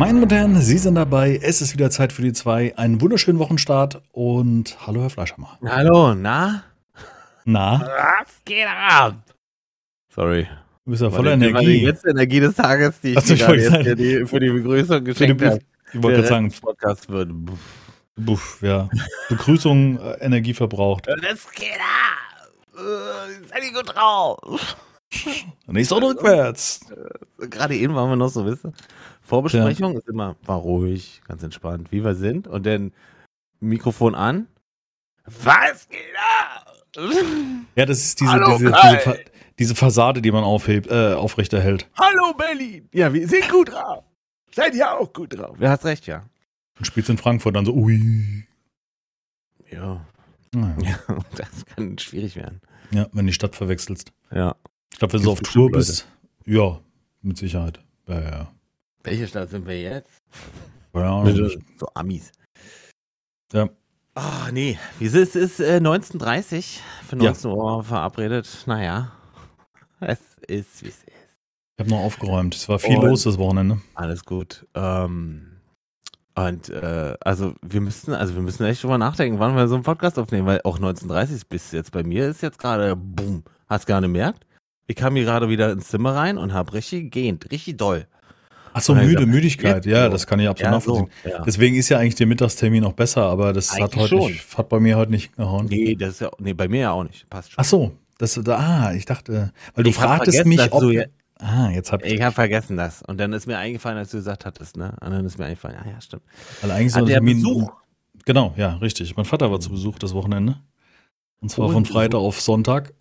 Meine und Herren, Sie sind dabei. Es ist wieder Zeit für die zwei. Einen wunderschönen Wochenstart und hallo, Herr Fleischhammer. Hallo, na? Na, Was geht ab? Sorry. du bist ja voller die- war Die Energie. letzte Energie des Tages, die ich dir ich gerade jetzt für die, für die Begrüßung geschenkt Be- habe. ich wollte gerade sagen, Podcast wird. buff, ja. Begrüßung, äh, Energie verbraucht. Das geht ab. Äh, Seid ihr gut drauf? Nicht so rückwärts. Gerade eben waren wir noch so, wisst ihr? Vorbesprechung ist immer, war ruhig, ganz entspannt, wie wir sind. Und dann Mikrofon an. Was geht ab? Ja, das ist diese, Hallo, diese, diese, Fa diese Fassade, die man aufhebt, äh, aufrechterhält. Hallo Berlin. Ja, wir sind gut drauf. Seid ihr auch gut drauf? Wer hat's recht, ja. Und spielst in Frankfurt dann so, ui. Ja. Naja. Ja, das kann schwierig werden. Ja, wenn die Stadt verwechselst. Ja. Ich glaube, wenn du Gibt's auf Tour bist, ja, mit Sicherheit. Ja, ja, ja. Welche Stadt sind wir jetzt? ja. So Amis. Ja. Ah, nee. Wieso ist es äh, 19.30 für Ja. 19 Uhr verabredet? Naja. Es ist, wie es ist. Ich habe noch aufgeräumt. Es war viel Und- los das Wochenende. Alles gut. Ähm, und äh, also wir müssten, also wir müssen echt drüber nachdenken, wann wir so einen Podcast aufnehmen, weil auch 19.30 bis jetzt bei mir ist jetzt gerade, boom, hast gar nicht gemerkt. Ich kam hier gerade wieder ins Zimmer rein und habe richtig gehend, richtig doll. Ach so, müde, Müdigkeit. Ja, das kann ich absolut nachvollziehen. so, ja. Deswegen ist ja eigentlich der Mittagstermin noch besser, aber das hat heute nicht, hat bei mir heute nicht gehauen. Nee, das ist ja, nee, bei mir ja auch nicht. Passt schon. Ach so, das, da, ah, ich dachte, weil du Ich fragtest mich, ob. du ja- ah, jetzt hab ich. Ich habe vergessen das. Und dann ist mir eingefallen, als du gesagt hattest, ne? Und dann ist mir eingefallen, ah ja, stimmt. Weil eigentlich so ein. Besuch? Genau, ja, richtig. Mein Vater war zu Besuch das Wochenende. Und zwar Und von Freitag auf Sonntag.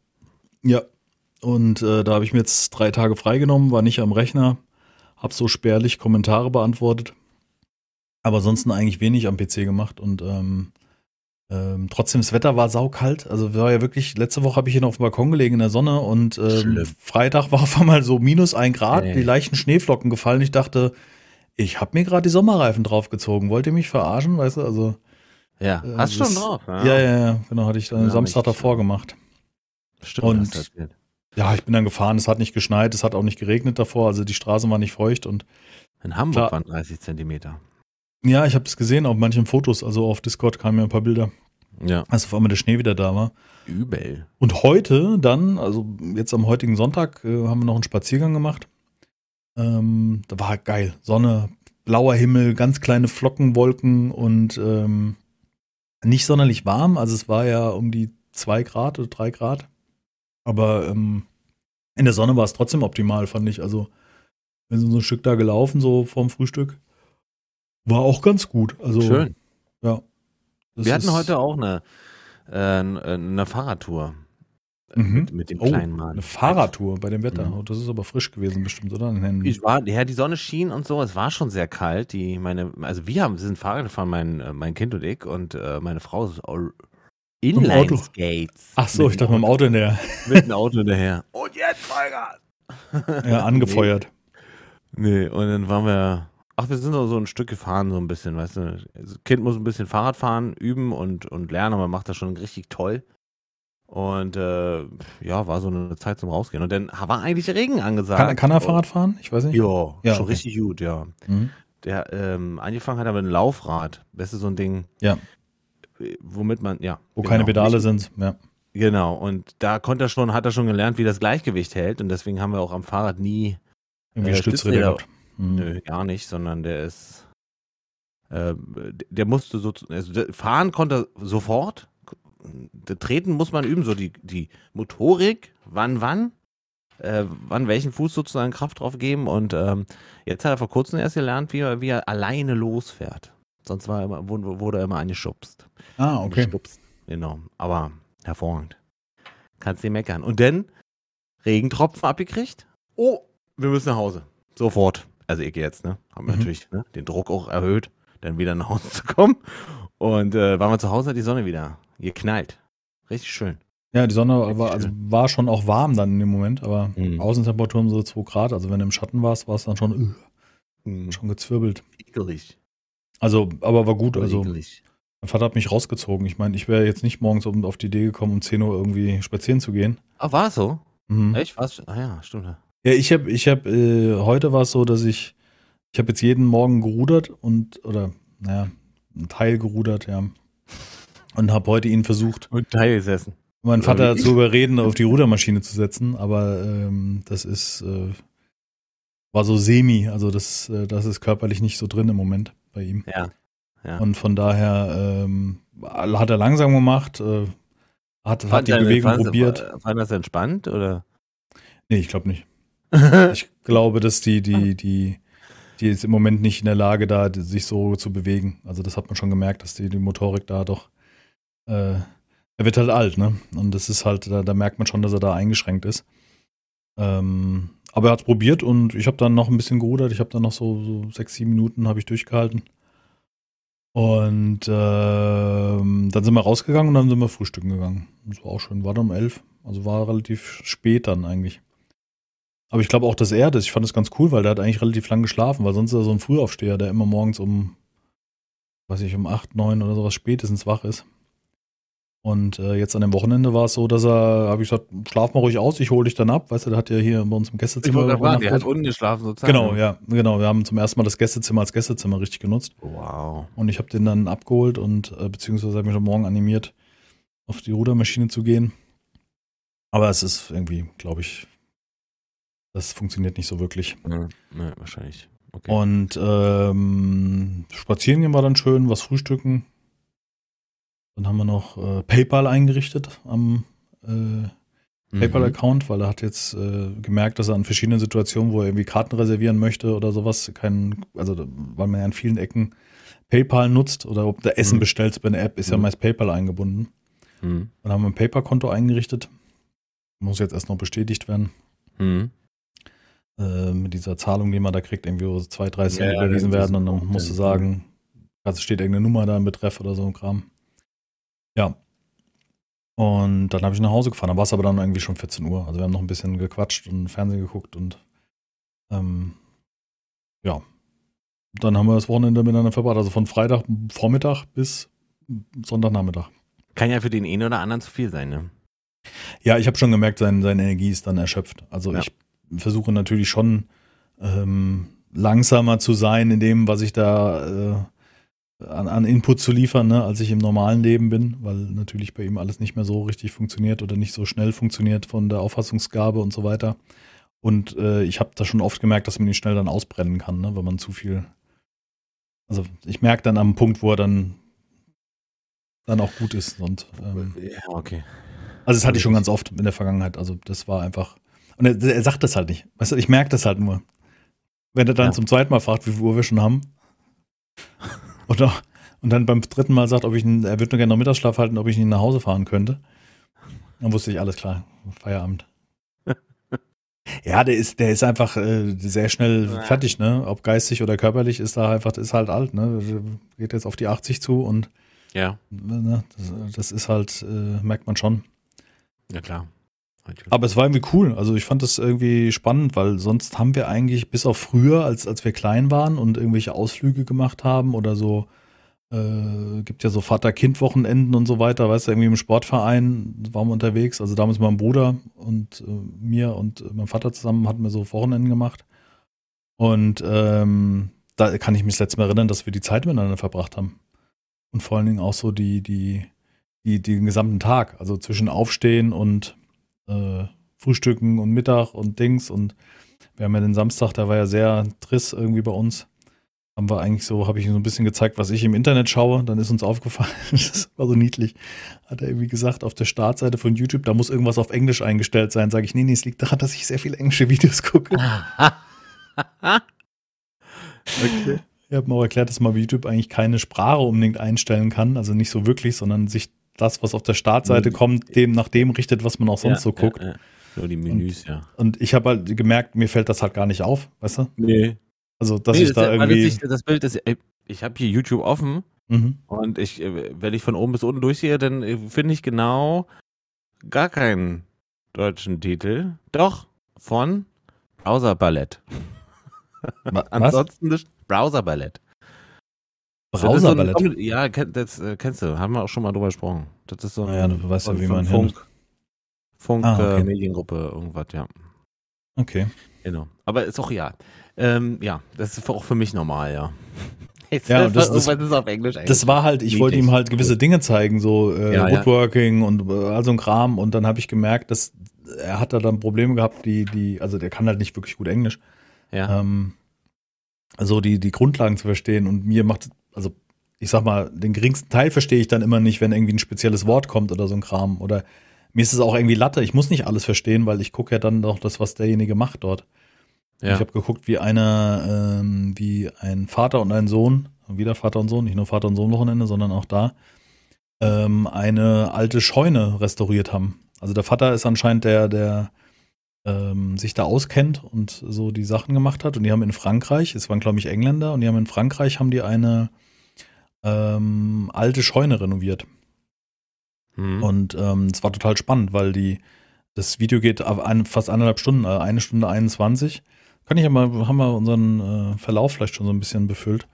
Ja. Und äh, da habe ich mir jetzt drei Tage freigenommen, war nicht am Rechner, habe so spärlich Kommentare beantwortet. Aber ansonsten eigentlich wenig am PC gemacht und ähm, ähm, trotzdem, das Wetter war saukalt. Also war ja wirklich, letzte Woche habe ich hier noch auf dem Balkon gelegen in der Sonne und ähm. Freitag war auf einmal so minus ein Grad, Ey. die leichten Schneeflocken gefallen. Ich dachte, ich habe mir gerade die Sommerreifen draufgezogen. Wollt ihr mich verarschen? Weißt du, also. Ja, Äh, hast das- schon drauf. Ja, ja, ja, genau, hatte ich dann Ja, Samstag davor gemacht. Stimmt, Und-. Ja, ich bin dann gefahren, es hat nicht geschneit, es hat auch nicht geregnet davor, also die Straßen waren nicht feucht und In Hamburg Klar. waren 30 Zentimeter. ja, ich habe das gesehen auf manchen Fotos, also auf Discord kamen mir ein paar Bilder, Ja. als auf einmal der Schnee wieder da war. Übel. Und heute dann, also jetzt am heutigen Sonntag, äh, haben wir noch einen Spaziergang gemacht. Ähm, da war geil, Sonne, blauer Himmel, ganz kleine Flockenwolken und ähm, nicht sonderlich warm, also es war ja um die zwei Grad oder drei Grad. Aber ähm, in der Sonne war es trotzdem optimal, fand ich. Also wir sind so ein Stück da gelaufen, so vorm Frühstück. War auch ganz gut. Also, Schön. Ja. Wir hatten heute auch eine, äh, eine Fahrradtour äh, Mhm. mit, mit dem Oh, kleinen Mann. eine Fahrradtour bei dem Wetter. Mhm. Oh, das ist aber frisch gewesen, bestimmt, oder? Ich war, ja, die Sonne schien und so. Es war schon sehr kalt. Die, meine, also wir haben, sind Fahrrad gefahren, mein, äh, mein Kind und ich und äh, meine Frau ist Auto. Inline-Skates. Ach so, ich dachte mit dem Auto in der Mit dem Auto hinterher. Und jetzt Vollgas! ja, angefeuert. Nee, und dann waren wir. Ach, wir sind so so ein Stück gefahren, so ein bisschen, weißt du. Das Kind muss ein bisschen Fahrrad fahren, üben und, und lernen, aber macht das schon richtig toll. Und äh, ja, war so eine Zeit zum Rausgehen. Und dann war eigentlich Regen angesagt. Kann, kann er Fahrrad fahren? Ich weiß nicht. Ja, Ja, schon okay. richtig gut, ja. Mhm. Der ähm, angefangen hat er mit einem Laufrad. Das ist so ein Ding, Ja, womit man, ja. wo genau, keine Pedale nicht- sind. Ja. Genau, und da konnte er schon, hat er schon gelernt, wie das Gleichgewicht hält. Und deswegen haben wir auch am Fahrrad nie Irgendwie Äh, Stützräder gehabt. Mhm. Nö, gar nicht, sondern der ist. Äh, der musste so. Also fahren konnte er sofort. Treten muss man üben, so die, die Motorik, wann, wann. Äh, wann welchen Fuß sozusagen Kraft drauf geben. Und ähm, jetzt hat er vor kurzem erst gelernt, wie er, wie er alleine losfährt. Sonst war er immer, wurde, er immer angeschubst. Ah, okay. Geschubst. Genau. Aber hervorragend. Kannst nicht meckern. Und dann Regentropfen abgekriegt. Oh, wir müssen nach Hause. Sofort. Also ich jetzt, ne? Haben wir Mhm. natürlich ne, den Druck auch erhöht, dann wieder nach Hause zu kommen. Und äh, waren wir zu Hause, hat die Sonne wieder geknallt. Richtig schön. Ja, die Sonne Richtig war, also schön. war schon auch warm dann in dem Moment, aber Mhm. Außentemperaturen so 2 Grad. Also wenn du im Schatten warst, war es dann schon, äh, Mhm. schon gezwirbelt. Ekelig. Also, aber war gut. Also Ekelig. mein Vater hat mich rausgezogen. Ich meine, ich wäre jetzt nicht morgens um, auf die Idee gekommen, um 10 Uhr irgendwie spazieren zu gehen. Ah, war es so? Mhm. Echt? Was? Ah ja, stimmt. ja. Ich habe, ich habe, äh, heute war es so, dass ich Ich habe jetzt jeden Morgen gerudert und, oder, naja, einen Teil gerudert, ja. Und habe heute ihn versucht. Und Teil gesessen. Meinen Vater zu überreden, auf die Rudermaschine zu setzen, aber ähm, das ist, äh, war so semi, also das, äh, das ist körperlich nicht so drin im Moment bei ihm. Ja. ja. Und von daher ähm, hat er langsam gemacht, äh, hat, hat die Bewegung fand, probiert. Fand das entspannt oder? Nee, ich glaube nicht. ich glaube, dass die, die, die, die ist im Moment nicht in der Lage, da sich so zu bewegen. Also das hat man schon gemerkt, dass die, die Motorik da doch äh, er wird halt alt, ne? Und das ist halt, da, da merkt man schon, dass er da eingeschränkt ist. Ähm, aber er hat es probiert und ich habe dann noch ein bisschen gerudert. Ich habe dann noch so, so sechs, sieben Minuten habe ich durchgehalten. Und ähm, dann sind wir rausgegangen und dann sind wir frühstücken gegangen. Das war auch schön. War dann um elf. Also war relativ spät dann eigentlich. Aber ich glaube auch, dass er das, ich fand das ganz cool, weil der hat eigentlich relativ lang geschlafen, weil sonst ist er so ein Frühaufsteher, der immer morgens um, weiß ich, um acht, neun oder sowas spätestens wach ist. Und äh, jetzt an dem Wochenende war es so, dass er, habe ich gesagt, schlaf mal ruhig aus, ich hole dich dann ab. Weißt du, der hat ja hier bei uns im Gästezimmer. Ich sagen, der hat unten geschlafen sozusagen. Genau, ja, genau. Wir haben zum ersten Mal das Gästezimmer als Gästezimmer richtig genutzt. Wow. Und ich habe den dann abgeholt und äh, beziehungsweise habe mich am Morgen animiert, auf die Rudermaschine zu gehen. Aber es ist irgendwie, glaube ich, das funktioniert nicht so wirklich. Ja, ne, wahrscheinlich. Okay. Und ähm, spazieren gehen war dann schön, was frühstücken. Dann haben wir noch äh, PayPal eingerichtet am äh, mhm. PayPal-Account, weil er hat jetzt äh, gemerkt, dass er an verschiedenen Situationen, wo er irgendwie Karten reservieren möchte oder sowas, keinen, also weil man ja an vielen Ecken PayPal nutzt oder ob du Essen mhm. bestellst bei einer App, ist mhm. ja meist PayPal eingebunden. Mhm. Dann haben wir ein PayPal-Konto eingerichtet. Muss jetzt erst noch bestätigt werden. Mhm. Äh, mit dieser Zahlung, die man da kriegt, irgendwie so zwei, drei Cent ja, überwiesen werden und dann musst du sagen, also steht irgendeine Nummer da im Betreff oder so ein Kram. Ja. Und dann habe ich nach Hause gefahren. Dann war es aber dann irgendwie schon 14 Uhr. Also wir haben noch ein bisschen gequatscht und Fernsehen geguckt und ähm, ja. Dann haben wir das Wochenende miteinander verbracht. Also von Freitag Vormittag bis Sonntagnachmittag. Kann ja für den einen oder anderen zu viel sein, ne? Ja, ich habe schon gemerkt, sein, seine Energie ist dann erschöpft. Also ja. ich versuche natürlich schon ähm, langsamer zu sein in dem, was ich da äh, an, an Input zu liefern, ne, als ich im normalen Leben bin, weil natürlich bei ihm alles nicht mehr so richtig funktioniert oder nicht so schnell funktioniert von der Auffassungsgabe und so weiter. Und äh, ich habe da schon oft gemerkt, dass man ihn schnell dann ausbrennen kann, ne, wenn man zu viel. Also ich merke dann am Punkt, wo er dann dann auch gut ist. Und, ähm, ja, okay. Also das hatte ich schon ganz oft in der Vergangenheit. Also das war einfach. Und er, er sagt das halt nicht. Weißt du, ich merke das halt nur. Wenn er dann ja. zum zweiten Mal fragt, wie viel Uhr wir schon haben. Oder, und dann beim dritten Mal sagt, ob ich ihn, er würde nur gerne noch Mittagsschlaf halten, ob ich ihn nach Hause fahren könnte. Dann wusste ich, alles klar, Feierabend. ja, der ist, der ist einfach äh, sehr schnell ja. fertig, ne? Ob geistig oder körperlich ist da einfach, ist halt alt, ne? Geht jetzt auf die 80 zu und ja. Ne, das, das, ist halt, äh, merkt man schon. Ja, klar. Aber es war irgendwie cool. Also ich fand das irgendwie spannend, weil sonst haben wir eigentlich bis auf früher, als, als wir klein waren und irgendwelche Ausflüge gemacht haben oder so, äh, gibt ja so Vater-Kind-Wochenenden und so weiter, weißt du, irgendwie im Sportverein waren wir unterwegs. Also damals mein Bruder und äh, mir und mein Vater zusammen hatten wir so Wochenenden gemacht. Und ähm, da kann ich mich das letzte Mal erinnern, dass wir die Zeit miteinander verbracht haben. Und vor allen Dingen auch so die, die, die, den gesamten Tag, also zwischen Aufstehen und äh, Frühstücken und Mittag und Dings. Und wir haben ja den Samstag, der war ja sehr triss irgendwie bei uns. Haben wir eigentlich so, habe ich ihm so ein bisschen gezeigt, was ich im Internet schaue. Dann ist uns aufgefallen, das war so niedlich. Hat er irgendwie gesagt, auf der Startseite von YouTube, da muss irgendwas auf Englisch eingestellt sein. Sage ich, nee, nee, es liegt daran, dass ich sehr viele englische Videos gucke. okay. Ich habe mir auch erklärt, dass man bei YouTube eigentlich keine Sprache unbedingt einstellen kann. Also nicht so wirklich, sondern sich das, was auf der Startseite kommt, dem nach dem richtet, was man auch sonst ja, so guckt. Ja, ja. Nur die Menüs, und, ja. Und ich habe halt gemerkt, mir fällt das halt gar nicht auf, weißt du? Nee. Also, dass nee, ich das da irgendwie. Witzig, das Bild ist, ich habe hier YouTube offen mhm. und ich, äh, wenn ich von oben bis unten durchsehe, dann äh, finde ich genau gar keinen deutschen Titel. Doch, von Browser Ballett. Ansonsten Browser Ballett. Browserballett. So ja, das äh, kennst du, haben wir auch schon mal drüber gesprochen. Das ist so ein, ja, du weißt ja, wie man Funk, Funk ah, okay. äh, Mediengruppe, irgendwas, ja. Okay. Genau. Aber ist auch ja. Ähm, ja, das ist auch für mich normal, ja. Ja, und das- das- ist auf Englisch eigentlich? Das war halt, ich wollte Niedlich. ihm halt gewisse Dinge zeigen, so äh, Ja, ja. Woodworking und äh, all so ein Kram. Und dann habe ich gemerkt, dass er hat da dann Probleme gehabt, die, die, also der kann halt nicht wirklich gut Englisch. Ja. ähm, so die, die Grundlagen zu verstehen. Und mir macht, also ich sag mal, den geringsten Teil verstehe ich dann immer nicht, wenn irgendwie ein spezielles Wort kommt oder so ein Kram. Oder mir ist es auch irgendwie Latte. Ich muss nicht alles verstehen, weil ich gucke ja dann doch das, was derjenige macht dort. ja. Ich habe geguckt, wie einer, ähm, wie ein Vater und ein Sohn, wieder Vater und Sohn, nicht nur Vater und Sohn Wochenende, sondern auch da, ähm, eine alte Scheune restauriert haben. Also der Vater ist anscheinend der, der ähm, sich da auskennt und so die Sachen gemacht hat. Und die haben in Frankreich, es waren glaube ich Engländer, und die haben in Frankreich haben die eine ähm, alte Scheune renoviert. Hm. Und ähm, es war total spannend, weil die, das Video geht auf ein, fast anderthalb Stunden, äh, eine Stunde 21. Kann ich ja mal, haben wir unseren äh, Verlauf vielleicht schon so ein bisschen befüllt.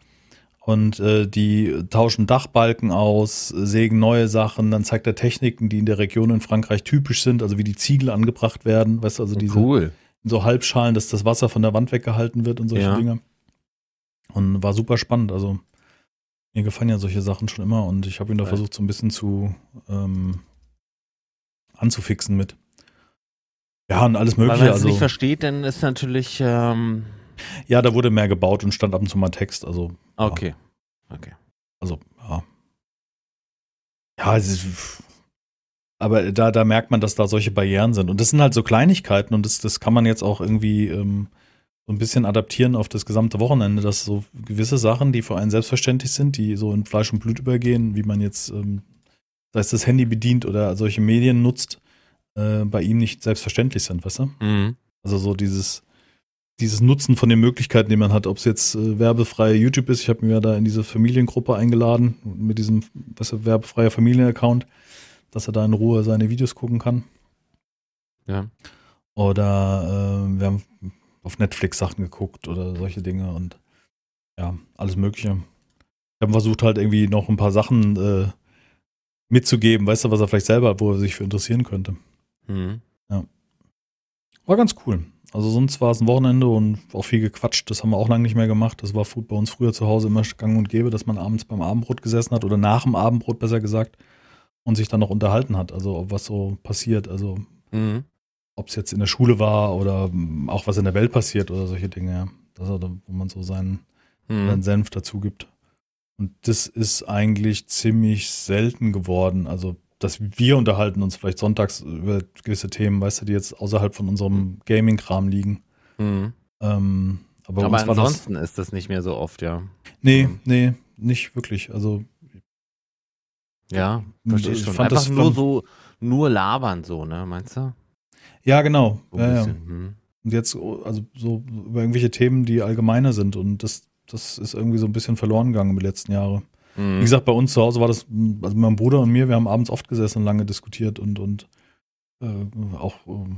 Und äh, die tauschen Dachbalken aus, sägen neue Sachen, dann zeigt er Techniken, die in der Region in Frankreich typisch sind, also wie die Ziegel angebracht werden, weißt du, also diese cool. so Halbschalen, dass das Wasser von der Wand weggehalten wird und solche Ja. Dinge. Und war super spannend. Also mir gefallen ja solche Sachen schon immer und ich habe ihn da Geil. versucht, so ein bisschen zu ähm, anzufixen mit. Ja, und alles mögliche. man es Also, nicht versteht, dann ist natürlich, ähm, ja, da wurde mehr gebaut und stand ab und zu mal Text. Also, ja. okay. Okay. Also, ja. Ja, es ist, aber da, da merkt man, dass da solche Barrieren sind. Und das sind halt so Kleinigkeiten und das, das kann man jetzt auch irgendwie ähm, so ein bisschen adaptieren auf das gesamte Wochenende, dass so gewisse Sachen, die für einen selbstverständlich sind, die so in Fleisch und Blut übergehen, wie man jetzt, ähm, sei es das Handy bedient oder solche Medien nutzt, äh, bei ihm nicht selbstverständlich sind, weißt du? Mhm. Also so dieses, dieses Nutzen von den Möglichkeiten, die man hat, ob es jetzt äh, werbefreie YouTube ist. Ich habe mir ja da in diese Familiengruppe eingeladen mit diesem was ist, werbefreier Familienaccount, dass er da in Ruhe seine Videos gucken kann. Ja. Oder äh, wir haben auf Netflix Sachen geguckt oder solche Dinge und ja, alles Mögliche. Ich habe versucht halt irgendwie noch ein paar Sachen äh, mitzugeben, weißt du, was er vielleicht selber, wo er sich für interessieren könnte. Mhm. War ganz cool. Also sonst war es ein Wochenende und auch viel gequatscht. Das haben wir auch lange nicht mehr gemacht. Das war bei uns früher zu Hause immer gang und gäbe, dass man abends beim Abendbrot gesessen hat oder nach dem Abendbrot besser gesagt und sich dann noch unterhalten hat. Also was so passiert. Also Mhm. Ob es jetzt in der Schule war oder mm, auch was in der Welt passiert oder solche Dinge. Ja. Das wo man so seinen, seinen Mhm. Senf dazu gibt. Und das ist eigentlich ziemlich selten geworden. Also dass wir unterhalten uns vielleicht sonntags über gewisse Themen, weißt du, die jetzt außerhalb von unserem Gaming-Kram liegen. Mhm. Ähm, aber, Aber war das. ansonsten ist das nicht mehr so oft, ja. Nee, Mhm. nee, nicht wirklich. Also Ja, verstehe Ich schon. fand Einfach das nur so, nur labern so, ne, meinst du? Ja, genau. So Ja, ja. Mhm. Und jetzt also so über irgendwelche Themen, die allgemeiner sind und das, das ist irgendwie so ein bisschen verloren gegangen in den letzten Jahren. Mhm. Wie gesagt, bei uns zu Hause war das, also mein Bruder und mir, wir haben abends oft gesessen und lange diskutiert und, und äh, auch, ähm,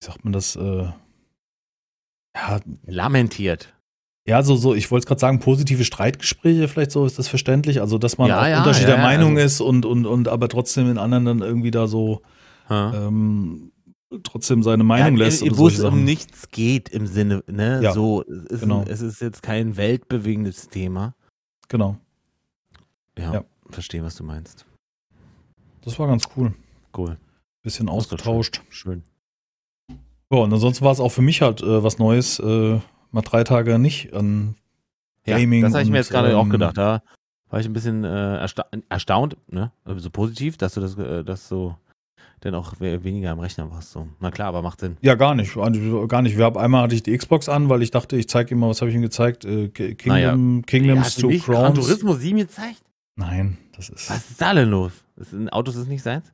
wie sagt man das, äh, ja, Lamentiert. ja, so, so, ich wollte es gerade sagen, positive Streitgespräche, vielleicht so ist das verständlich, also dass man Ja, ja, Unterschied ja, der Meinung also- ist und, und, und aber trotzdem in anderen dann irgendwie da so ähm, trotzdem seine Meinung ja, lässt äh, Wo es um Sachen. nichts geht im Sinne, ne? Ja, so, es ist, genau. ein, es ist jetzt kein weltbewegendes Thema. Genau, Ja, Ja. verstehe, was du meinst. das war ganz cool. Cool. Bisschen Das ausgetauscht. Schön. Ja, und ansonsten war es auch für mich halt äh, was Neues, äh, mal drei Tage nicht an Ja, Gaming. das habe ich mir jetzt gerade auch ähm, gedacht. Da war ich ein bisschen äh, ersta erstaunt, ne? Also positiv, dass du das, äh, das so dann auch we weniger am Rechner warst. So. Na klar, aber macht Sinn. Ja, gar nicht. Gar nicht. Wir haben, einmal hatte ich die Xbox an, weil ich dachte, ich zeige ihm mal, was habe ich ihm gezeigt? Äh, Ki- Kingdom, Kingdoms Hast du to nicht Gran Crowns. Turismo 7 gezeigt? Nein, das ist. Was ist da denn los? Sind Autos ist nicht seins?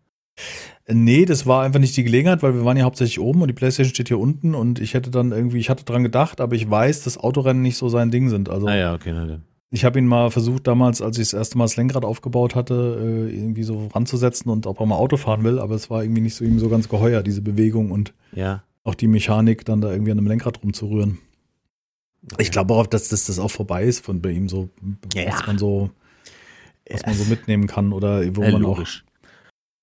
Nee, das war einfach nicht die Gelegenheit, weil wir waren ja hauptsächlich oben und die Playstation steht hier unten und ich hätte dann irgendwie, ich hatte dran gedacht, aber ich weiß, dass Autorennen nicht so sein Ding sind. Also Ah ja, okay, na dann. Ich habe ihn mal versucht damals, als ich das erste Mal das Lenkrad aufgebaut hatte, äh, irgendwie so ranzusetzen und ob er mal Auto fahren will, aber es war irgendwie nicht so ihm so ganz geheuer, diese Bewegung und Ja. auch die Mechanik, dann da irgendwie an einem Lenkrad rumzurühren. Okay. Ich glaube auch, dass das, das auch vorbei ist von bei ihm so, Ja, was ja. man so, was man so Ja, mitnehmen kann oder wo äh, man auch logisch.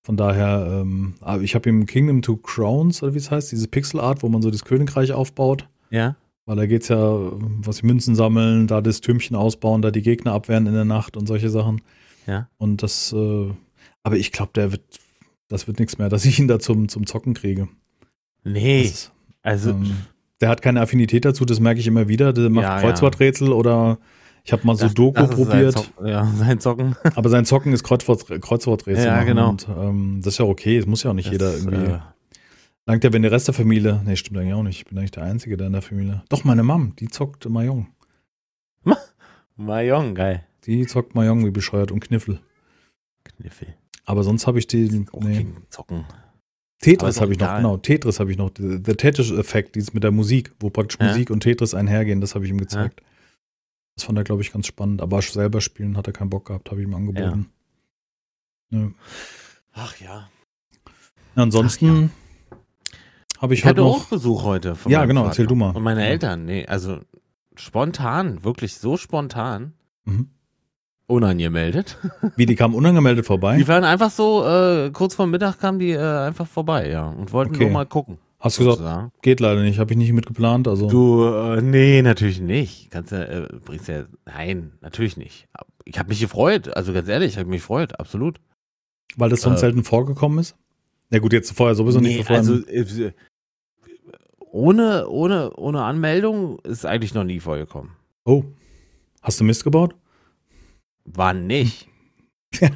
Von daher, ähm, aber ich habe ihm Kingdom to Crowns, oder wie es heißt, diese Pixel Art, wo man so das Königreich aufbaut. Ja. Weil da geht's ja, was die Münzen sammeln, da das Türmchen ausbauen, da die Gegner abwehren in der Nacht und solche Sachen. Ja. Und das, äh, aber ich glaube, der wird, das wird nichts mehr, dass ich ihn da zum, zum Zocken kriege. Nee, ist, also ähm, der hat keine Affinität dazu, das merke ich immer wieder. Der macht Ja, ja. Kreuzworträtsel oder ich habe mal das- Sudoku das ist sein probiert. Zock- ja, sein Zocken. Aber sein Zocken ist Kreuzwort, Kreuzworträtsel. Ja, genau. Und, ähm, das ist ja okay, das muss ja auch nicht jeder Das, irgendwie. äh, Langt ja, wenn der Rest der Familie. Nee, stimmt eigentlich auch nicht. Ich bin eigentlich der Einzige da in der Familie. Doch, meine Mom, die zockt Mahjong. Mahjong, geil. Die zockt Mahjong wie bescheuert und Kniffel. Kniffel. Aber sonst habe ich die. Nee. Zocken. Tetris habe ich noch, genau. Tetris habe ich noch. Der Tetris-Effekt, dieses mit der Musik, wo praktisch Ja. Musik und Tetris einhergehen, das habe ich ihm gezeigt. Das fand er, glaube ich, ganz spannend. Aber selber spielen hat er keinen Bock gehabt, habe ich ihm angeboten. Ja. Ach ja. Ja, ansonsten habe ich, Ich, heute hatte noch. auch Besuch heute. Von Ja, genau, Vater. erzähl du mal. Und meine. Eltern, nee, also spontan, wirklich so spontan, Mhm. unangemeldet. Wie, die kamen unangemeldet vorbei? Die waren einfach so, äh, kurz vor Mittag kamen die äh, einfach vorbei, ja, und wollten Okay. nur mal gucken. Hast du gesagt, sozusagen. geht leider nicht, habe ich nicht mitgeplant. Also, Du, äh, nee, natürlich nicht. Kannst ja, äh, bringst ja, nein, natürlich nicht. Ich habe mich gefreut, also ganz ehrlich, ich habe mich gefreut, absolut. weil das sonst äh, selten vorgekommen ist? Ja, gut, jetzt vorher sowieso nicht. Nee, bevor also ein- äh, ohne, ohne, ohne Anmeldung ist eigentlich noch nie vorgekommen. oh, hast du Mist gebaut? Wann nicht?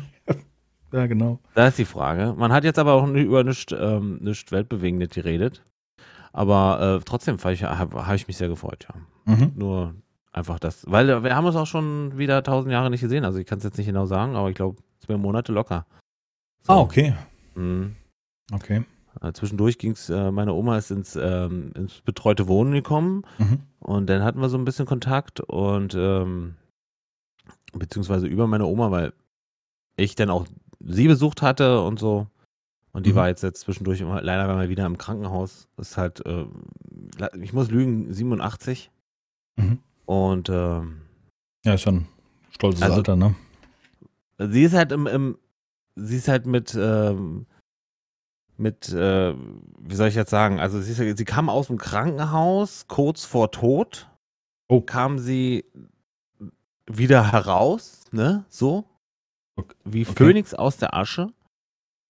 Ja, genau. Das ist die Frage. Man hat jetzt aber auch über nichts ähm, nicht Weltbewegendes geredet. Aber äh, trotzdem habe hab ich mich sehr gefreut, ja. Mhm. Nur einfach das. Weil äh, wir haben uns auch schon wieder tausend Jahre nicht gesehen. Also ich kann es jetzt nicht genau sagen, aber ich glaube zwei Monate locker. So. Ah, okay. Mhm. Okay. Äh, Zwischendurch ging es, äh, meine Oma ist ins, ähm, ins betreute Wohnen gekommen Mhm. und dann hatten wir so ein bisschen Kontakt und ähm, beziehungsweise über meine Oma, weil ich dann auch sie besucht hatte und so. Und die Mhm. war jetzt, jetzt zwischendurch immer, leider war mal wieder im Krankenhaus. Ist halt, äh, ich muss lügen, 87. Mhm. Und ähm, Ja, ist schon ein stolzes Also- Alter, ne? sie ist halt im, im sie ist halt mit, ähm, mit, äh, wie soll ich jetzt sagen, also sie, sie kam aus dem Krankenhaus kurz vor Tod. Oh. Kam sie wieder heraus, ne, so. Ok- Wie okay. Phönix aus der Asche.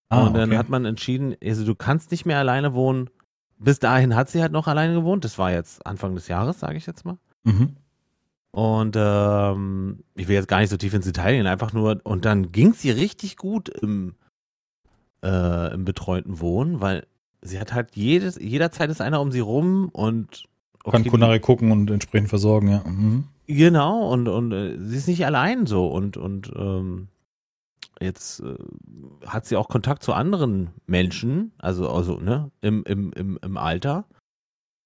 Ah, und dann okay. hat man entschieden, also du kannst nicht mehr alleine wohnen. Bis dahin hat sie halt noch alleine gewohnt. Das war jetzt Anfang des Jahres, sage ich jetzt mal. Mhm. Und ähm, ich will jetzt gar nicht so tief ins Detail gehen, einfach nur, und dann ging es ihr richtig gut im, äh, im betreuten Wohnen, weil sie hat halt jedes, jederzeit ist einer um sie rum und Kann die- Kunari gucken und entsprechend versorgen, ja. Mhm. Genau, und, und äh, sie ist nicht allein so und, und ähm, jetzt äh, hat sie auch Kontakt zu anderen Menschen, also, also ne, im, im, im, im Alter.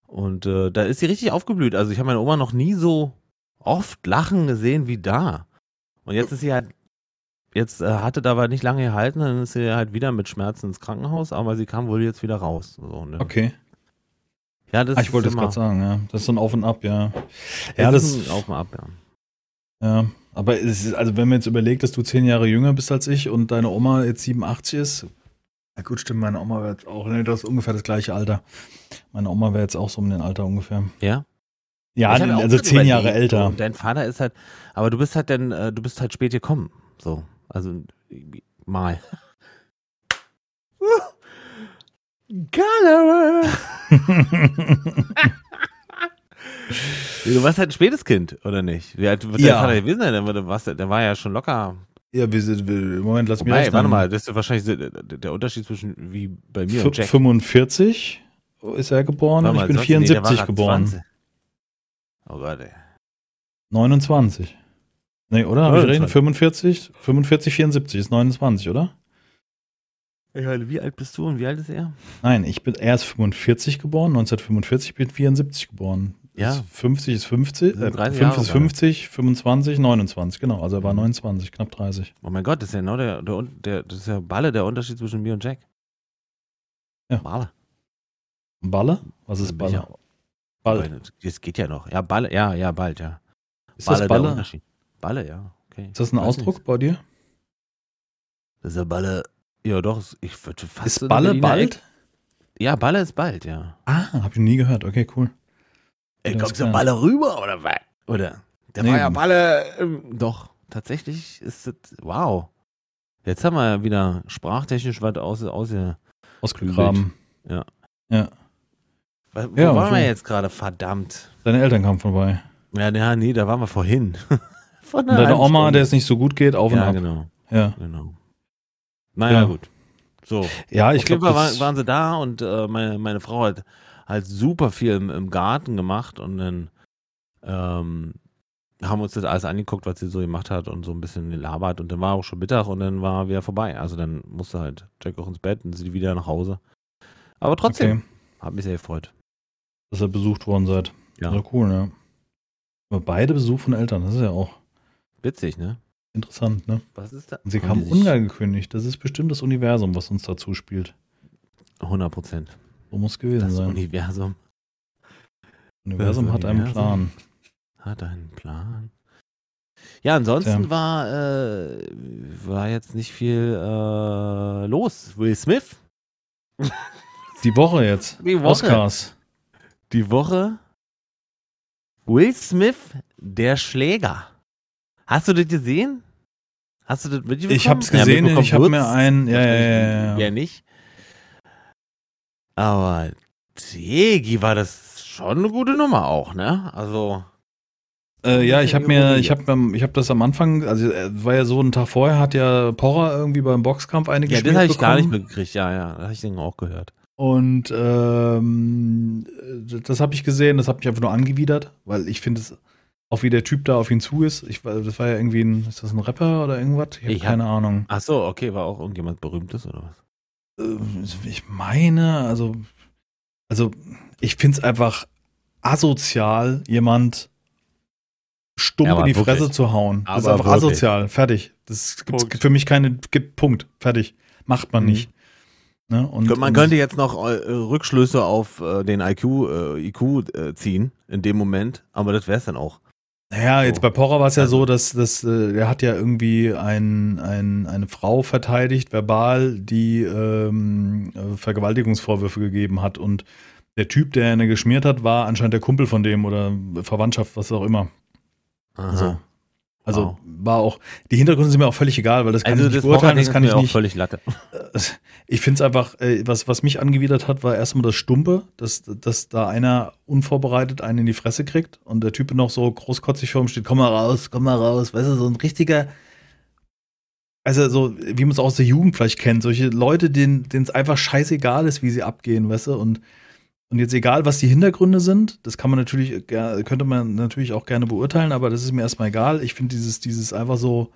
Und äh, da ist sie richtig aufgeblüht. Also ich habe meine Oma noch nie so oft lachen gesehen wie da. Und jetzt ist sie halt, jetzt äh, hatte da aber nicht lange gehalten, dann ist sie halt wieder mit Schmerzen ins Krankenhaus, aber sie kam wohl jetzt wieder raus. So, ne? Okay. Ja, das Ah, ich wollte es gerade sagen, ja. Das ist so ein Auf und Ab, ja. Ja, das das ist ein auf und ab, ja. Ja, aber es ist, also wenn man jetzt überlegt, dass du zehn Jahre jünger bist als ich und deine Oma jetzt 87 ist, na gut, stimmt, meine Oma wäre jetzt auch, nee, das ist ungefähr das gleiche Alter. Meine Oma wäre jetzt auch so um den Alter ungefähr. Ja? Ja, also zehn Jahre älter. Dein Vater ist halt, aber du bist halt dann, äh, du bist halt spät gekommen. So, also mal. Galera. Du warst halt ein spätes Kind, oder nicht? Wie alt wird Ja. dein Vater gewesen sein? Der, war- der, warst- der war ja schon locker. ja, wir sind, Moment, lass mich Wobei, rechnen. warte mal, das ist wahrscheinlich der, der Unterschied zwischen wie bei mir und F- Jack. 45 ist er geboren und ich bin sonst- nee, der war 74 grad geboren. 20. Oh Gott, ey. 29. Nee, oder? Habe ich 29. rechnen? 45? 45, 74 ist 29, oder? Ich meine, wie alt bist du und wie alt ist er? Nein, ich bin, er ist 45 geboren, 1945, ich bin 74 geboren. Ja. Ist 50 ist 50, sind äh, 30 5 Jahre ist gerade. 50, 25, 29, genau. Also er war Mhm. 29, knapp 30. Oh mein Gott, das ist ja genau der, der, der, das ist ja Balle der Unterschied zwischen mir und Jack. Ja. Balle. Balle? Was ist Balle? ja- Balle. Aber Das geht ja noch. Ja, Balle, ja, ja, bald, ja. Ist das der Balle? Unterschied. Balle, ja. Okay. Ist das ein Weiß Ausdruck nicht. bei dir? Das ist ja Balle. Ja, doch, ist- ich würde fast. Ist Balle bald? Ja, Balle ist bald, ja. Ah, habe ich nie gehört. Okay, cool. Ey, kommst du. Balle rüber oder was? Oder? Der Nee. war ja Balle. Ähm, doch, tatsächlich ist das. Wow. Jetzt haben wir ja wieder sprachtechnisch was aus. aus ja. Ausgegraben. Ja. Ja. Wo Ja, waren wir jetzt gerade? Verdammt. Deine Eltern kamen vorbei. Ja, ja, nee, da waren wir vorhin. Von Und deine Oma, der es nicht so gut geht, auf und Ja, ab. genau. Ja. genau. Naja, Ja. gut. So. Ja, ich glaube, Fall waren, waren sie da und äh, meine, meine Frau hat halt super viel im, im Garten gemacht und dann ähm, haben uns das alles angeguckt, was sie so gemacht hat und so ein bisschen gelabert und dann war auch schon Mittag und dann war wieder vorbei. Also dann musste halt Jack auch ins Bett und sie wieder nach Hause. Aber trotzdem, okay, hat mich sehr gefreut. dass ihr besucht worden seid. Ja. Ja, cool, ja. Aber beide Besuch von Eltern, das ist ja auch Witzig, ne? interessant, ne? Was ist da? Und sie Haben kamen ungekündigt. Das ist bestimmt das Universum, was uns dazu spielt. 100 Prozent. So muss gewesen Das sein. Universum Universum das hat einen. Plan. hat einen Plan. Ja, ansonsten Tja. war, äh, war jetzt nicht viel äh, los. Will Smith, Die Woche jetzt. Die Woche. Oscars. die Woche. Will Smith, der Schläger. Hast du das gesehen? Hast du das mitbekommen? Ich hab's Ja, gesehen, mitbekommen ich habe mir einen. Ja, ja, ja, ja, Ja, ja. nicht. Aber Digi war das schon eine gute Nummer auch, ne? Also. Äh, ja, ich habe mir, ich habe, ich habe das am Anfang, also äh, war ja so ein Tag vorher, hat ja Porra irgendwie beim Boxkampf eine Ja, das habe ich gar nicht mitgekriegt. Ja, ja, das habe ich den auch gehört. Und ähm, das habe ich gesehen, das hat mich einfach nur angewidert, weil ich finde es, auch wie der Typ da auf ihn zu ist. Ich, das war ja irgendwie ein, ist das ein Rapper oder irgendwas? Ich habe Ich hab- keine Ahnung. Ach so, okay, war auch irgendjemand Berühmtes oder was? Äh, Ich meine, also, also ich finde es einfach asozial, jemand stumpf Ja, aber in die wirklich. Fresse zu hauen. Das ist Aber einfach wirklich. asozial. Fertig. Das gibt für mich keine, gibt Punkt. Fertig. Macht man Mhm. nicht. Ne? Und, man und- könnte jetzt noch äh, Rückschlüsse auf äh, den IQ, äh, IQ äh, ziehen in dem Moment, aber das wäre es dann auch. Naja, jetzt bei Porra war es ja Also- so, dass, dass äh, er hat ja irgendwie ein, ein, eine Frau verteidigt, verbal, die ähm, äh, Vergewaltigungsvorwürfe gegeben hat. Und der Typ, der eine geschmiert hat, war anscheinend der Kumpel von dem oder Verwandtschaft, was auch immer. Aha. So. Also Wow. war auch, die Hintergründe sind mir auch völlig egal, weil das kann Also ich nicht beurteilen, das kann ich auch nicht. völlig Latte. Ich finde es einfach, äh, was, was mich angewidert hat, war erstmal das Stumpe, dass, dass da einer unvorbereitet einen in die Fresse kriegt und der Typ noch so großkotzig vor ihm steht, komm mal raus, komm mal raus, weißt du, so ein richtiger, also so, wie man es aus der Jugend vielleicht kennt, solche Leute, denen es einfach scheißegal ist, wie sie abgehen, weißt du, und, und jetzt egal, was die Hintergründe sind, das kann man natürlich, könnte man natürlich auch gerne beurteilen, aber das ist mir erstmal egal. Ich finde dieses, dieses einfach so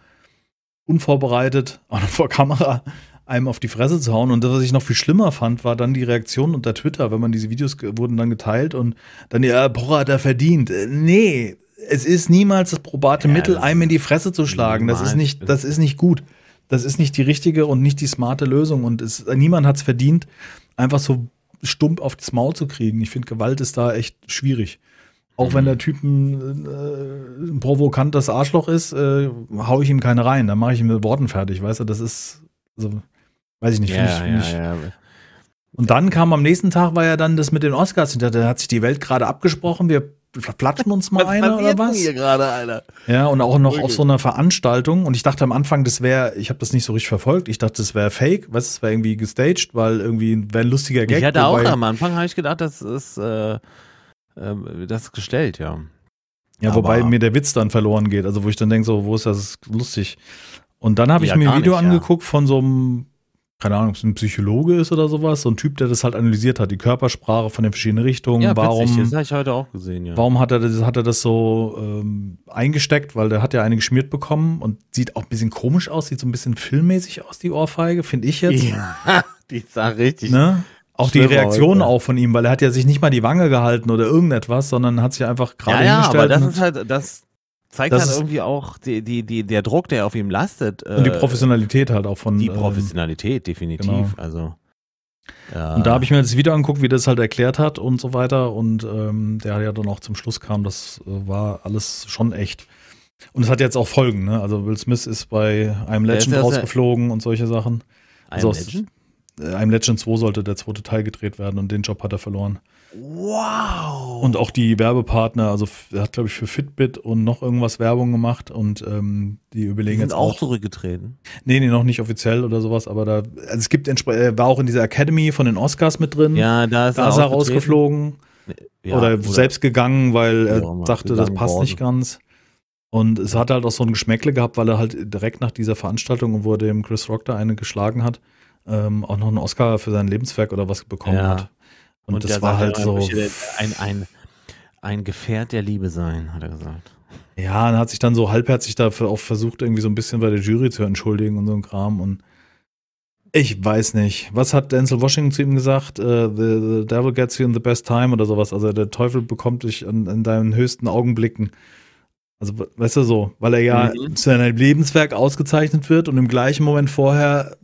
unvorbereitet, auch noch vor Kamera, einem auf die Fresse zu hauen. Und das, was ich noch viel schlimmer fand, war dann die Reaktion unter Twitter, wenn man diese Videos wurden dann geteilt und dann, ja, Porra hat er verdient. Äh, Nee, es ist niemals das probate Ja, Mittel, das einem in die Fresse zu schlagen. Das ist nicht, das ist nicht gut. Das ist nicht die richtige und nicht die smarte Lösung. Und es, niemand hat es verdient, einfach so stumpf auf das Maul zu kriegen. Ich finde, Gewalt ist da echt schwierig. Auch wenn Mhm. der Typ ein, äh, ein provokantes Arschloch ist, äh, hau ich ihm keine rein. Dann mache ich ihm mit Worten fertig, weißt du? Das ist, also, weiß ich nicht. Ja, ich, ja, ich. ja. Und dann kam am nächsten Tag war ja dann das mit den Oscars. Da hat sich die Welt gerade abgesprochen. Wir platschen uns mal eine oder passiert denn was? hier gerade, Alter? Ja, und auch noch auf so einer Veranstaltung. Und ich dachte am Anfang, das wäre, ich habe das nicht so richtig verfolgt. Ich dachte, das wäre fake, du, es wäre irgendwie gestaged, weil irgendwie wäre ein lustiger Gag. Ich hatte auch wobei- am Anfang, habe ich gedacht, das ist, äh, äh, das ist gestellt, ja. Ja, wobei Aber- mir der Witz dann verloren geht. Also wo ich dann denke, so, wo ist das lustig? Und dann habe ich Ja, mir ein Video nicht, ja. angeguckt von so einem, keine Ahnung, ob es ein Psychologe ist oder sowas, so ein Typ, der das halt analysiert hat, die Körpersprache von den verschiedenen Richtungen. Ja, warum, witzig, das habe ich heute auch gesehen, ja. warum hat er das, hat er das so ähm, eingesteckt? Weil der hat ja eine geschmiert bekommen und sieht auch ein bisschen komisch aus, sieht so ein bisschen filmmäßig aus, die Ohrfeige, finde ich jetzt. Ja, die sah richtig. Ne? Auch die Reaktion auch von ihm, weil er hat ja sich nicht mal die Wange gehalten oder irgendetwas, sondern hat sich einfach gerade ja, ja, hingestellt. aber das ist halt, das zeigt Das halt irgendwie auch die, die, die, der Druck, der auf ihm lastet. und die äh, Professionalität halt auch von Die ähm, Professionalität, definitiv. genau. Also. Ja. Und da habe ich mir das Video angeguckt, wie das halt erklärt hat und so weiter. Und ähm, der ja dann auch zum Schluss kam, das äh, war alles schon echt. Und es hat jetzt auch Folgen, ne? Also Will Smith ist bei einem Legend rausgeflogen und solche Sachen. Ein also Legend? Äh, I'm Legend 2 sollte der zweite Teil gedreht werden und den Job hat er verloren. Wow. Und auch die Werbepartner, also er hat, glaube ich, für Fitbit und noch irgendwas Werbung gemacht und ähm, die die überlegen sind jetzt auch auch. zurückgetreten. Nee, nee, noch nicht offiziell oder sowas, aber da, also es gibt er war auch in dieser Academy von den Oscars mit drin. Ja, da ist da ist er rausgeflogen Ja, oder, selbst gegangen, weil er Ja, dachte, das passt worden. nicht ganz. Und es hat halt auch so ein Geschmäckle gehabt, weil er halt direkt nach dieser Veranstaltung, wo er dem Chris Rock da eine geschlagen hat, ähm, auch noch einen Oscar für sein Lebenswerk oder was bekommen Ja. hat. Und, das der war halt so. Ein, ein, ein Gefährt der Liebe sein, hat er gesagt. Ja, und hat sich dann so halbherzig dafür auch versucht, irgendwie so ein bisschen bei der Jury zu entschuldigen und so ein Kram. Und ich weiß nicht. Was hat Denzel Washington zu ihm gesagt? Äh, the, the devil gets you in the best time oder sowas. Also der Teufel bekommt dich in, in deinen höchsten Augenblicken. Also, we- weißt du so, weil er ja Mhm. zu seinem Lebenswerk ausgezeichnet wird und im gleichen Moment vorher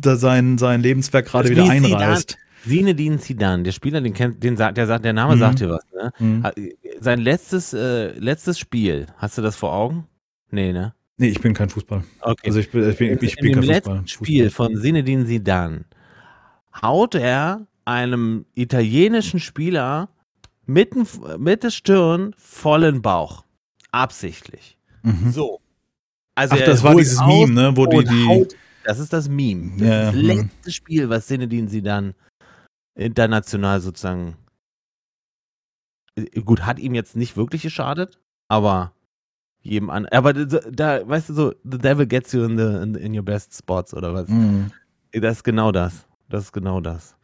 da sein, sein Lebenswerk gerade wieder einreißt. Zinedine Zidane, der Spieler, den kennt, den sagt, der sagt, der Name Mhm. sagt dir was, ne? Hm. Hat- Sein letztes, äh, letztes Spiel, hast du das vor Augen? Nee, ne? Nee, ich bin kein Fußball. Okay. Also ich bin, ich bin, ich in bin kein Fußball. Spiel von Zinedine Zidane haut er einem italienischen Spieler mitten, Mitte Stirn vollen Bauch. Absichtlich. Mhm. So. Also Ach, das war dieses Meme, ne, wo die, die, haut, das ist das Meme. Das Ja, ist das ja, letzte Spiel, was Zinedine Zidane international sozusagen äh, gut, hat ihm jetzt nicht wirklich geschadet, aber jedem an. Aber da, weißt du so, the devil gets you in, the, in, in your best spots oder was? Mhm. Das ist genau das. Das ist genau das.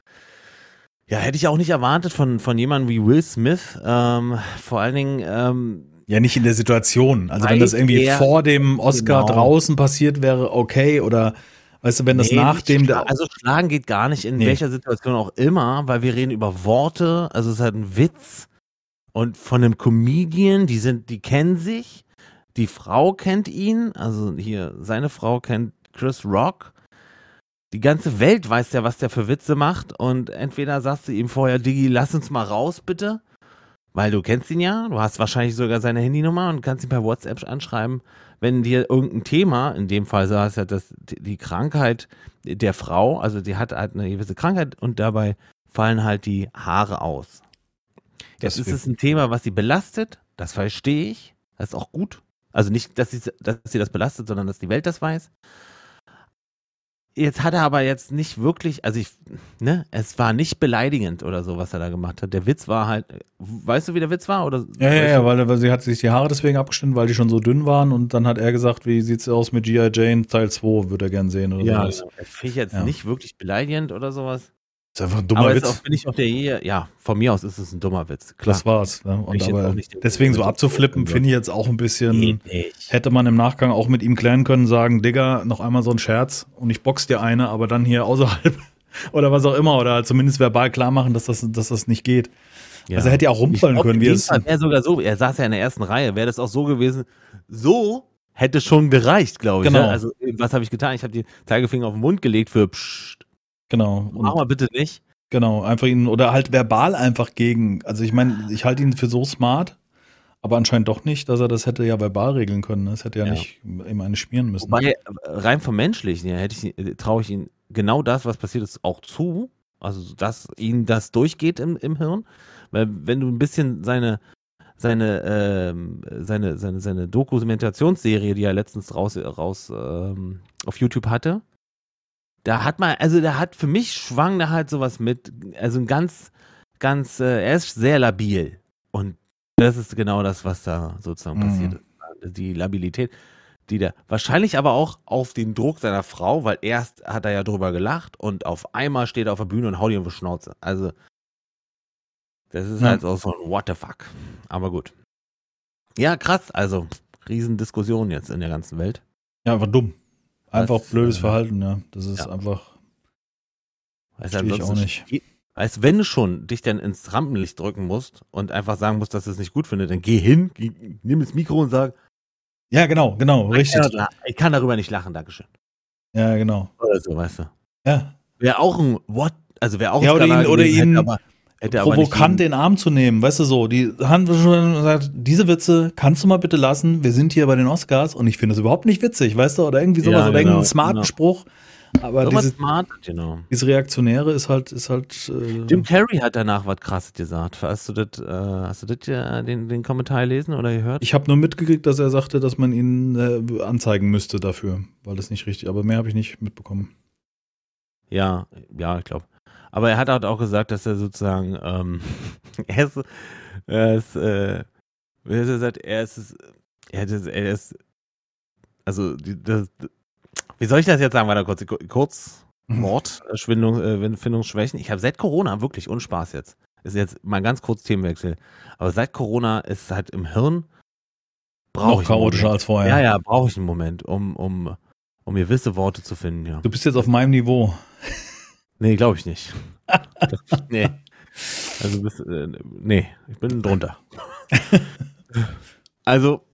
Ja, hätte ich auch nicht erwartet von, von jemandem wie Will Smith. Ähm, vor allen Dingen, ähm, Ja, nicht in der Situation. Also wenn das irgendwie vor dem Oscar Genau. draußen passiert wäre, okay. Oder weißt du, wenn das nee, nach nicht dem schla- der also schlagen geht gar nicht in Nee. welcher Situation auch immer, weil wir reden über Worte, also es ist halt ein Witz. Und von einem Comedian, die sind, die kennen sich, die Frau kennt ihn, also hier seine Frau kennt Chris Rock. Die ganze Welt weiß ja, was der für Witze macht. Und entweder sagst du ihm vorher, Diggi, lass uns mal raus, bitte. Weil du kennst ihn ja, du hast wahrscheinlich sogar seine Handynummer und kannst ihn per WhatsApp anschreiben, wenn dir irgendein Thema, in dem Fall sagst du ja, dass die Krankheit der Frau, also die hat halt eine gewisse Krankheit und dabei fallen halt die Haare aus. Das Jetzt ist wir- es ein Thema, was sie belastet, das verstehe ich, das ist auch gut. Also nicht, dass sie, dass sie das belastet, sondern dass die Welt das weiß. Jetzt hat er aber jetzt nicht wirklich, also ich, ne, es war nicht beleidigend oder so, was er da gemacht hat. Der Witz war halt, weißt du, wie der Witz war? Oder Ja, ja, ja, weil, weil sie hat sich die Haare deswegen abgeschnitten, weil die schon so dünn waren und dann hat er gesagt, wie sieht's aus mit G.I. Jane Teil 2, würde er gern sehen oder Ja, sowas. Das finde ich jetzt Ja. nicht wirklich beleidigend oder sowas. Ist einfach ein dummer aber Witz. auch, bin ich auch der ja, von mir aus ist es ein dummer Witz. Klar. das war's. Ne? Und aber deswegen so abzuflippen, finde ich jetzt auch ein bisschen. Hätte man im Nachgang auch mit ihm klären können, sagen, Digga, noch einmal so ein Scherz und ich box dir eine, aber dann hier außerhalb oder was auch immer oder zumindest verbal klar machen, dass das, dass das nicht geht. Ja. Also er hätte ja auch rumfallen können, wie es. Wäre sogar so, er saß ja in der ersten Reihe, wäre das auch so gewesen, so hätte schon gereicht, glaube ich. Genau. Ne? Also, was habe ich getan? Ich habe die Zeigefinger auf den Mund gelegt für Psst, Genau. mach Und, mal bitte nicht. genau, einfach ihn oder halt verbal einfach gegen. Also ich meine, ich halte ihn für so smart, aber anscheinend doch nicht, dass er das hätte ja verbal regeln können. Das hätte ja, Ja. nicht ihm eine schmieren müssen. Wobei, rein vom Menschlichen her hätte ich, äh, traue ich ihm genau das, was passiert ist, auch zu. Also, dass ihm das durchgeht im, im Hirn. Weil, wenn du ein bisschen seine, seine, ähm, seine, seine, seine Dokumentationsserie, die er letztens raus, raus ähm, auf YouTube hatte, da hat man, also da hat für mich schwang da halt sowas mit, also ein ganz, ganz, äh, er ist sehr labil. Und das ist genau das, was da sozusagen Mhm. passiert ist. Die Labilität die der wahrscheinlich aber auch auf den Druck seiner Frau, weil erst hat er ja drüber gelacht und auf einmal steht er auf der Bühne und haut ihm auf die Schnauze. Also das ist Ja. halt auch so ein What the fuck. Aber gut. Ja, krass. Also Riesendiskussion jetzt in der ganzen Welt. Ja, einfach dumm. Einfach Das, blödes äh, Verhalten, ja. Das ist ja. einfach. Versteh ich auch nicht. Weißt, wenn du schon dich dann ins Rampenlicht drücken musst und einfach sagen musst, dass du es nicht gut findest, dann geh hin, geh, nimm das Mikro und sag, Ja, genau, genau, richtig. ich kann, ich kann darüber nicht lachen, Dankeschön. Ja, genau. Oder so, weißt du. Ja. Wäre auch ein What, also wäre auch ein Ja, oder Skandal ihn- oder ihn aber, hätte Provokant den Arm zu nehmen, weißt du so. Die haben schon gesagt, diese Witze kannst du mal bitte lassen. Wir sind hier bei den Oscars und ich finde es überhaupt nicht witzig, weißt du? Oder irgendwie sowas Ja, oder genau, irgendeinen smarten genau. Spruch. Aber diese, smart, genau. diese Reaktionäre ist halt, ist halt. Äh, Jim Carrey hat danach was krasses gesagt. Hast du das, äh, hast du das äh, den, den Kommentar gelesen oder gehört? ich habe nur mitgekriegt, dass er sagte, dass man ihn äh, anzeigen müsste dafür, weil das nicht richtig. Aber mehr habe ich nicht mitbekommen. Ja, ja, ich glaube. Aber er hat halt auch gesagt, dass er sozusagen, ähm, er ist, er ist, äh, wie hat er gesagt, er ist, er ist, er ist also, das, wie soll ich das jetzt sagen? Weiter kurz, kurz Wort, äh, Schwindung, äh, Findungsschwächen. Ich habe seit Corona wirklich Unspaß jetzt. Ist jetzt mal ganz kurz Themenwechsel. Aber seit Corona ist halt im Hirn brauche ich chaotischer als vorher. Ja, ja, brauche ich einen Moment, um, um, um gewisse Worte zu finden, ja. Du bist jetzt auf meinem Niveau. Nee, glaube ich nicht. nee. Also bist, äh, nee, ich bin drunter. also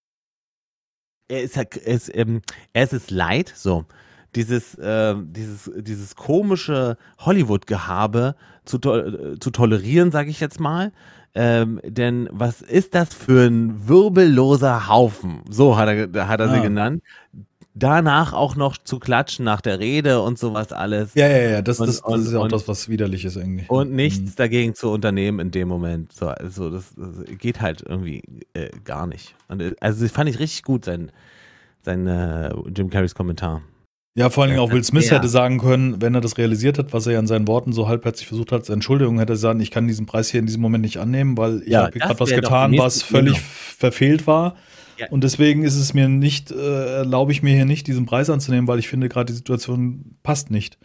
er ist, halt- er ist, ähm, er ist es leid, so dieses, äh, dieses, dieses komische Hollywood-Gehabe zu, to äh, zu tolerieren, sage ich jetzt mal. Ähm, denn was ist das für ein wirbelloser Haufen? So hat er, hat er sie Ah. genannt. Danach auch noch zu klatschen nach der Rede und sowas alles. Ja, ja, ja, das, Und- das, das und- ist ja auch und- das, was widerlich ist eigentlich. Und nichts Mhm. dagegen zu unternehmen in dem Moment. So, also das, das geht halt irgendwie äh, gar nicht. Und, äh, also das fand ich richtig gut, sein, sein äh, Jim Carreys Kommentar. Ja, vor allen Dingen auch Will Smith Ja. hätte sagen können, wenn er das realisiert hat, was er ja in seinen Worten so halbherzig versucht hat, Entschuldigung, hätte er sagen, ich kann diesen Preis hier in diesem Moment nicht annehmen, weil ich Ja, habe gerade was getan, was völlig verfehlt war. Ja. Und deswegen ist es mir nicht, äh, erlaube ich mir hier nicht, diesen Preis anzunehmen, weil ich finde, gerade die Situation passt nicht.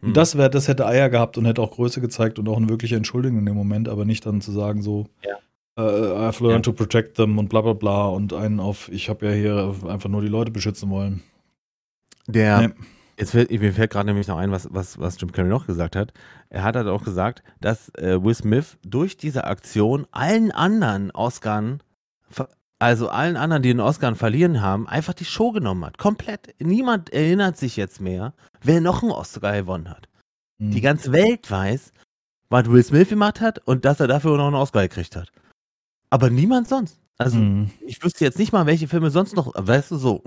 Hm. Und das wäre, das hätte Eier gehabt und hätte auch Größe gezeigt und auch eine wirkliche Entschuldigung in dem Moment, aber nicht dann zu sagen, so, Ja. äh, I've learned Ja. to protect them und bla bla bla und einen auf, ich habe ja hier einfach nur die Leute beschützen wollen. Der, Nee. jetzt fällt, mir fällt gerade nämlich noch ein, was, was, was Jim Carrey noch gesagt hat. Er hat halt auch gesagt, dass äh, Will Smith durch diese Aktion allen anderen Oscars, also allen anderen, die den Oscar verlieren haben, einfach die Show genommen hat. Komplett. Niemand erinnert sich jetzt mehr, wer noch einen Oscar gewonnen hat. Hm. die ganze Welt weiß, was Will Smith gemacht hat und dass er dafür noch einen Oscar gekriegt hat. Aber niemand sonst. Also Hm. ich wüsste jetzt nicht mal, welche Filme sonst noch, weißt du, so.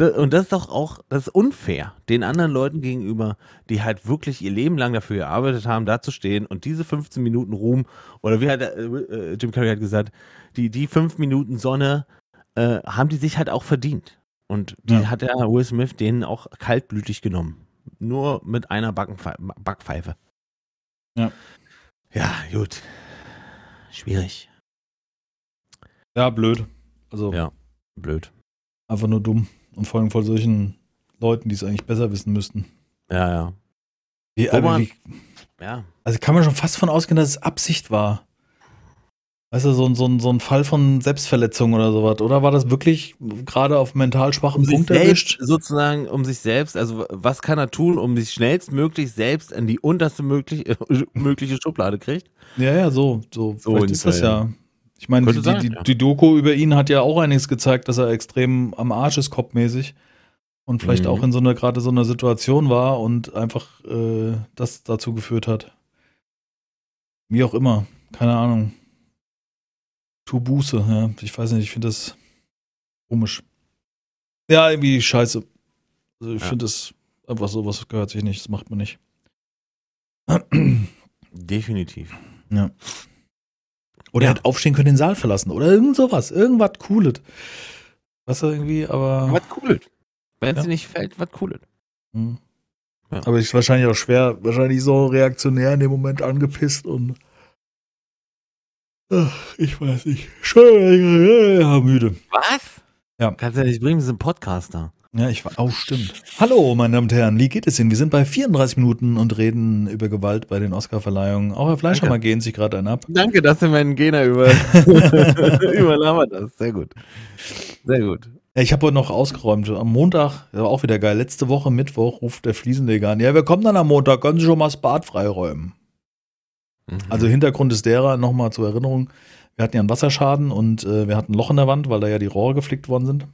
Und das ist doch auch, das ist unfair, den anderen Leuten gegenüber, die halt wirklich ihr Leben lang dafür gearbeitet haben, da zu stehen und diese 15 Minuten Ruhm, oder wie hat er, äh, Jim Carrey hat gesagt, die, die 5 Minuten Sonne, äh, haben die sich halt auch verdient. Und die Ja. hat der Will Smith denen auch kaltblütig genommen. Nur mit einer Backenpfe Backpfeife. Ja. Ja, gut. Schwierig. Ja, blöd. Also Ja. Blöd. einfach nur dumm. Und vor allem von solchen Leuten, die es eigentlich besser wissen müssten. Ja, ja. Wie, man- wie, Ja. also kann man schon fast von ausgehen, dass es Absicht war. Weißt du, so, ein- so, ein- so ein Fall von Selbstverletzung oder sowas. Oder war das wirklich gerade auf mental schwachen Um Punkt erwischt? sozusagen, um sich selbst, also was kann er tun, um sich schnellstmöglich selbst in die unterste möglich, mögliche Schublade kriegt? Ja, ja, so. so, So Vielleicht ist das ja. Ich meine, die, sein, die, ja. die Doku über ihn hat ja auch einiges gezeigt, dass er extrem am Arsch ist, kopfmäßig. Und vielleicht Mhm. auch in so einer, gerade so einer Situation war und einfach äh, das dazu geführt hat. Wie auch immer. Keine Ahnung. Tu Buße, ja. Ich weiß nicht, ich finde das komisch. Ja, irgendwie scheiße. Also ich Ja. finde das einfach so, was gehört sich nicht, das macht man nicht. Definitiv. Ja. Oder Ja. er hätte aufstehen können, den Saal verlassen. Oder irgend sowas. Irgendwas Cooles. Was irgendwie, aber. Was cooles. Wenn es Ja. nicht fällt, was cooles. Hm. Ja. Aber ist wahrscheinlich auch schwer, wahrscheinlich so reaktionär in dem Moment angepisst und. Ach, ich weiß nicht. Schön, ja, müde. Was? Ja. Kannst du ja nicht bringen, wir sind Podcaster. Ja, ich war. Oh, stimmt. Hallo, meine Damen und Herren, wie geht es Ihnen? Wir sind bei 34 Minuten und reden über Gewalt bei den Oscarverleihungen. Auch Herr Fleischhammer Danke. gehen sich gerade einen ab. Danke, dass du meinen Gena über, überlabert hast. Sehr gut. Sehr gut. Ich habe heute noch ausgeräumt. Am Montag, das war auch wieder geil. Letzte Woche, Mittwoch, ruft der Fliesenleger an. Ja, wir kommen dann am Montag, können Sie schon mal das Bad freiräumen. Mhm. Also Hintergrund ist derer, nochmal zur Erinnerung, wir hatten ja einen Wasserschaden und äh, wir hatten ein Loch in der Wand, weil da ja die Rohre geflickt worden sind.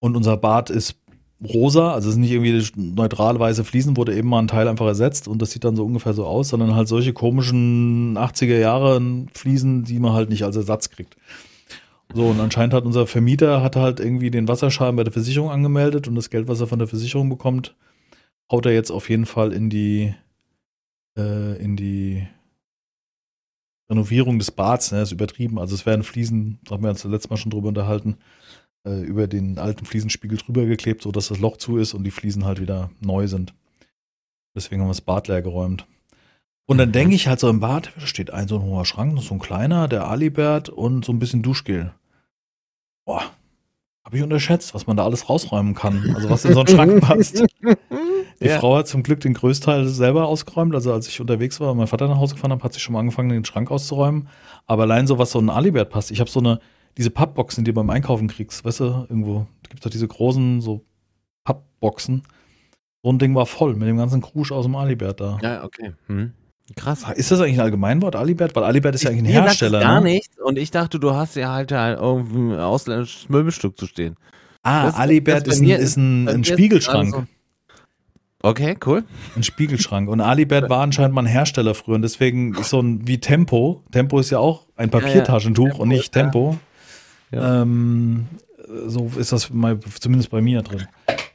Und unser Bad ist rosa, also es ist nicht irgendwie neutral weiße Fliesen, wurde eben mal ein Teil einfach ersetzt und das sieht dann so ungefähr so aus, sondern halt solche komischen 80er Jahre Fliesen, die man halt nicht als Ersatz kriegt. So, und anscheinend hat unser Vermieter hat halt irgendwie den Wasserschaden bei der Versicherung angemeldet und das Geld, was er von der Versicherung bekommt, haut er jetzt auf jeden Fall in die, äh, in die Renovierung des Bads, ne, ist übertrieben. Also es werden Fliesen, da haben wir uns das letzte Mal schon drüber unterhalten, äh, über den alten Fliesenspiegel drüber geklebt, sodass das Loch zu ist und die Fliesen halt wieder neu sind. Deswegen haben wir das Bad leer geräumt. Und dann denke ich halt so im Bad, da steht ein so ein hoher Schrank, so ein kleiner, der Alibert und so ein bisschen Duschgel. Boah, habe ich unterschätzt, was man da alles rausräumen kann. Also was in so einen Schrank passt. Die Ja. Frau hat zum Glück den Größteil selber ausgeräumt. Also als ich unterwegs war und mein Vater nach Hause gefahren habe, hat sie schon mal angefangen, den Schrank auszuräumen. Aber allein so, was so ein Alibert passt. Ich habe so eine, diese Pappboxen, die du beim Einkaufen kriegst, weißt du, irgendwo. Da gibt es doch diese großen, so Pappboxen. So ein Ding war voll mit dem ganzen Krusch aus dem Alibert da. Ja, okay. Hm. Krass. Ist das eigentlich ein Allgemeinwort, Alibert? Weil Alibert ist ja eigentlich ein Hersteller. gar ne? nichts und ich dachte, du hast ja halt da irgendwie ein ausländisches Möbelstück zu stehen. Ah, Das- Alibert ist bei ein, ist ein, ein ist Spiegelschrank. gerade so- Okay, cool. Ein Spiegelschrank. Und Alibert war anscheinend mal ein Hersteller früher. Und deswegen so ein wie Tempo. Tempo ist ja auch ein Ja, ja. Papiertaschentuch Tempo und nicht ja. Tempo. Ja. Ähm, so ist das mal, zumindest bei mir drin.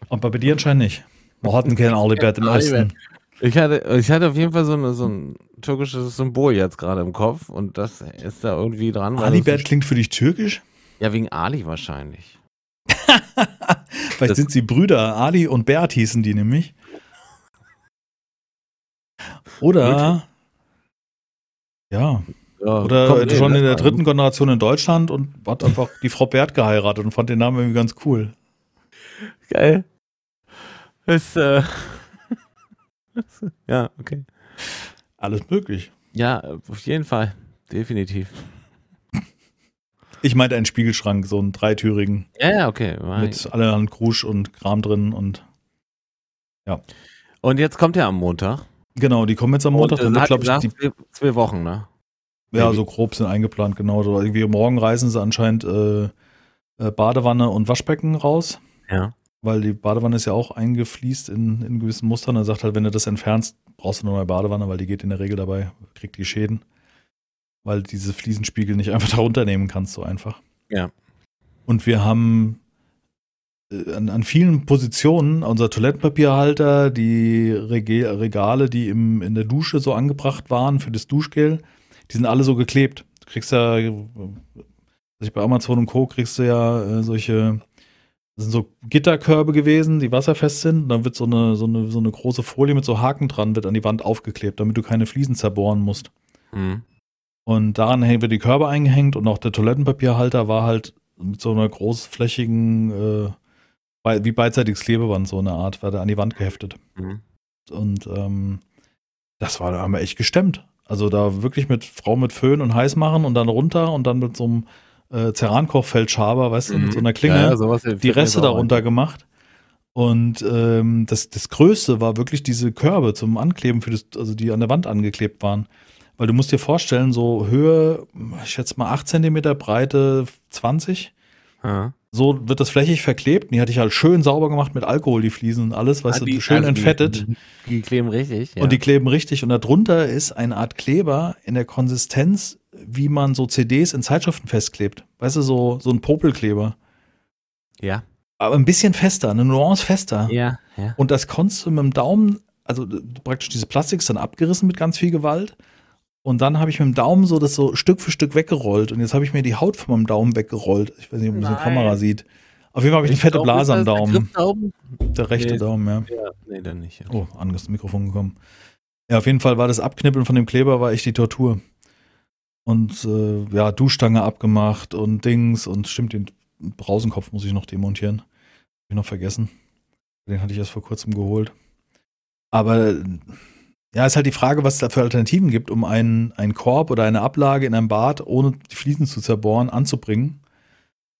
Und bei dir anscheinend nicht. Wir hatten keinen Alibert im. Osten. Ich hatte, ich hatte auf jeden Fall so, eine, so ein türkisches Symbol jetzt gerade im Kopf und das ist da irgendwie dran. Alibert klingt für dich türkisch? Ja, wegen Ali wahrscheinlich. Vielleicht Das- sind sie Brüder. Ali und Bert hießen die nämlich. Oder. Ja. Ja, Oder komm, nee, schon in der dritten Generation in Deutschland und hat einfach die Frau Bert geheiratet und fand den Namen irgendwie ganz cool. Geil. Ist, äh, ja, okay. Alles möglich. Ja, auf jeden Fall. Definitiv. Ich meinte einen Spiegelschrank, so einen dreitürigen, Ja, ja, okay. mit allerhand Krusch und Kram drin und Und jetzt kommt er am Montag. Genau, die kommen jetzt am Montag. Und, Dann glaube ich, die, zwei, zwei Wochen, ne? ja, so grob sind eingeplant, genau. So irgendwie morgen reisen sie anscheinend äh, äh, Badewanne und Waschbecken raus, Ja. weil die Badewanne ist ja auch eingefliest in, in gewissen Mustern. Er sagt halt, wenn du das entfernst, brauchst du eine neue Badewanne, weil die geht in der Regel dabei, kriegt die Schäden. Weil diese Fliesenspiegel nicht einfach da runternehmen kannst, so einfach. Ja. Und wir haben an, an vielen Positionen, unser Toilettenpapierhalter, die Rege Regale, die im, in der Dusche so angebracht waren für das Duschgel, die sind alle so geklebt. Du kriegst ja, äh, also bei Amazon und Co. kriegst du ja äh, solche, das sind so Gitterkörbe gewesen, die wasserfest sind. Und dann wird so eine, so, eine, so eine große Folie mit so Haken dran, wird an die Wand aufgeklebt, damit du keine Fliesen zerbohren musst. Mhm. Und daran hängen wir die Körbe eingehängt und auch der Toilettenpapierhalter war halt mit so einer großflächigen, äh, wie beidseitiges Klebeband, so eine Art, war da an die Wand geheftet. Mhm. Und ähm, das war, da haben wir echt gestemmt. Also da wirklich mit Frau mit Föhn und heiß machen und dann runter und dann mit so einem äh, Cerankochfeldschaber, weißt du, mit so einer Klinge Ja, die Reste darunter gemacht. Und ähm, das, das Größte war wirklich diese Körbe zum Ankleben, für das, also die an der Wand angeklebt waren. Weil du musst dir vorstellen, so Höhe, ich schätze mal 8 Zentimeter, Breite 20. Ja. So wird das flächig verklebt. Und die hatte ich halt schön sauber gemacht mit Alkohol, die Fliesen und alles, weißt Ah, du, schön also entfettet. Die, die kleben richtig. Ja. Und die kleben richtig. Und darunter ist eine Art Kleber in der Konsistenz, wie man so CDs in Zeitschriften festklebt. Weißt du, so, so ein Popelkleber. ja. Aber ein bisschen fester, eine Nuance fester. Ja. Ja. Und das konntest du mit dem Daumen, also praktisch dieses Plastik ist dann abgerissen mit ganz viel Gewalt. Und dann habe ich mit dem Daumen so das so Stück für Stück weggerollt. Und jetzt habe ich mir die Haut von meinem Daumen weggerollt. Ich weiß nicht, ob man das in der. Kamera sieht. Auf jeden Fall habe ich eine fette Blase am der Daumen. Griffdaumen? Der rechte Nee. Daumen, ja. Ja, nee, dann nicht. Ja. Oh, an das Mikrofon gekommen. Ja, auf jeden Fall war das Abknippeln von dem Kleber war echt die Tortur. Und äh, ja, Duschstange abgemacht und Dings und stimmt, den Brausenkopf muss ich noch demontieren. Hab ich noch vergessen. Den hatte ich erst vor kurzem geholt. Aber äh, ja, ist halt die Frage, was es da für Alternativen gibt, um einen, einen Korb oder eine Ablage in einem Bad, ohne die Fliesen zu zerbohren, anzubringen.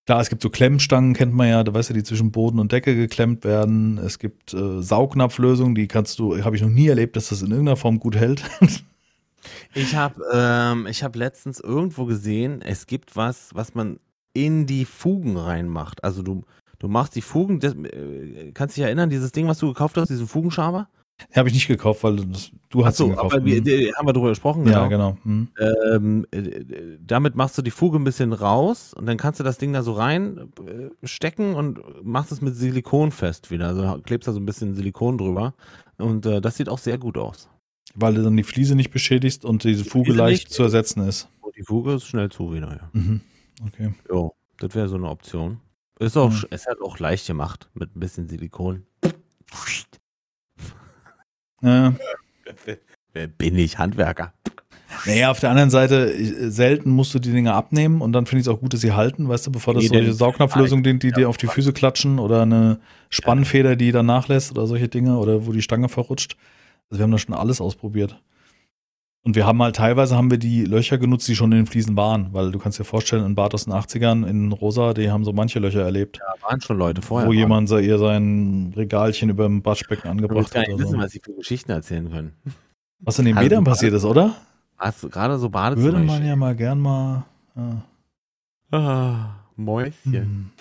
Klar, es gibt so Klemmstangen, kennt man ja, da weißt du, die zwischen Boden und Decke geklemmt werden. Es gibt äh, Saugnapflösungen, die kannst du, habe ich noch nie erlebt, dass das in irgendeiner Form gut hält. Ich habe ähm, hab letztens irgendwo gesehen, es gibt was, was man in die Fugen reinmacht. Also du, du machst die Fugen, das, äh, kannst dich erinnern, dieses Ding, was du gekauft hast, diesen Fugenschaber? Habe ich nicht gekauft, weil das, du hast Achso, ihn gekauft. aber wir, Mhm. die, haben wir drüber gesprochen, ja, genau. genau. Mhm. Ähm, äh, damit machst du die Fuge ein bisschen raus und dann kannst du das Ding da so rein äh, und machst es mit Silikon fest wieder. Also klebst da so ein bisschen Silikon drüber. Und äh, das sieht auch sehr gut aus. Weil du dann die Fliese nicht beschädigst und diese Fuge leicht nicht. zu ersetzen ist. Und die Fuge ist schnell zu wieder, ja. Mhm. Okay. Jo, das wäre so eine Option. Ist auch, Mhm. ist halt auch leicht gemacht mit ein bisschen Silikon. Ja. Wer bin ich? Handwerker. Naja, auf der anderen Seite, äh, selten musst du die Dinger abnehmen und dann finde ich es auch gut, dass sie halten, weißt du, bevor das Nee, solche Saugnapflösungen, die, die dir auf die Füße klatschen oder eine Spannfeder, die dann nachlässt oder solche Dinge oder wo die Stange verrutscht. Also wir haben da schon alles ausprobiert. Und wir haben halt teilweise haben wir die Löcher genutzt, die schon in den Fliesen waren, weil du kannst dir vorstellen, ein Bad aus den 80ern in Rosa, die haben so manche Löcher erlebt, Da waren schon Leute vorher. wo dran. jemand so ihr sein Regalchen über dem Waschbecken angebracht gar hat. nicht Oder wissen, so. was sie für Geschichten erzählen können. Was in den Also, Bädern passiert ist, oder? Hast du gerade so Badezimmer? Würde man ja mal gern mal. Ja. Ah, Mäuschen.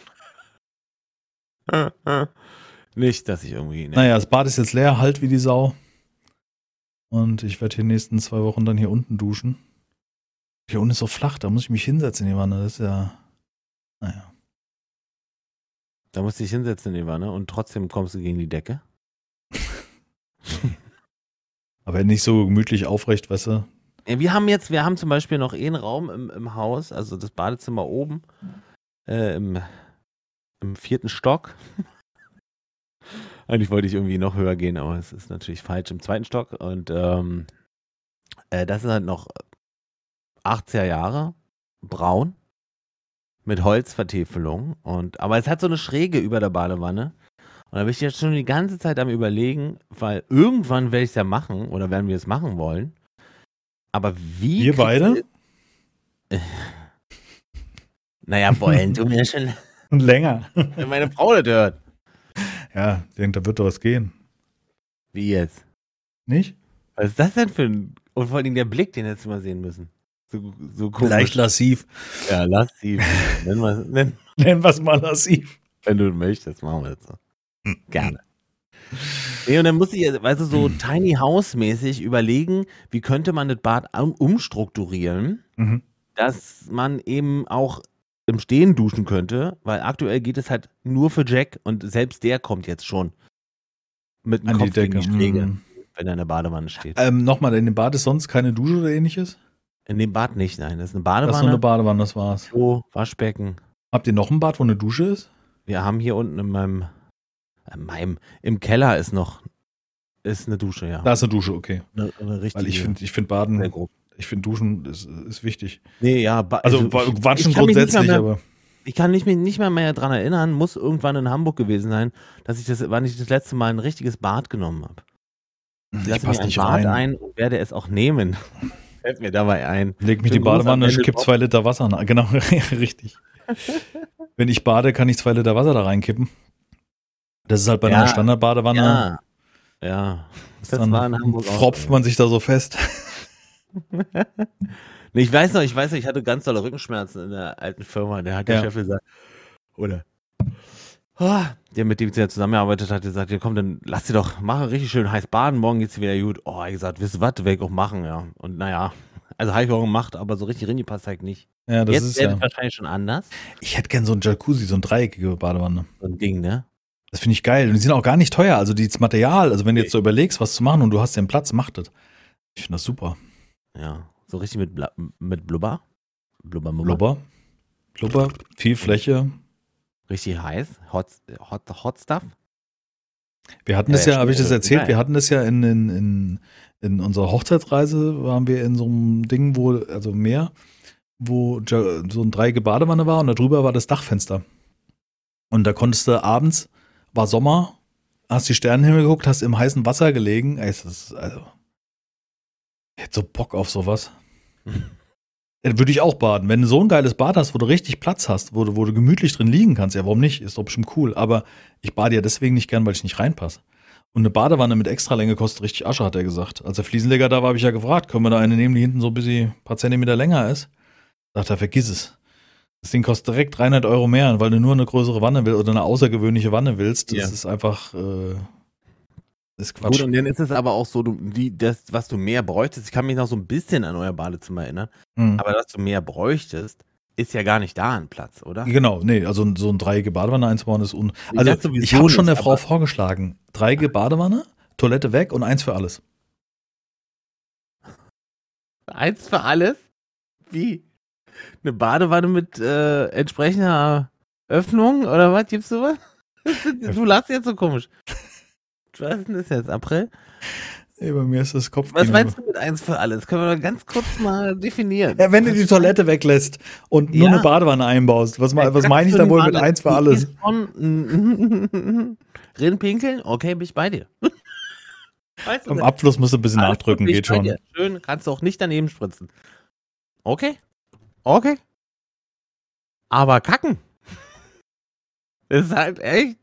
Hm. Nicht, dass ich irgendwie. Ne. Naja, das Bad ist jetzt leer, halt wie die Sau. Und ich werde die nächsten zwei Wochen dann hier unten duschen. Hier unten ist so flach, da muss ich mich hinsetzen in die Wanne. Das ist ja. Naja. Da musst du dich hinsetzen in die Wanne und trotzdem kommst du gegen die Decke. Aber nicht so gemütlich aufrecht, weißt du? Ja, wir haben jetzt, wir haben zum Beispiel noch einen Raum im, im Haus, also das Badezimmer oben, äh, im, im vierten Stock. Eigentlich wollte ich irgendwie noch höher gehen, aber es ist natürlich falsch im zweiten Stock. Und ähm, äh, das ist halt noch 80er Jahre, braun, mit Holzvertäfelung. Und, aber es hat so eine Schräge über der Badewanne. Und da bin ich jetzt schon die ganze Zeit am überlegen, weil irgendwann werde ich es ja machen oder werden wir es machen wollen. Aber wie. Wir beide? du- Naja, wollen tun wir schon, Und länger. wenn meine Frau das hört. Ja, ich denke, da wird doch was gehen. Wie jetzt? Nicht? Was ist das denn für ein. Und vor allem der Blick, den hättest du mal sehen müssen. So, so komisch. Leicht lassiv. Ja, lass sie. Nenn mal, nenn, Nennen wir es mal lassiv. wenn du möchtest, machen wir das so. Gerne. Nee, und dann muss ich, weißt du, so Tiny House-mäßig überlegen, wie könnte man das Bad um- umstrukturieren, Mhm. dass man eben auch im Stehen duschen könnte, weil aktuell geht es halt nur für Jack und selbst der kommt jetzt schon mit dem An die Kopf gegen Decke. die Schräge, Mhm. wenn er in der Badewanne steht. Ähm, Nochmal, in dem Bad ist sonst keine Dusche oder ähnliches? In dem Bad nicht, nein, das ist eine Das ist nur Badewanne, eine Badewanne, das war's. Klo, Waschbecken. Habt ihr noch ein Bad, wo eine Dusche ist? Wir haben hier unten in meinem, in meinem, im Keller ist noch, ist eine Dusche, ja. Da ist eine Dusche, okay. Eine, eine richtige, Weil ich finde, ich sehr Baden, grob. Ich finde Duschen ist, ist wichtig. Nee, ja, Also ich- ich Watschen grundsätzlich, mehr, aber Ich kann mich nicht mehr, mehr daran erinnern, muss irgendwann in Hamburg gewesen sein, dass ich das, wann ich das letzte Mal ein richtiges Bad genommen habe. ich Lass passe mir ein Bad rein. ein und werde es auch nehmen. Fällt mir dabei ein. Leg mich in die Badewanne, Ende kipp zwei Liter Wasser nach. Genau, richtig. Wenn ich bade, kann ich zwei Liter Wasser da reinkippen. Das ist halt bei Ja, einer Standardbadewanne. Ja. Ja. das dann war in Hamburg auch Fropft man sich da so fest. Nee, ich weiß noch, ich weiß noch, ich hatte ganz tolle Rückenschmerzen in der alten Firma. Der hat der Ja. Chef gesagt, oder ah, der mit dem ich zusammengearbeitet hat, gesagt, ja komm, dann lass dir doch, mach richtig schön heiß baden, morgen geht's dir wieder gut. Oh, ich gesagt, wisst was, werde ich auch machen, ja. Und naja, also habe ich auch gemacht, aber so richtig reingepasst halt nicht. Ja, das Jetzt ist ja. wahrscheinlich schon anders. Ich hätte gern so ein Jacuzzi, so ein dreieckige Badewanne. So ein Ding, ne? Das finde ich geil. Und die sind auch gar nicht teuer. Also das Material, also wenn du jetzt so überlegst, was zu machen und du hast den Platz, mach das. Ich finde das super. Ja. So richtig mit, Bla mit Blubber. Blubber, Blubber. Blubber. Blubber, viel Fläche. Richtig heiß. Hot, hot, hot Stuff. Wir hatten Ja, das ja, habe ich das erzählt, Geil. wir hatten das ja in, in, in, in unserer Hochzeitsreise, waren wir in so einem Ding, wo, also Meer, wo so ein dreieckige Badewanne war und da drüber war das Dachfenster. Und da konntest du abends, war Sommer, hast die Sternenhimmel geguckt, hast im heißen Wasser gelegen. Ey, das ist, also, ich hätte so Bock auf sowas. Würde ich auch baden. Wenn du so ein geiles Bad hast, wo du richtig Platz hast, wo du, wo du gemütlich drin liegen kannst, ja, warum nicht? Ist doch bestimmt cool. Aber ich bade ja deswegen nicht gern, weil ich nicht reinpasse. Und eine Badewanne mit Extralänge kostet richtig Asche, hat er gesagt. Als der Fliesenleger da war, habe ich ja gefragt, können wir da eine nehmen, die hinten so ein bisschen ein paar Zentimeter länger ist? Sagt er, vergiss es. Das Ding kostet direkt 300 Euro mehr, weil du nur eine größere Wanne willst oder eine außergewöhnliche Wanne willst. Das Ja. ist einfach, äh, ist Quatsch. Gut, und dann ist es aber auch so, du, die, das, was du mehr bräuchtest, ich kann mich noch so ein bisschen an euer Badezimmer erinnern, Mhm. aber was du mehr bräuchtest, ist ja gar nicht da ein Platz, oder? Genau, nee, also so ein dreieckige Badewanne einzubauen ist un. Ich Also sowieso ich habe schon der Frau vorgeschlagen, dreieckige Badewanne, Toilette weg und eins für alles. Eins für alles? Wie? Eine Badewanne mit äh, entsprechender Öffnung oder was? Gibt's sowas? Du lachst jetzt so komisch. Was ist denn das jetzt? April? Nee, bei mir ist das Kopf. Was meinst du mit eins für alles? Können wir mal ganz kurz mal definieren. Ja, wenn du die Toilette weglässt und nur Ja. eine Badewanne einbaust, was, me- was meine ich da wohl mit eins für alles? Rinpinkeln? Okay, bin ich bei dir. Weißt du Am das? Abfluss musst du ein bisschen nachdrücken, geht schon. dir. Schön, kannst du auch nicht daneben spritzen. Okay. Okay. Aber kacken. Das ist halt echt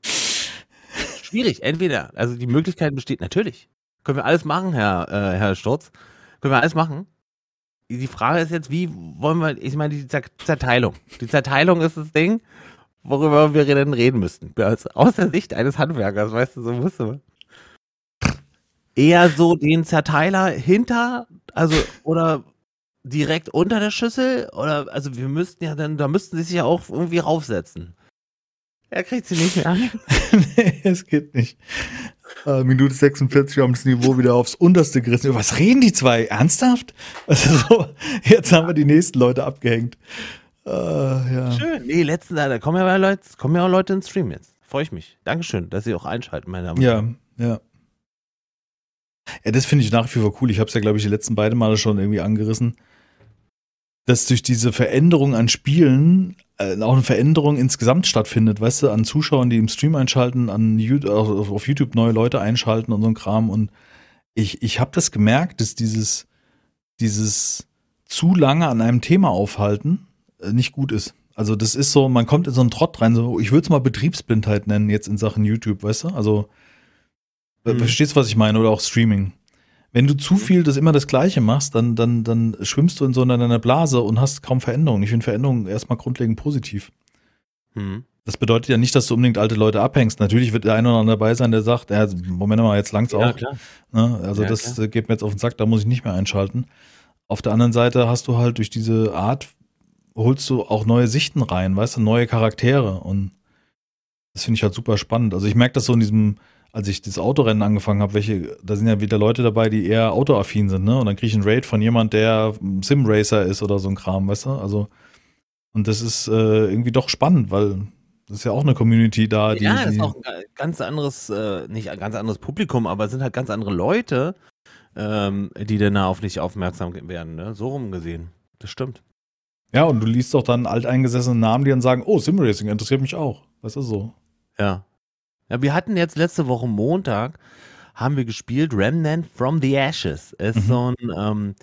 schwierig. Entweder, also die Möglichkeit besteht natürlich. Können wir alles machen, Herr, äh, Herr Sturz. Können wir alles machen. Die Frage ist jetzt, wie wollen wir, ich meine, die Zer Zerteilung. Die Zerteilung ist das Ding, worüber wir denn reden müssten. Aus, aus der Sicht eines Handwerkers, weißt du, so musst du. Eher so den Zerteiler hinter, also, oder direkt unter der Schüssel, oder, also wir müssten ja dann, da müssten sie sich ja auch irgendwie raufsetzen. Er kriegt sie nicht mehr an. nee, es geht nicht. Äh, Minute 46 wir haben das Niveau wieder aufs unterste gerissen. Über Was reden die zwei? Ernsthaft? Also so, jetzt haben wir die nächsten Leute abgehängt. Äh, ja. Schön. Nee, letzten da kommen ja Leute, kommen ja auch Leute ins Stream jetzt. Freue ich mich. Dankeschön, dass Sie auch einschalten, meine Damen und Herren. Ja, ja. Ja, das finde ich nach wie vor cool. Ich habe es ja, glaube ich, die letzten beiden Male schon irgendwie angerissen, dass durch diese Veränderung an Spielen äh, auch eine Veränderung insgesamt stattfindet, weißt du, an Zuschauern, die im Stream einschalten, an YouTube, auf auf YouTube neue Leute einschalten und so ein Kram. Und ich, ich habe das gemerkt, dass dieses, dieses zu lange an einem Thema aufhalten äh, nicht gut ist. Also das ist so, man kommt in so einen Trott rein, so, ich würde es mal Betriebsblindheit nennen jetzt in Sachen YouTube, weißt du? Also Mhm. Verstehst du, was ich meine? Oder auch Streaming. Wenn du zu viel das immer das Gleiche machst, dann, dann, dann schwimmst du in so einer Blase und hast kaum Veränderung. Ich finde Veränderung erstmal grundlegend positiv. Hm. Das bedeutet ja nicht, dass du unbedingt alte Leute abhängst. Natürlich wird der eine oder andere dabei sein, der sagt, ja, Moment mal, jetzt langt's Ja, auch. klar. Ne? Also Ja, das äh, geht mir jetzt auf den Sack, da muss ich nicht mehr einschalten. Auf der anderen Seite hast du halt durch diese Art, holst du auch neue Sichten rein, weißt du, neue Charaktere und das finde ich halt super spannend. Also ich merke das so in diesem, als ich das Autorennen angefangen habe, welche, da sind ja wieder Leute dabei, die eher autoaffin sind, ne? Und dann kriege ich einen Raid von jemand, der Sim-Racer ist oder so ein Kram, weißt du? Also, und das ist äh, irgendwie doch spannend, weil das ist ja auch eine Community da, die. ja, das ist auch ein ga- ganz anderes, äh, nicht ein ganz anderes Publikum, aber es sind halt ganz andere Leute, ähm, die dann auf dich aufmerksam werden, ne? So rum gesehen. Das stimmt. Ja, und du liest doch dann alteingesessene Namen, die dann sagen, oh, Simracing interessiert mich auch. Weißt du, so. Ja. Ja, wir hatten jetzt letzte Woche Montag, haben wir gespielt Remnant from the Ashes. Ist Mhm. so ein, ähm,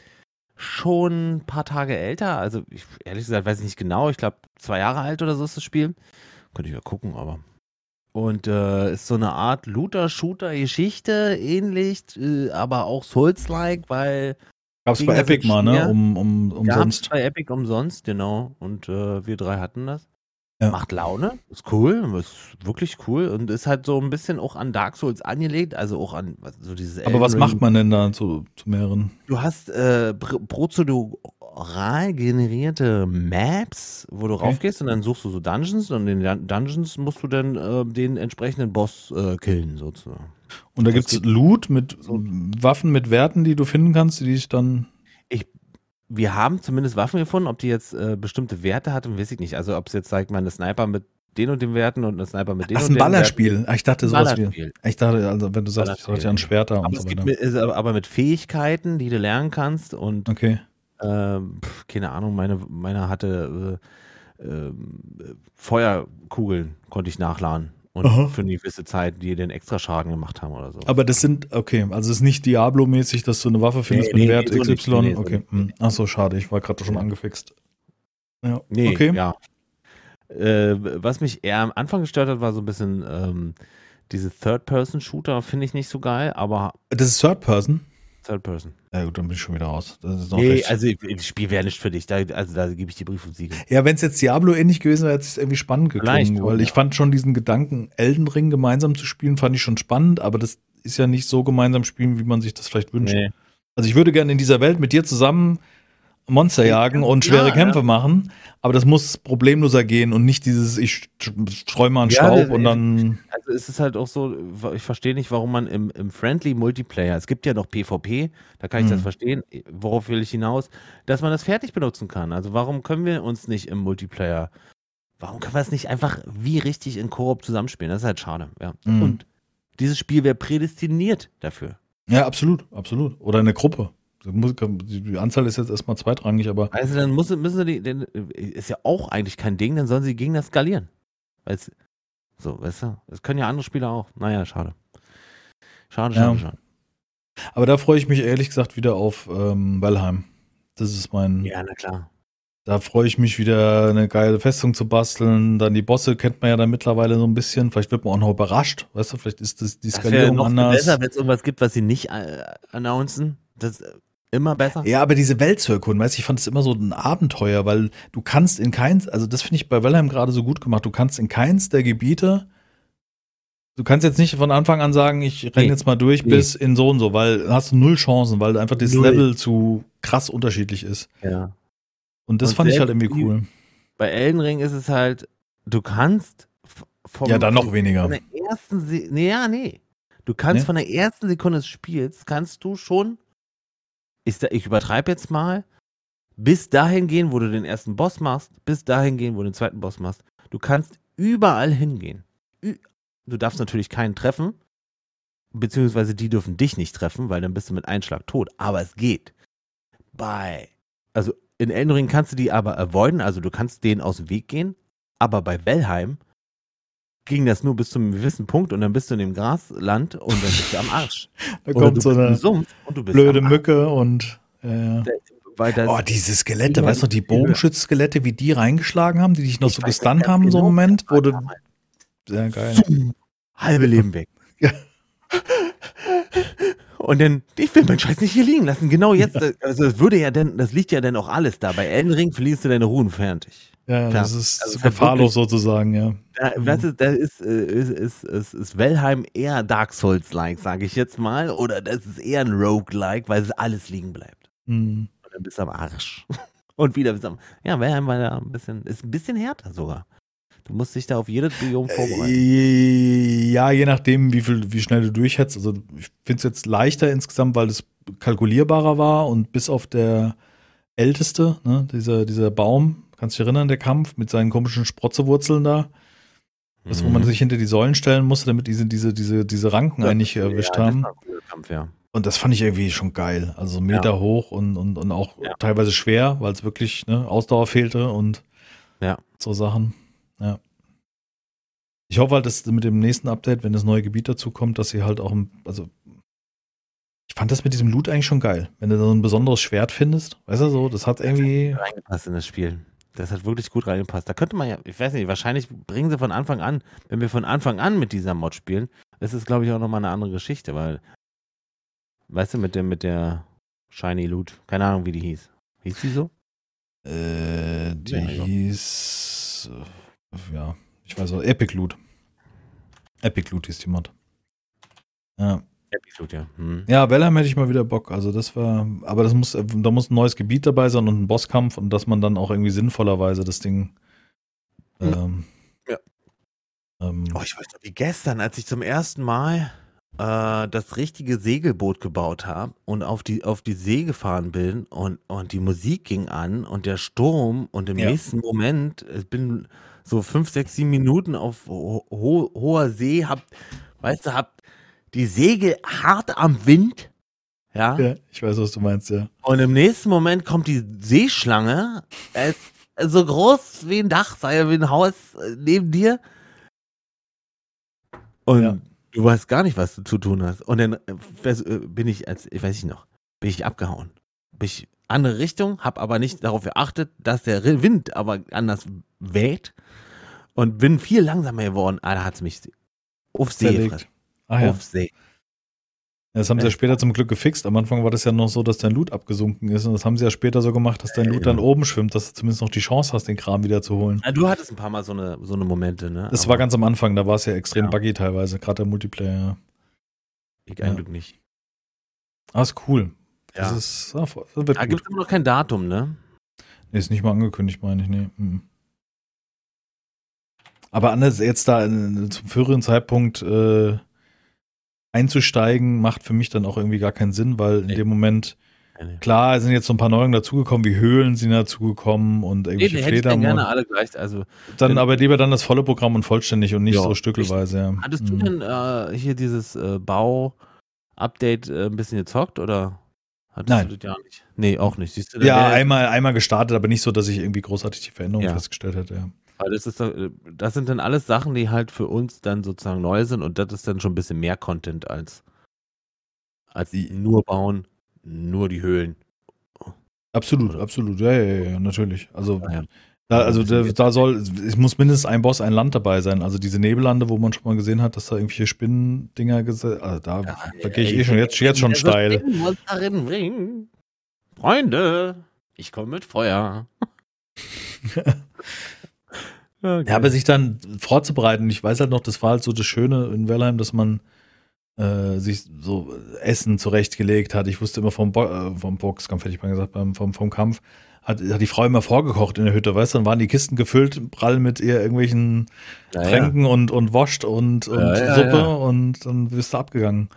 schon ein paar Tage älter, also ich, ehrlich gesagt weiß ich nicht genau, ich glaube zwei Jahre alt oder so ist das Spiel. Könnte ich ja gucken, aber. Und äh, ist so eine Art Looter-Shooter-Geschichte, ähnlich, äh, aber auch Souls-like, weil Gab's bei Epic mal, ne? Um, um, Gab's umsonst. bei Epic umsonst, genau. Und äh, wir drei hatten das. Ja. Macht Laune, ist cool, ist wirklich cool und ist halt so ein bisschen auch an Dark Souls angelegt, also auch an so dieses. Aber was macht man denn da zu, zu mehreren? Du hast äh, pr- prozedural generierte Maps, wo du Okay. raufgehst und dann suchst du so Dungeons und in den Dun- Dungeons musst du dann äh, den entsprechenden Boss äh, killen, sozusagen. Und da gibt's geht- Loot mit so. Waffen, mit Werten, die du finden kannst, die dich dann. Wir haben zumindest Waffen gefunden, ob die jetzt äh, bestimmte Werte hatten, weiß ich nicht. Also ob es jetzt, sag ich mal, eine Sniper mit den und den Werten und eine Sniper mit den Ach, und ein den Werten. Ballerspiel. Ach, ich dachte sowas wie. Ich dachte, also wenn du sagst, ich dachte an Schwerter Aber und so weiter. mit, ist aber mit Fähigkeiten, die du lernen kannst und Okay. ähm, keine Ahnung, meine, meine hatte äh, äh, Feuerkugeln, konnte ich nachladen und Aha. für eine gewisse Zeit, die den extra Schaden gemacht haben oder so. Aber das sind, okay, also es ist nicht Diablo-mäßig, dass du eine Waffe findest Nee, mit nee, Wert nee. XY. So okay. nicht. hm. Ach so, schade, ich war gerade schon angefixt. Ja, nee, okay. ja. Äh, was mich eher am Anfang gestört hat, war so ein bisschen ähm, diese Third-Person-Shooter, finde ich nicht so geil, aber Das ist Third Person. Ja gut, dann bin ich schon wieder raus. Das ist noch Nee, recht. also das Spiel wäre nicht für dich. Da, also da gebe ich dir Brief und Siegel. Ja, wenn es jetzt Diablo ähnlich gewesen wäre, hätte es irgendwie spannend geklungen, weil ich fand schon diesen Gedanken, Elden Ring gemeinsam zu spielen, fand ich schon spannend, aber das, ist ja nicht so gemeinsam spielen, wie man sich das vielleicht wünscht. Nee. Also ich würde gerne in dieser Welt mit dir zusammen Monster jagen und schwere Ja, Kämpfe machen, aber das muss problemloser gehen und nicht dieses, ich streue mal einen Ja, Staub und dann. Also es ist halt auch so, ich verstehe nicht, warum man im, im Friendly Multiplayer, es gibt ja noch PvP, da kann ich das Hm. verstehen, worauf will ich hinaus, dass man das fertig benutzen kann. Also warum können wir uns nicht im Multiplayer, warum können wir es nicht einfach wie richtig in Koop zusammenspielen? Das ist halt schade, ja. Mhm. Und dieses Spiel wäre prädestiniert dafür. Ja, absolut, absolut. Oder eine Gruppe. Die Anzahl ist jetzt erstmal zweitrangig, aber Also dann muss, müssen sie die, denn, ist ja auch eigentlich kein Ding, dann sollen sie gegen das skalieren. Weil's, so, weißt du, das können ja andere Spieler auch. Naja, schade. Schade, Ja. schade, schade. Aber da freue ich mich ehrlich gesagt wieder auf ähm, Valheim. Das ist mein. Ja, na klar. Da freue ich mich wieder, eine geile Festung zu basteln. Dann die Bosse kennt man ja dann mittlerweile so ein bisschen. Vielleicht wird man auch noch überrascht. Weißt du, vielleicht ist das die Das Skalierung noch anders. besser, wenn es irgendwas gibt, was sie nicht äh, announcen. Das ist immer besser. Ja, aber diese Welt zu erkunden, weißt du, ich fand es immer so ein Abenteuer, weil du kannst in keins, also das finde ich bei Valheim gerade so gut gemacht, du kannst in keins der Gebiete, du kannst jetzt nicht von Anfang an sagen, ich renn Nee. jetzt mal durch Nee. bis in so und so, weil hast du null Chancen, weil einfach das Null. Level zu krass unterschiedlich ist. Ja. Und das Und fand ich halt irgendwie cool. Bei Elden Ring ist es halt, du kannst vom, Ja, dann noch von weniger. der ersten, Se nee, ja, nee. Du kannst Nee? von der ersten Sekunde des Spiels, kannst du schon, ich, ich übertreibe jetzt mal, bis dahin gehen, wo du den ersten Boss machst, bis dahin gehen, wo du den zweiten Boss machst. Du kannst überall hingehen. Du darfst natürlich keinen treffen, beziehungsweise die dürfen dich nicht treffen, weil dann bist du mit Einschlag tot. Aber es geht. Bei, also in Elden Ring kannst du die aber avoiden, also du kannst denen aus dem Weg gehen. Aber bei Valheim ging das nur bis zu einem gewissen Punkt und dann bist du in dem Grasland und dann bist du am Arsch. Da Oder kommt so eine Sumpf und du bist blöde. Mücke und äh, Oh, diese Skelette, weißt du, die. Bogenschützskelette, wie die reingeschlagen haben, die dich noch Ich so gestunt haben, in so einem genau, Moment, damals. Sehr geil. halbe Leben weg. Ja. Und dann, ich will meinen Scheiß nicht hier liegen lassen. Genau jetzt, also es würde ja denn, das liegt ja dann auch alles da. Bei Elden Ring verlierst du deine Ruhen fertig. Ja, Klar. das ist Also halt gefahrlos sozusagen, ja. Da, Mhm. das ist, das ist, äh, ist, ist, ist, ist Valheim eher Dark Souls-like, sage ich jetzt mal. Oder das ist eher ein Rogue-like, weil es alles liegen bleibt. Hm. Und dann bist du am Arsch. Und wieder bist du am. Ja, Valheim war da ein bisschen, ist ein bisschen härter sogar. Du musst dich da auf jedes Biom vorbereiten. Äh, Ja, je nachdem, wie viel, wie schnell du durchhetzt. Also ich finde es jetzt leichter insgesamt, weil es kalkulierbarer war und bis auf der älteste, ne, dieser, dieser Baum, kannst du dich erinnern, der Kampf mit seinen komischen Sprotzewurzeln da, das, wo man Mhm. sich hinter die Säulen stellen musste, damit diese, diese, diese, diese Ranken eigentlich erwischt ja, haben. Das war ein cooler Kampf, ja. Und das fand ich irgendwie schon geil. Also Meter hoch und, und, und auch Ja. teilweise schwer, weil es wirklich ne, Ausdauer fehlte und Ja. so Sachen. Ja. Ich hoffe halt, dass mit dem nächsten Update, wenn das neue Gebiet dazu kommt, dass sie halt auch, ein- also ich fand das mit diesem Loot eigentlich schon geil. Wenn du so ein besonderes Schwert findest, weißt du so, das hat irgendwie, reingepasst in das Spiel. Das hat wirklich gut reingepasst. Da könnte man ja, ich weiß nicht, wahrscheinlich bringen sie von Anfang an, wenn wir von Anfang an mit dieser Mod spielen, das ist, glaube ich, auch nochmal eine andere Geschichte, weil, weißt du, mit dem, mit der Shiny Loot, keine Ahnung, wie die hieß. Hieß die so? äh, die ja. hieß, äh, ja, ich weiß auch, Epic Loot. Epic Loot hieß die Mod. Ja. Epic Loot, ja. Hm. Ja, Valheim hätte ich mal wieder Bock. Also das war, aber das muss, da muss ein neues Gebiet dabei sein und ein Bosskampf und dass man dann auch irgendwie sinnvollerweise das Ding. Ähm, Ja. Ähm, Oh, ich weiß noch, wie gestern, als ich zum ersten Mal äh, das richtige Segelboot gebaut habe und auf die, auf die See gefahren bin und, und die Musik ging an und der Sturm und im Ja. nächsten Moment, ich bin so fünf, sechs, sieben Minuten auf ho ho hoher See, hab, weißt du, hab die Segel hart am Wind, ja, ja, ich weiß, was du meinst, ja. und im nächsten Moment kommt die Seeschlange, äh, so groß wie ein Dach, sei ja wie ein Haus äh, neben dir. Und Ja. du weißt gar nicht, was du zu tun hast. Und dann äh, äh, bin ich, als, ich weiß nicht noch, bin ich abgehauen. Bin ich andere Richtung, habe aber nicht darauf geachtet, dass der Wind aber anders weht. Und bin viel langsamer geworden. Ah, da hat es mich auf See. Ah ja. Auf See. Das haben sie ja Ja. später zum Glück gefixt. Am Anfang war das ja noch so, dass dein Loot abgesunken ist. Und das haben sie ja später so gemacht, dass dein Ja, Loot dann genau. oben schwimmt, dass du zumindest noch die Chance hast, den Kram wieder zu holen. Du hattest ein paar Mal so eine, so eine Momente, ne? Das Aber- war ganz am Anfang, da war es ja extrem Ja. buggy teilweise, gerade der Multiplayer. Ich Ja. ein Glück nicht. Ah, ist cool. Das Ja. ist, ah, das wird Da gibt es immer noch kein Datum, ne? Nee, ist nicht mal angekündigt, meine ich, nee. Mhm. Aber anders jetzt da in, zum früheren Zeitpunkt äh, einzusteigen, macht für mich dann auch irgendwie gar keinen Sinn, weil in Nee. dem Moment, Nee, klar, sind jetzt so ein paar Neuerungen dazugekommen, wie Höhlen sind dazugekommen und nee, irgendwelche hätte ich dann gerne Fledermäuse. alle gleich. Also, Dann aber lieber dann das volle Programm und vollständig und nicht Ja, so stückelweise. Ja. hattest du Mhm. denn äh, hier dieses äh, Bau-Update äh, ein bisschen gezockt oder hattest Nein. du das ja nicht? Nee, auch nicht. Siehst du, Ja, einmal, einmal gestartet, aber nicht so, dass ich irgendwie großartig die Veränderungen Ja. festgestellt hätte. Ja. Weil das, ist, das sind dann alles Sachen, die halt für uns dann sozusagen neu sind und das ist dann schon ein bisschen mehr Content als, als Die- nur bauen, nur die Höhlen. Absolut, absolut, ja, ja, ja, ja natürlich. Also, Ja, ja. Da, also da, da soll, es muss mindestens ein Boss, ein Land dabei sein. Also diese Nebellande, wo man schon mal gesehen hat, dass da irgendwelche Spinnendinger, gese- also da, da gehe ich eh schon jetzt, jetzt schon steil. Freunde, ich komme mit Feuer. Ja, aber sich dann vorzubereiten, ich weiß halt noch, das war halt so das Schöne in Wellheim, dass man äh, sich so Essen zurechtgelegt hat. Ich wusste immer vom, Bo äh, vom Boxkampf, hätte ich mal gesagt, beim, vom, vom Kampf, hat, hat die Frau immer vorgekocht in der Hütte, weißt du, dann waren die Kisten gefüllt, prall mit ihr irgendwelchen Tränken und, und wascht und, und Ja, ja, Suppe ja. und dann bist du abgegangen.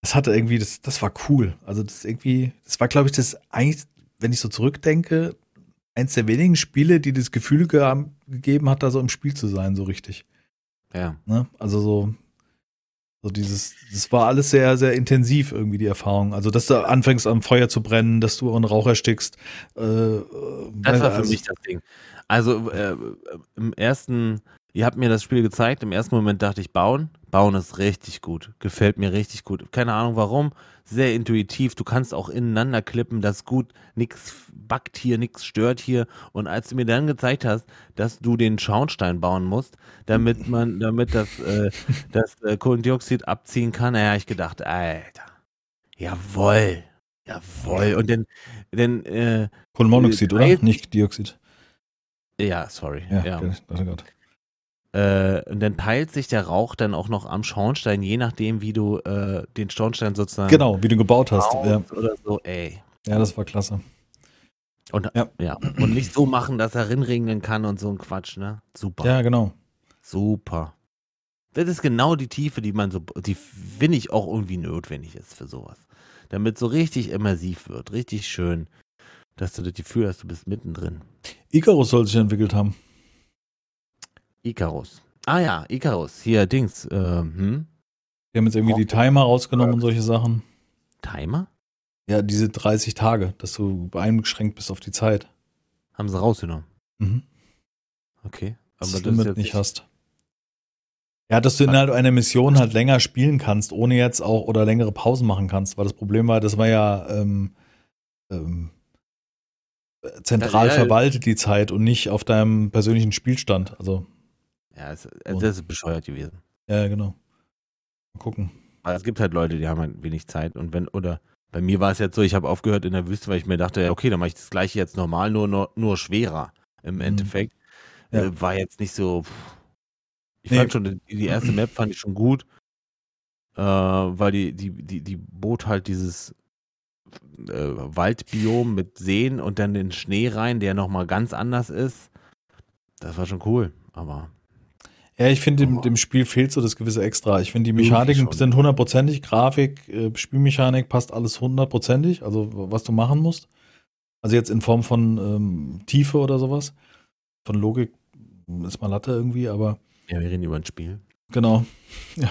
Das hatte irgendwie, das, das war cool. Also das irgendwie, das war, glaube ich, das eigentlich, wenn ich so zurückdenke, eins der wenigen Spiele, die das Gefühl ge gegeben hat, da so im Spiel zu sein, so richtig. Ja. Ne? Also so, so dieses, das war alles sehr, sehr intensiv irgendwie, die Erfahrung. Also, dass du anfängst am Feuer zu brennen, dass du einen Rauch erstickst. Äh, Das war für also, mich das Ding. Also äh, im ersten, ihr habt mir das Spiel gezeigt, im ersten Moment dachte ich, bauen. Bauen ist richtig gut. Gefällt mir richtig gut. Keine Ahnung warum. Sehr intuitiv. Du kannst auch ineinander klippen, das ist gut. Nix backt hier, nix stört hier. Und als du mir dann gezeigt hast, dass du den Schornstein bauen musst, damit man, damit das, äh, das äh, Kohlendioxid abziehen kann, naja, ich gedacht, Alter, jawoll. Jawoll. Und dann, dann, äh, Kohlenmonoxid, oder? Nicht Dioxid. ja, sorry. Ja, ja. okay, grad. Äh, und dann peilt sich der Rauch dann auch noch am Schornstein, je nachdem, wie du äh, den Schornstein sozusagen Genau, wie du gebaut hast. Ja, oder so, ey. ja, das war klasse. Und, Ja. ja. und nicht so machen, dass er rinregnen kann und so ein Quatsch, ne? Super. Ja, genau. Super. Das ist genau die Tiefe, die man so, die finde ich auch irgendwie notwendig ist für sowas. Damit so richtig immersiv wird, richtig schön, dass du das Gefühl hast, du bist mittendrin. Icarus soll sich entwickelt haben. Icarus. Ah ja, Icarus. Hier, Dings. Äh, hm? Die haben jetzt irgendwie die Timer rausgenommen und solche Sachen. Timer? Ja, diese 30 Tage, dass du eingeschränkt bist auf die Zeit. Haben sie rausgenommen. Mhm. Okay. dass Aber du das nicht hast. Ja, dass du innerhalb einer Mission halt länger spielen kannst, ohne jetzt auch oder längere Pausen machen kannst, weil das Problem war, das war ja ähm, ähm, zentral Ja, ja. verwaltet die Zeit und nicht auf deinem persönlichen Spielstand. Also, Ja, es, äh, das ist bescheuert gewesen. ja, genau. Mal gucken. Aber es gibt halt Leute, die haben halt wenig Zeit und wenn, oder bei mir war es jetzt so, ich habe aufgehört in der Wüste, weil ich mir dachte, ja, okay, dann mache ich das gleiche jetzt normal, nur, nur, nur schwerer im Endeffekt. Mhm. Ja. Äh, war jetzt nicht so. pff. Ich Nee. fand schon, die, die erste Map fand ich schon gut, äh, weil die, die, die, die bot halt dieses äh, Waldbiom mit Seen und dann den Schnee rein, der nochmal ganz anders ist. Das war schon cool, aber Ja, ich finde, dem, dem Spiel fehlt so das gewisse Extra. Ich finde, die Mechaniken sind hundertprozentig. Grafik, äh, Spielmechanik passt alles hundertprozentig. Also, was du machen musst. Also, jetzt in Form von ähm, Tiefe oder sowas. Von Logik ist mal Latte irgendwie, aber ja, wir reden über ein Spiel. genau.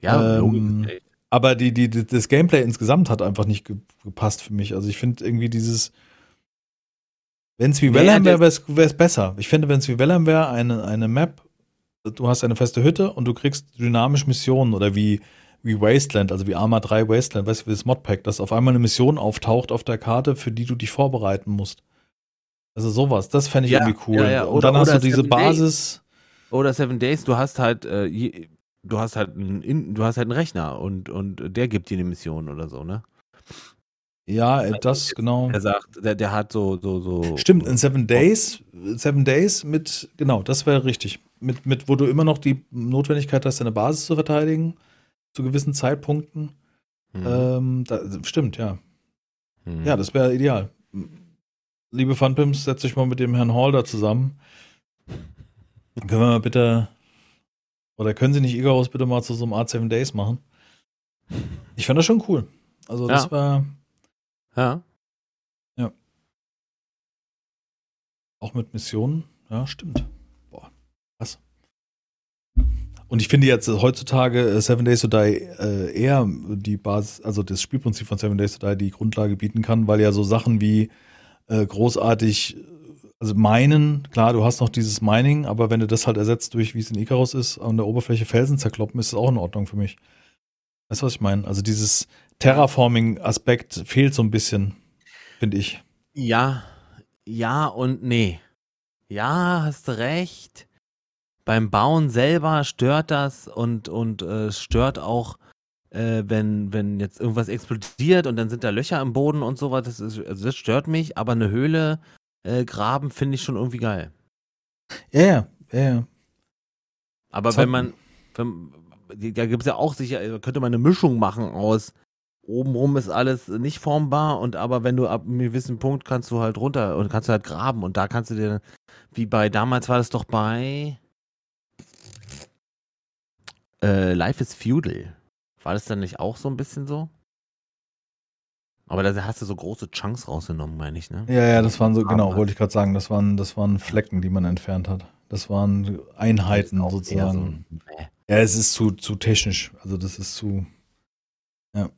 Ja, Ähm, logisch. ey. Aber die, die, die, das Gameplay insgesamt hat einfach nicht ge gepasst für mich. Also, ich finde irgendwie dieses. Wenn es wie Valheim wäre, wäre es besser. Ich finde, wenn es wie Valheim wäre, eine, eine Map, du hast eine feste Hütte und du kriegst dynamisch Missionen oder wie, wie Wasteland, also wie Arma 3 Wasteland, weißt du, wie das Modpack, dass auf einmal eine Mission auftaucht auf der Karte, für die du dich vorbereiten musst. Also sowas, das fände ich Ja, irgendwie cool. ja, ja. Und Oder- dann hast du diese Seven Days. Basis. Oder Seven Days, du hast halt, äh, je, du hast halt einen, In- du hast halt einen Rechner und, und der gibt dir die Mission oder so, ne? Ja, äh, das, genau. Der sagt, der, der hat so, so, so. Stimmt, in Seven Days, Seven Days mit, genau, das wäre richtig. Mit, mit, wo du immer noch die Notwendigkeit hast, deine Basis zu verteidigen. zu gewissen Zeitpunkten. Mhm. Ähm, da, stimmt, ja. Mhm. Ja, das wäre ideal. Liebe Funpimps, setzt euch mal mit dem Herrn Hall da zusammen. Dann können wir mal bitte, oder können Sie nicht Icarus bitte mal zu so einem Art 7 Days machen? Ich fand das schon cool. Also das Ja. war Ja. auch mit Missionen. Ja, stimmt. Boah, was? Und ich finde jetzt äh, heutzutage äh, Seven Days to Die äh, eher die Basis, also das Spielprinzip von Seven Days to Die die Grundlage bieten kann, weil ja so Sachen wie äh, großartig, also meinen, klar, du hast noch dieses Mining, aber wenn du das halt ersetzt durch, wie es in Icarus ist, an der Oberfläche Felsen zerkloppen, ist es auch in Ordnung für mich. Weißt du, was ich meine? Also dieses Terraforming-Aspekt fehlt so ein bisschen, finde ich. Ja, ja und nee. Ja, hast du recht. Beim Bauen selber stört das und, und äh, es stört auch, äh, wenn, wenn jetzt irgendwas explodiert und dann sind da Löcher im Boden und sowas. Das, ist, also das stört mich, aber eine Höhle äh, graben finde ich schon irgendwie geil. Ja, ja, ja, ja. Aber Das hat- wenn man, wenn, da gibt es ja auch sicher, könnte man eine Mischung machen aus obenrum ist alles nicht formbar und aber wenn du ab einem gewissen Punkt kannst du halt runter und kannst du halt graben und da kannst du dir, wie bei damals war das doch bei äh, Life is Feudal. War das dann nicht auch so ein bisschen so? Aber da hast du so große Chunks rausgenommen, meine ich, ne? Ja, ja, das waren so, genau, wollte ich gerade sagen, das waren, das waren Flecken, die man entfernt hat. Das waren Einheiten Das sozusagen. so, Ja, es ist zu, zu technisch. Also das ist zu. Ja.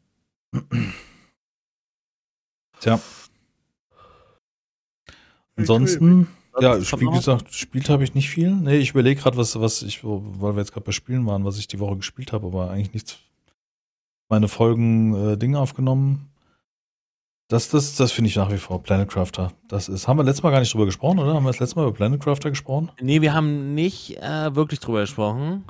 Tja. Ansonsten, ja, wie gesagt, gespielt habe ich nicht viel. Nee, ich überlege gerade, was, was ich, weil wir jetzt gerade bei Spielen waren, was ich die Woche gespielt habe, aber eigentlich nichts. Meine Folgen äh, Dinge aufgenommen. Das, das, das finde ich nach wie vor Planet Crafter. Das ist. Haben wir letztes Mal gar nicht drüber gesprochen, oder? Haben wir das letzte Mal über Planet Crafter gesprochen? Nee, wir haben nicht äh, wirklich drüber gesprochen.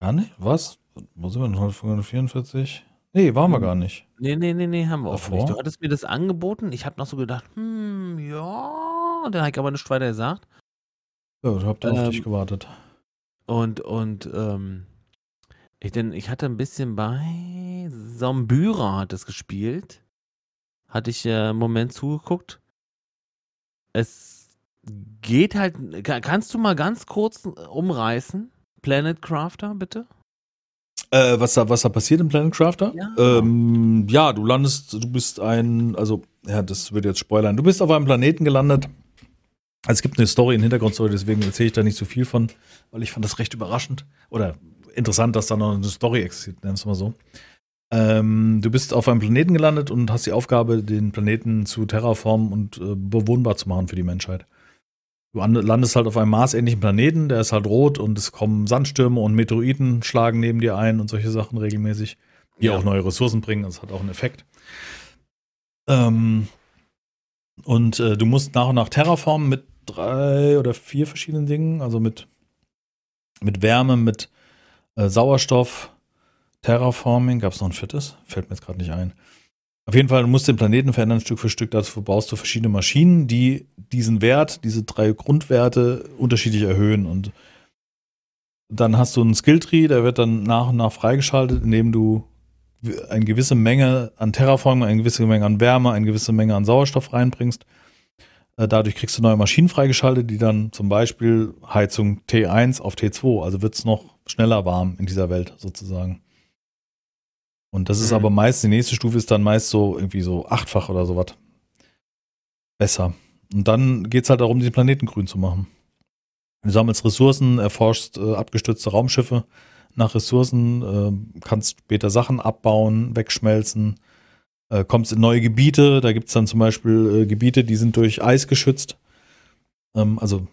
Gar nicht? Was? Wo sind wir denn heute? 144? Nee, waren wir Hm. gar nicht. Nee, nee, nee, nee, haben wir auch Davor? nicht. Du hattest mir das angeboten. Ich habe noch so gedacht, hm, ja. Dann habe ich aber nichts weiter gesagt. Ja, ich hab da auf Ähm, dich gewartet. Und, und, ähm, ich, denn, ich hatte ein bisschen bei Sombyra hat es gespielt. Hatte ich äh, einen Moment zugeguckt. Es geht halt, ka- kannst du mal ganz kurz umreißen? Planet Crafter, bitte? Äh, was, da, was da passiert im Planet Crafter? Ja. Ähm, ja, du landest, du bist ein, also, ja, das wird jetzt spoilern. Du bist auf einem Planeten gelandet. Es gibt eine Story, eine Hintergrundstory, deswegen erzähle ich da nicht so viel von, weil ich fand das recht überraschend oder interessant, dass da noch eine Story existiert, nennen wir es mal so. Ähm, du bist auf einem Planeten gelandet und hast die Aufgabe, den Planeten zu terraformen und äh, bewohnbar zu machen für die Menschheit. Du an- landest halt auf einem marsähnlichen Planeten, der ist halt rot und es kommen Sandstürme und Meteoriten schlagen neben dir ein und solche Sachen regelmäßig, die Ja. auch neue Ressourcen bringen. Das hat auch einen Effekt. Ähm, und äh, du musst nach und nach terraformen mit drei oder vier verschiedenen Dingen, also mit, mit Wärme, mit äh, Sauerstoff, Terraforming. Gab es noch ein viertes? Fällt mir jetzt gerade nicht ein. Auf jeden Fall, du musst den Planeten verändern Stück für Stück. Dazu baust du verschiedene Maschinen, die diesen Wert, diese drei Grundwerte unterschiedlich erhöhen. Und dann hast du einen Skilltree, der wird dann nach und nach freigeschaltet, indem du eine gewisse Menge an Terraforming, eine gewisse Menge an Wärme, eine gewisse Menge an Sauerstoff reinbringst. Äh, Dadurch kriegst du neue Maschinen freigeschaltet, die dann zum Beispiel Heizung T1 auf T2, also wird es noch schneller warm in dieser Welt sozusagen. Und das ist Mhm. aber meist, die nächste Stufe ist dann meist so irgendwie so achtfach oder sowas. Besser. Und dann geht es halt darum, diesen Planeten grün zu machen. Du sammelst Ressourcen, erforschst äh, abgestürzte Raumschiffe nach Ressourcen, äh, kannst später Sachen abbauen, wegschmelzen, äh, kommst in neue Gebiete. Da gibt es dann zum Beispiel äh, Gebiete, die sind durch Eis geschützt. Ähm, also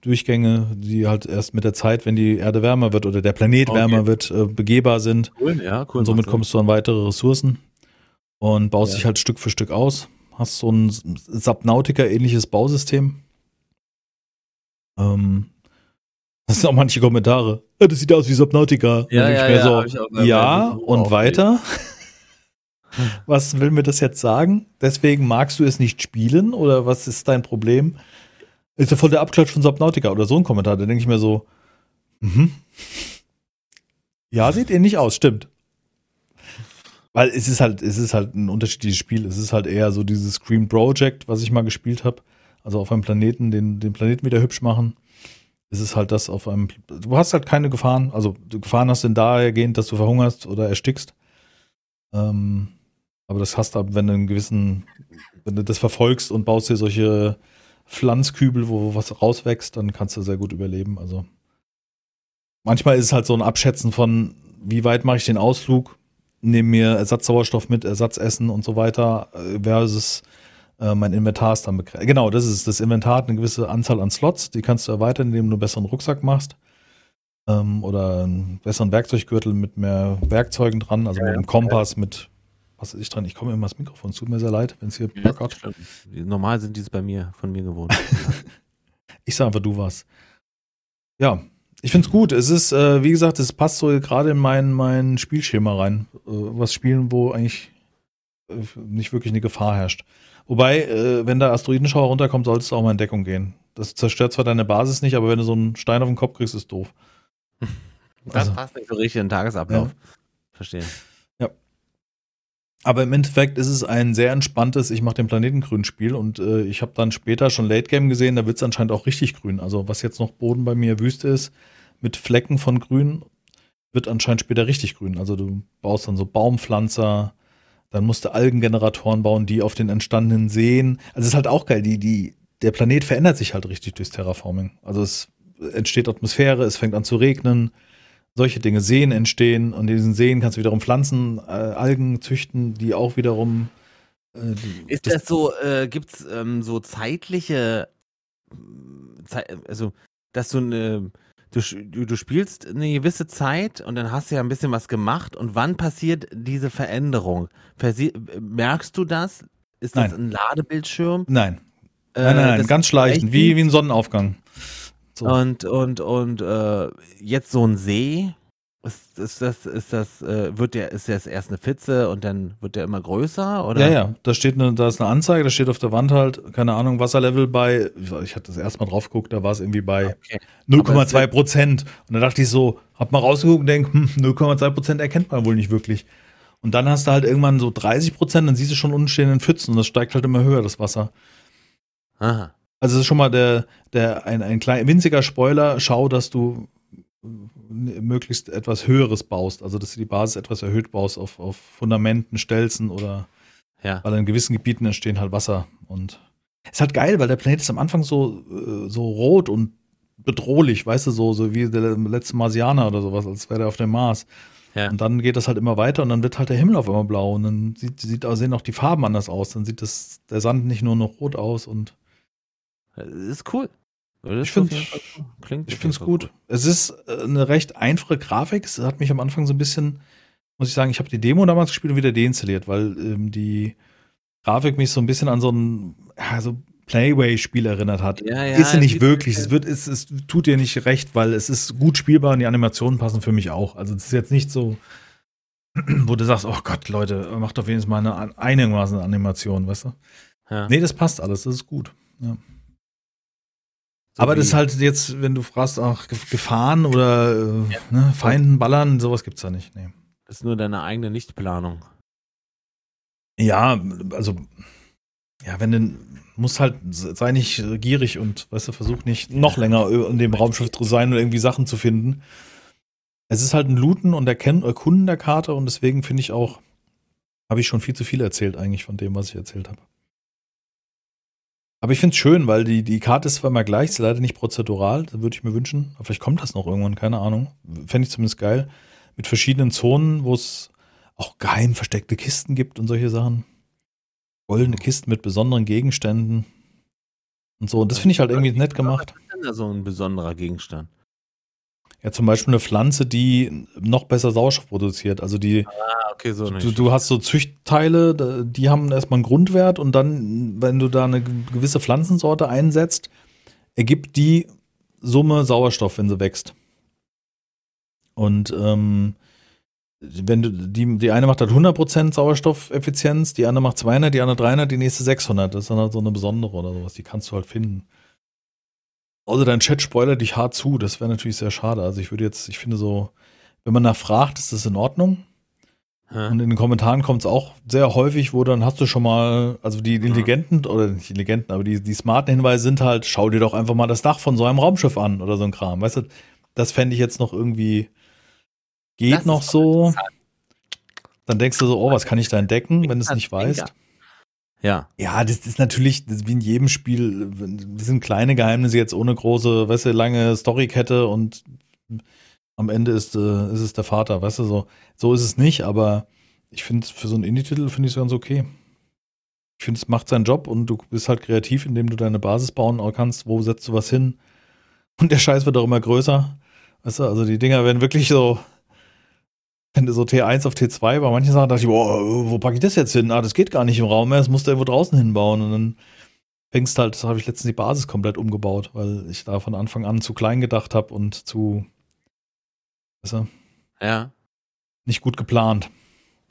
Durchgänge, die halt erst mit der Zeit, wenn die Erde wärmer wird oder der Planet Okay. wärmer wird, äh, begehbar sind. Cool, ja, cool. Und somit kommst du an weitere Ressourcen und baust Ja. dich halt Stück für Stück aus. Hast so ein Subnautica-ähnliches Bausystem. Ähm, das sind auch manche Kommentare. Das sieht aus wie Subnautica. Ja, ja, ja, so, auch- ja, und aufgeregt. weiter. Was will mir das jetzt sagen? Deswegen magst du es nicht spielen oder was ist dein Problem? Ist ja voll der Abklatsch von Subnautica oder so ein Kommentar. Da denke ich mir so, mhm. Ja, sieht ähnlich aus, stimmt. Weil es ist halt, es ist halt ein unterschiedliches Spiel. Es ist halt eher so dieses Scream Project, was ich mal gespielt habe. Also auf einem Planeten, den, den Planeten wieder hübsch machen. Es ist halt das auf einem. Du hast halt keine Gefahren. Also Gefahren hast du dahergehend, dass du verhungerst oder erstickst. Ähm, aber das hast du, wenn du einen gewissen, wenn du das verfolgst und baust dir solche Pflanzkübel, wo was rauswächst, dann kannst du sehr gut überleben. Also manchmal ist es halt so ein Abschätzen von, wie weit mache ich den Ausflug, nehme mir Ersatzsauerstoff mit, Ersatzessen und so weiter, äh, versus äh, mein Inventar ist dann begrenzt. Genau, das ist das Inventar hat eine gewisse Anzahl an Slots, die kannst du erweitern, indem du einen besseren Rucksack machst. Ähm, oder einen besseren Werkzeuggürtel mit mehr Werkzeugen dran, also ja, mit einem Kompass, mit was ist ich dran? Ich komme immer das Mikrofon. Es tut mir sehr leid, wenn es hier ja, Normal sind die es bei mir, von mir gewohnt. ich sage einfach, du warst. Ja, ich finde es gut. Es ist, äh, wie gesagt, es passt so gerade in mein, mein Spielschema rein. Äh, was spielen, wo eigentlich äh, nicht wirklich eine Gefahr herrscht. Wobei, äh, wenn der Asteroidenschauer runterkommt, solltest du auch mal in Deckung gehen. Das zerstört zwar deine Basis nicht, aber wenn du so einen Stein auf den Kopf kriegst, ist doof. Das also, passt nicht so richtig in den Tagesablauf. Ja. Verstehe. Aber im Endeffekt ist es ein sehr entspanntes, ich mache den Planeten grün Spiel und äh, ich habe dann später schon Late Game gesehen, da wird es anscheinend auch richtig grün. Also was jetzt noch Boden bei mir Wüste ist, mit Flecken von grün, wird anscheinend später richtig grün. Also du baust dann so Baumpflanzer, dann musst du Algengeneratoren bauen, die auf den entstandenen Seen. Also es ist halt auch geil, die, die, der Planet verändert sich halt richtig durchs Terraforming. Also es entsteht Atmosphäre, es fängt an zu regnen, solche Dinge, Seen entstehen und in diesen Seen kannst du wiederum Pflanzen, äh, Algen züchten, die auch wiederum. Äh, ist das, das so, äh, gibt es ähm, so zeitliche, also, dass du eine du, du, du spielst eine gewisse Zeit und dann hast du ja ein bisschen was gemacht und wann passiert diese Veränderung? Versi merkst du das? Ist das nein. ein Ladebildschirm? Nein. Äh, nein, nein, nein ganz schleichend, wie, wie ein Sonnenaufgang. So. Und, und, und äh, jetzt so ein See, ist, ist das, ist das, äh, wird der, ist das erst eine Pfütze und dann wird der immer größer? Oder? Ja, ja, da steht eine, da ist eine Anzeige, da steht auf der Wand halt, keine Ahnung, Wasserlevel bei, ich hatte das erste Mal drauf geguckt, da war es irgendwie bei okay. 0,2 Prozent. Und da dachte ich so, hab mal rausgeguckt und denk, hm, 0,2 Prozent erkennt man wohl nicht wirklich. Und dann hast du halt irgendwann so 30 Prozent, dann siehst du schon unten stehenden Pfützen und das steigt halt immer höher, das Wasser. Aha. Also es ist schon mal der, der, ein, ein kleiner, winziger Spoiler, schau, dass du möglichst etwas Höheres baust, also dass du die Basis etwas erhöht baust auf, auf Fundamenten, Stelzen oder ja. weil in gewissen Gebieten entstehen halt Wasser und ist halt geil, weil der Planet ist am Anfang so, äh, so rot und bedrohlich, weißt du, so, so wie der letzte Marsianer oder sowas, als wäre der auf dem Mars. Ja. Und dann geht das halt immer weiter und dann wird halt der Himmel auf einmal blau und dann sieht, sieht, sehen auch die Farben anders aus. Dann sieht das, der Sand nicht nur noch rot aus und. Das ist cool. Ich finde es gut. Cool. Es ist äh, eine recht einfache Grafik. Es hat mich am Anfang so ein bisschen, muss ich sagen, ich habe die Demo damals gespielt und wieder deinstalliert, weil ähm, die Grafik mich so ein bisschen an so ein ja, so Playway-Spiel erinnert hat. Ja, ja, ist sie nicht wirklich. Es, wird, es, es tut dir nicht recht, weil es ist gut spielbar und die Animationen passen für mich auch. Also es ist jetzt nicht so, wo du sagst, oh Gott, Leute, macht doch wenigstens mal eine einigermaßen Animation, weißt du? Ja. Nee, das passt alles, das ist gut. Ja. So Aber das ist halt jetzt, wenn du fragst, ach, Gefahren oder äh, ja. ne, Feinden ballern, sowas gibt's da nicht. Nee. Das ist nur deine eigene Nichtplanung. Ja, also, ja, wenn du musst halt, sei nicht gierig und, weißt du, versuch nicht noch länger in dem Raumschiff zu sein und irgendwie Sachen zu finden. Es ist halt ein Looten und Erkunden der Karte und deswegen finde ich auch, habe ich schon viel zu viel erzählt eigentlich von dem, was ich erzählt habe. Aber ich finde es schön, weil die, die Karte ist zwar immer gleich, ist leider nicht prozedural, das würde ich mir wünschen. Aber vielleicht kommt das noch irgendwann, keine Ahnung. Fände ich zumindest geil. Mit verschiedenen Zonen, wo es auch geheim versteckte Kisten gibt und solche Sachen. Goldene Kisten mit besonderen Gegenständen und so. Und das finde ich halt irgendwie nett gemacht. Was ist denn da so ein besonderer Gegenstand? Ja, zum Beispiel eine Pflanze, die noch besser Sauerstoff produziert. Also die, ah, okay, so. Du, du hast so Züchtteile, die haben erstmal einen Grundwert und dann, wenn du da eine gewisse Pflanzensorte einsetzt, ergibt die Summe Sauerstoff, wenn sie wächst. Und ähm, wenn du, die, die eine macht halt 100% Sauerstoffeffizienz, die andere macht 200, die andere 300, die nächste 600. Das ist dann halt so eine besondere oder sowas. Die kannst du halt finden. Also dein Chat spoilert dich hart zu, das wäre natürlich sehr schade. Also ich würde jetzt, ich finde so, wenn man nachfragt, ist das in Ordnung. Hä? Und in den Kommentaren kommt es auch sehr häufig, wo dann hast du schon mal, also die intelligenten, oder nicht intelligenten, aber die, die smarten Hinweise sind halt, schau dir doch einfach mal das Dach von so einem Raumschiff an oder so ein Kram. Weißt du, das fände ich jetzt noch irgendwie, geht Das noch so. Dann denkst du so, oh, was kann ich da entdecken, wenn du es nicht weißt? Ja. Ja, das ist natürlich, das ist wie in jedem Spiel, das sind kleine Geheimnisse jetzt ohne große, weißt du, lange Storykette und am Ende ist, äh, ist es der Vater, weißt du, so, so ist es nicht, aber ich finde, für so einen Indie-Titel finde ich es ganz okay. Ich finde, es macht seinen Job und du bist halt kreativ, indem du deine Basis bauen kannst, wo setzt du was hin. Und der Scheiß wird auch immer größer. Weißt du, also die Dinger werden wirklich so, so T1 auf T2 bei manchen Sachen dachte ich, boah, wo packe ich das jetzt hin? Ah, das geht gar nicht im Raum mehr, das musst du irgendwo draußen hinbauen. Und dann fängst halt, das habe ich letztens die Basis komplett umgebaut, weil ich da von Anfang an zu klein gedacht habe und zu, weißt du, Ja. nicht gut geplant.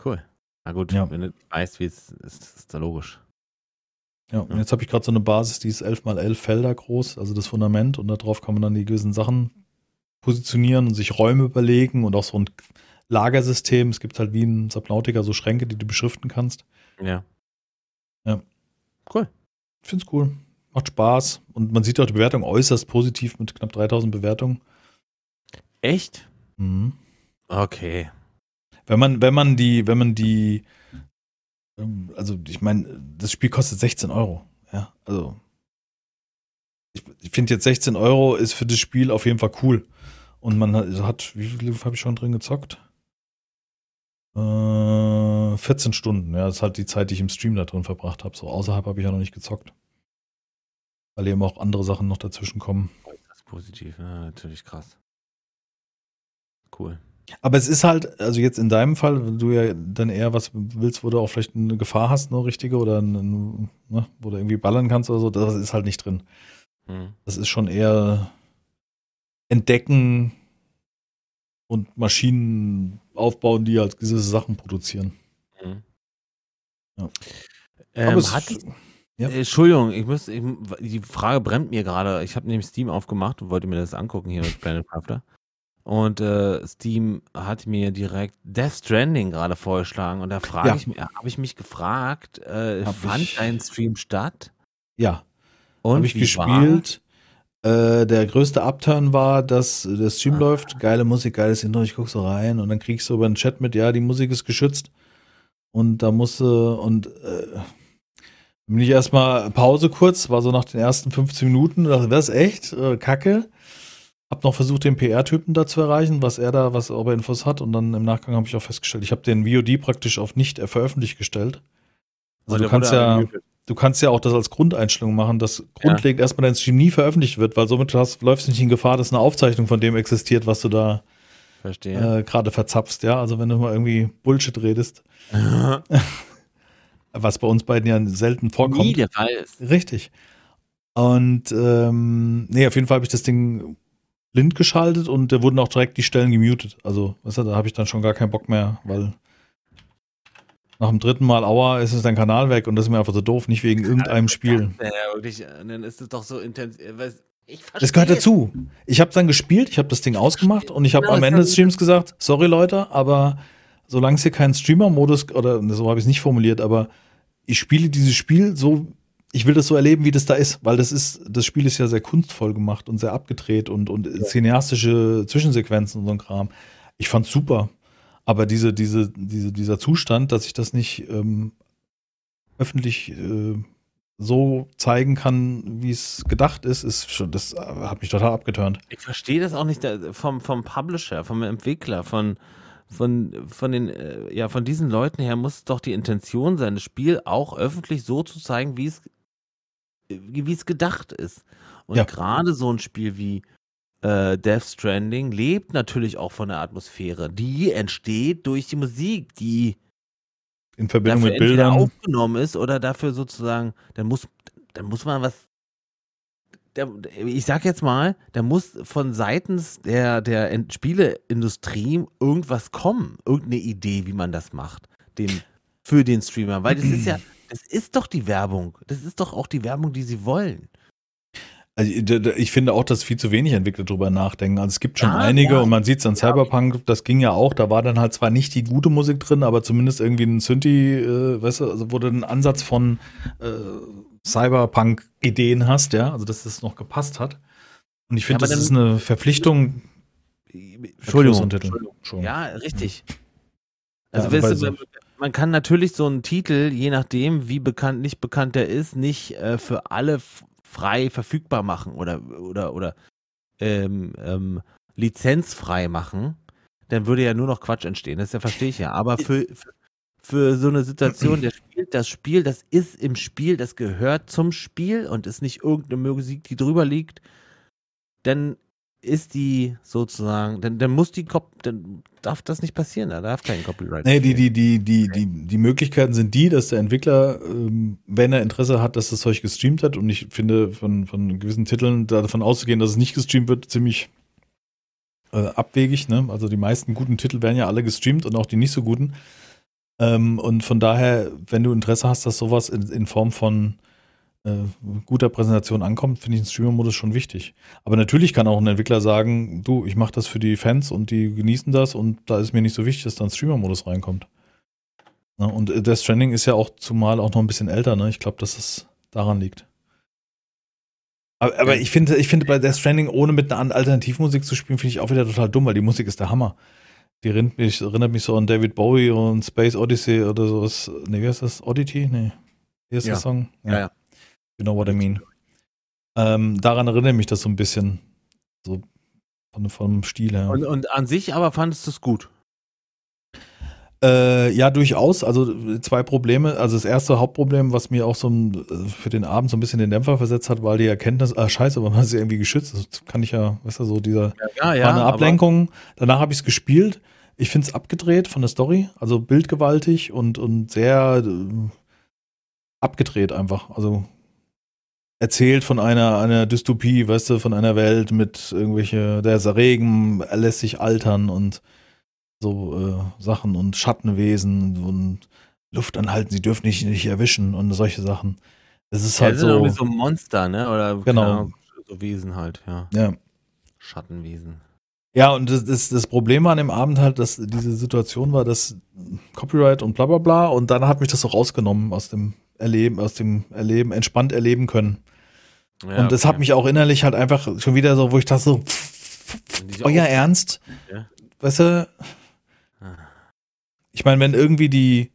Cool. Na gut, Ja. wenn du weißt, wie es ist, ist da logisch. Ja, und jetzt habe ich gerade so eine Basis, die ist 11 mal 11 Felder groß, also das Fundament und darauf kann man dann die gewissen Sachen positionieren und sich Räume überlegen und auch so ein Lagersystem. Es gibt halt wie in Subnautica so Schränke, die du beschriften kannst. Ja. Ja. Cool. Ich finde es cool. Macht Spaß und man sieht auch die Bewertung äußerst positiv mit knapp 3000 Bewertungen. Echt? Mhm. Okay. Wenn man, wenn man die, wenn man die, ähm, also ich meine, das Spiel kostet 16 Euro. Ja, also ich, ich finde jetzt 16 Euro ist für das Spiel auf jeden Fall cool. Und man hat, hat wie viel habe ich schon drin gezockt? Äh, 14 Stunden, ja, das ist halt die Zeit, die ich im Stream da drin verbracht habe. So außerhalb habe ich ja noch nicht gezockt. Weil eben auch andere Sachen noch dazwischen kommen. Das ist positiv, ja, natürlich krass. Cool. Aber es ist halt, also jetzt in deinem Fall, wenn du ja dann eher was willst, wo du auch vielleicht eine Gefahr hast, eine richtige, oder eine, ne, wo du irgendwie ballern kannst oder so, das ist halt nicht drin. Hm. Das ist schon eher entdecken und Maschinen aufbauen, die halt gewisse Sachen produzieren. Hm. Ja. Ähm, Aber es- hat, Ja. äh, Entschuldigung, ich muss, ich, die Frage brennt mir gerade. Ich habe nämlich Steam aufgemacht und wollte mir das angucken hier mit Planet Crafter. Und äh, Steam hat mir direkt Death Stranding gerade vorgeschlagen. Und da frage Ja. ich mich, habe ich mich gefragt, äh, fand ich- dein Stream statt? Ja, Und habe ich wie gespielt. Äh, der größte Upturn war, dass der Stream Ah. läuft, geile Musik, geiles Intro, ich guck so rein und dann krieg ich so über den Chat mit, ja, die Musik ist geschützt und da musste und äh, bin ich erstmal Pause kurz, war so nach den ersten 15 Minuten, dachte, das ist echt äh, kacke. Hab noch versucht, den PR-Typen da zu erreichen, was er da, was ob er Infos hat und dann im Nachgang habe ich auch festgestellt, ich habe den VOD praktisch auf nicht veröffentlicht gestellt. Also Und du kannst ja. Du kannst ja auch das als Grundeinstellung machen, dass grundlegend erstmal dein Stream nie veröffentlicht wird, weil somit hast, läufst du nicht in Gefahr, dass eine Aufzeichnung von dem existiert, was du da äh, gerade verzapfst, ja. Also wenn du mal irgendwie Bullshit redest, was bei uns beiden ja selten vorkommt. Nie der Fall ist. Richtig. Und ähm, nee, auf jeden Fall habe ich das Ding blind geschaltet und da wurden auch direkt die Stellen gemutet. Also, weißt du, da habe ich dann schon gar keinen Bock mehr, weil nach dem dritten Mal Aua ist es dein Kanal weg und das ist mir einfach so doof, nicht wegen irgendeinem Spiel. Ja, wirklich, äh, dann ist es doch so intensiv. äh, Das gehört dazu. Ich habe dann gespielt, ich habe das Ding ausgemacht und ich habe Ja, am Ende des Streams gesagt, sorry Leute, aber solange es hier keinen Streamer-Modus, oder so habe ich es nicht formuliert, aber ich spiele dieses Spiel so, ich will das so erleben, wie das da ist, weil das ist, das Spiel ist ja sehr kunstvoll gemacht und sehr abgedreht und, und cineastische Zwischensequenzen und so ein Kram. Ich fand's super. Aber diese, diese, diese, dieser Zustand, dass ich das nicht ähm, öffentlich äh, so zeigen kann, wie es gedacht ist, ist schon, das äh, hat mich total abgeturnt. Ich verstehe das auch nicht da- vom, vom Publisher, vom Entwickler, von, von, von den, äh, ja, von diesen Leuten her muss doch die Intention sein, das Spiel auch öffentlich so zu zeigen, wie es, wie wie es gedacht ist. Und Ja. gerade so ein Spiel wie äh, Death Stranding lebt natürlich auch von der Atmosphäre. Die entsteht durch die Musik, die In Verbindung mit Bildern. aufgenommen ist oder dafür sozusagen, dann muss, dann muss man was. Der, ich sag jetzt mal, da muss von seitens der, der Spieleindustrie irgendwas kommen, irgendeine Idee, wie man das macht, dem, für den Streamer, weil das ist ja, das ist doch die Werbung, das ist doch auch die Werbung, die sie wollen. Also ich finde auch, dass viel zu wenig Entwickler drüber nachdenken. Also es gibt schon Ja, einige ja. und man sieht es an Cyberpunk, das ging ja auch, da war dann halt zwar nicht die gute Musik drin, aber zumindest irgendwie ein Synthi, äh, weißt du, also wo du einen Ansatz von äh, Cyberpunk-Ideen hast, ja, also dass das noch gepasst hat. Und ich finde, aber das ist eine Verpflichtung. Entschuldigung. Entschuldigung. Schon. Ja, richtig. Ja, Also, bei weißt du, so- man- kann natürlich so einen Titel, je nachdem, wie bekannt, nicht bekannt der ist, nicht äh, für alle frei verfügbar machen oder, oder, oder ähm, ähm, lizenzfrei machen. Dann würde ja nur noch Quatsch entstehen. Das ja, verstehe ich ja. Aber für, für, für so eine Situation, der spielt das Spiel, das ist im Spiel, das gehört zum Spiel und ist nicht irgendeine Musik, die drüber liegt, dann ist die sozusagen, dann, dann muss die Cop, dann darf das nicht passieren, da darf kein Copyright. Nee, die, die, die, die, die, die Möglichkeiten sind die, dass der Entwickler, ähm, wenn er Interesse hat, dass das Zeug gestreamt hat, und ich finde, von, von gewissen Titeln davon auszugehen, dass es nicht gestreamt wird, ziemlich äh, abwegig. Ne? Also die meisten guten Titel werden ja alle gestreamt und auch die nicht so guten. Ähm, und von daher, wenn du Interesse hast, dass sowas in, in Form von äh, guter Präsentation ankommt, finde ich den Streamer-Modus schon wichtig. Aber natürlich kann auch ein Entwickler sagen, du, ich mache das für die Fans und die genießen das und da ist mir nicht so wichtig, dass da ein Streamer-Modus reinkommt. Ne? Und äh, Death Stranding ist ja auch zumal auch noch ein bisschen älter, ne? Ich glaube, dass es daran liegt. Aber, aber ich finde, ich finde bei Death Stranding, ohne mit einer Alternativmusik zu spielen, finde ich auch wieder total dumm, weil die Musik ist der Hammer. Die erinnert mich, erinnert mich so an David Bowie und Space Odyssey oder sowas. Nee, wie heißt das? Oddity? Nee. Wie heißt Ja. der Song? Ja, ja. You know what I mean. Ähm, daran erinnert mich das so ein bisschen. So von, vom Stil her. Und, und an sich aber fandest du es gut. Äh, ja, durchaus. Also zwei Probleme. Also das erste Hauptproblem, was mir auch so ein, für den Abend so ein bisschen den Dämpfer versetzt hat, war die Erkenntnis, ah scheiße, aber man ist ja irgendwie geschützt. Das kann ich ja, weißt du, so dieser Ja, war eine Ablenkung. Danach habe ich es gespielt. Ich finde es abgedreht von der Story, also bildgewaltig und, und sehr äh, abgedreht einfach. Also erzählt von einer, einer Dystopie, weißt du, von einer Welt mit irgendwelche, der ist Regen, er lässt sich altern und so äh, Sachen und Schattenwesen und Luft anhalten, sie dürfen dich nicht erwischen und solche Sachen. Es ist Ja, halt das so, irgendwie so Monster, ne? Oder Genau. Ahnung, so Wesen halt, ja. ja. Schattenwesen. Ja, und das, das, das Problem war an dem Abend halt, dass diese Situation war, dass Copyright und bla bla bla und dann hat mich das so rausgenommen aus dem Erleben, aus dem Erleben, entspannt erleben können. Ja, und das okay. hat mich auch innerlich halt einfach schon wieder so, wo ich dachte so, Diese euer Auf- Ernst? Ja. Weißt du? Ich meine, wenn irgendwie die,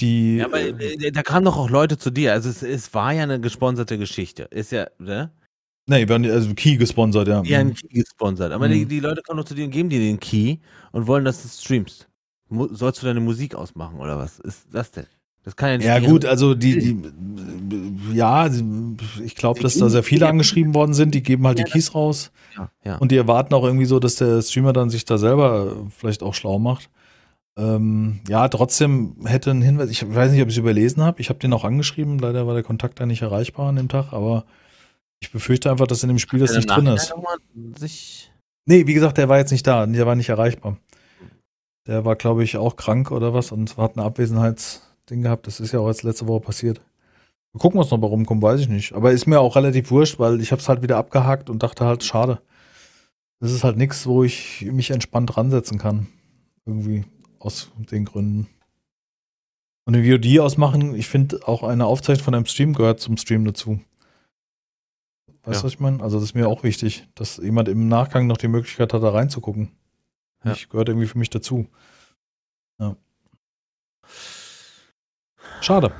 die, Ja, aber äh, da kamen doch auch Leute zu dir. Also es, es war ja eine gesponserte Geschichte. Ist ja, ne? nee, werden also Key gesponsert, ja. Die haben Key gesponsert. Aber die, Mhm. die Leute kommen doch zu dir und geben dir den Key und wollen, dass du streamst. Sollst du deine Musik ausmachen oder was ist das denn? Das kann ja nicht Ja deren- gut, also die, die ja, ich glaube, dass da sehr viele angeschrieben worden sind, die geben halt die Ja, Keys raus. Ja, ja. Und die erwarten auch irgendwie so, dass der Streamer dann sich da selber vielleicht auch schlau macht. Ähm, ja, trotzdem hätte ein Hinweis, ich weiß nicht, ob ich es überlesen habe. Ich habe den auch angeschrieben, leider war der Kontakt da nicht erreichbar an dem Tag, aber ich befürchte einfach, dass in dem Spiel das nicht drin ist. Sich Nee, wie gesagt, der war jetzt nicht da, der war nicht erreichbar. Der war, glaube ich, auch krank oder was und hat ein Abwesenheitsding gehabt. Das ist ja auch jetzt letzte Woche passiert. Wir gucken, was noch bei rumkommt, weiß ich nicht. Aber ist mir auch relativ wurscht, weil ich habe es halt wieder abgehakt und dachte halt, schade. Das ist halt nichts, wo ich mich entspannt ransetzen kann. Irgendwie aus den Gründen. Und den VOD ausmachen, ich finde auch eine Aufzeichnung von einem Stream gehört zum Stream dazu. Weißt du, Ja. was ich meine? Also das ist mir auch wichtig, dass jemand im Nachgang noch die Möglichkeit hat, da reinzugucken. Ja. Ich gehört irgendwie für mich dazu. Ja. Schade.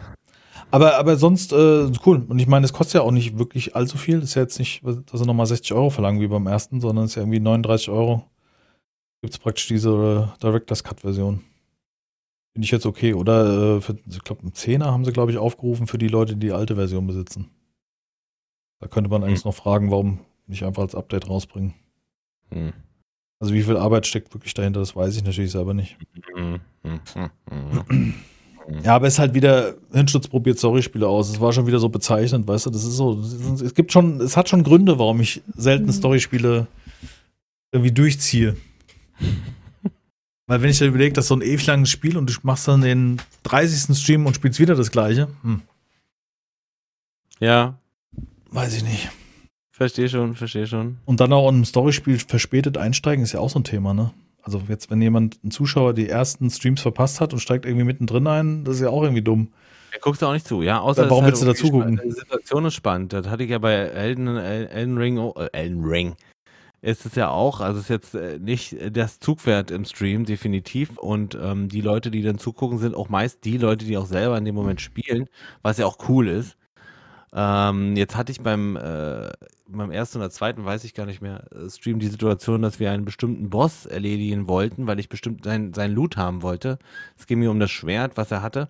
Aber, aber sonst äh, cool. Und ich meine, es kostet ja auch nicht wirklich allzu viel. ist ja jetzt nicht, dass sie nochmal 60 Euro verlangen wie beim ersten, sondern es ist ja irgendwie 39 Euro. Gibt es praktisch diese äh, Director's Cut-Version. Finde ich jetzt okay. Oder äh, für, ich glaube, einen Zehner haben sie, glaube ich, aufgerufen für die Leute, die die alte Version besitzen. Da könnte man eigentlich noch fragen, warum nicht einfach als Update rausbringen. Hm. Also wie viel Arbeit steckt wirklich dahinter, das weiß ich natürlich selber nicht. Hm, hm, hm, hm. Ja, aber es ist halt wieder, Hinschutz probiert Storyspiele aus. Es war schon wieder so bezeichnend, weißt du, das ist so, es gibt schon, es hat schon Gründe, warum ich selten Storyspiele irgendwie durchziehe. Weil wenn ich dir überlege, dass so ein ewig langes Spiel und du machst dann den 30. Stream und spielst wieder das gleiche, hm, Ja, weiß ich nicht. Verstehe schon, verstehe schon. Und dann auch in einem Storyspiel verspätet einsteigen ist ja auch so ein Thema, ne? Also jetzt, wenn jemand, ein Zuschauer, die ersten Streams verpasst hat und steigt irgendwie mittendrin ein, das ist ja auch irgendwie dumm. Er guckst auch nicht zu, ja. Außer Warum es willst du halt dazu gucken? Die Situation ist spannend. Das hatte ich ja bei Elden, El- Elden Ring, oh, äh, Elden Ring. Ist es ja auch, also es ist jetzt äh, nicht das Zugpferd im Stream, definitiv. Und ähm, die Leute, die dann zugucken, sind auch meist die Leute, die auch selber in dem Moment spielen, was ja auch cool ist. Ähm, jetzt hatte ich beim, äh, beim ersten oder zweiten, weiß ich gar nicht mehr, äh, Stream die Situation, dass wir einen bestimmten Boss erledigen wollten, weil ich bestimmt sein, sein Loot haben wollte. Es ging mir um das Schwert, was er hatte.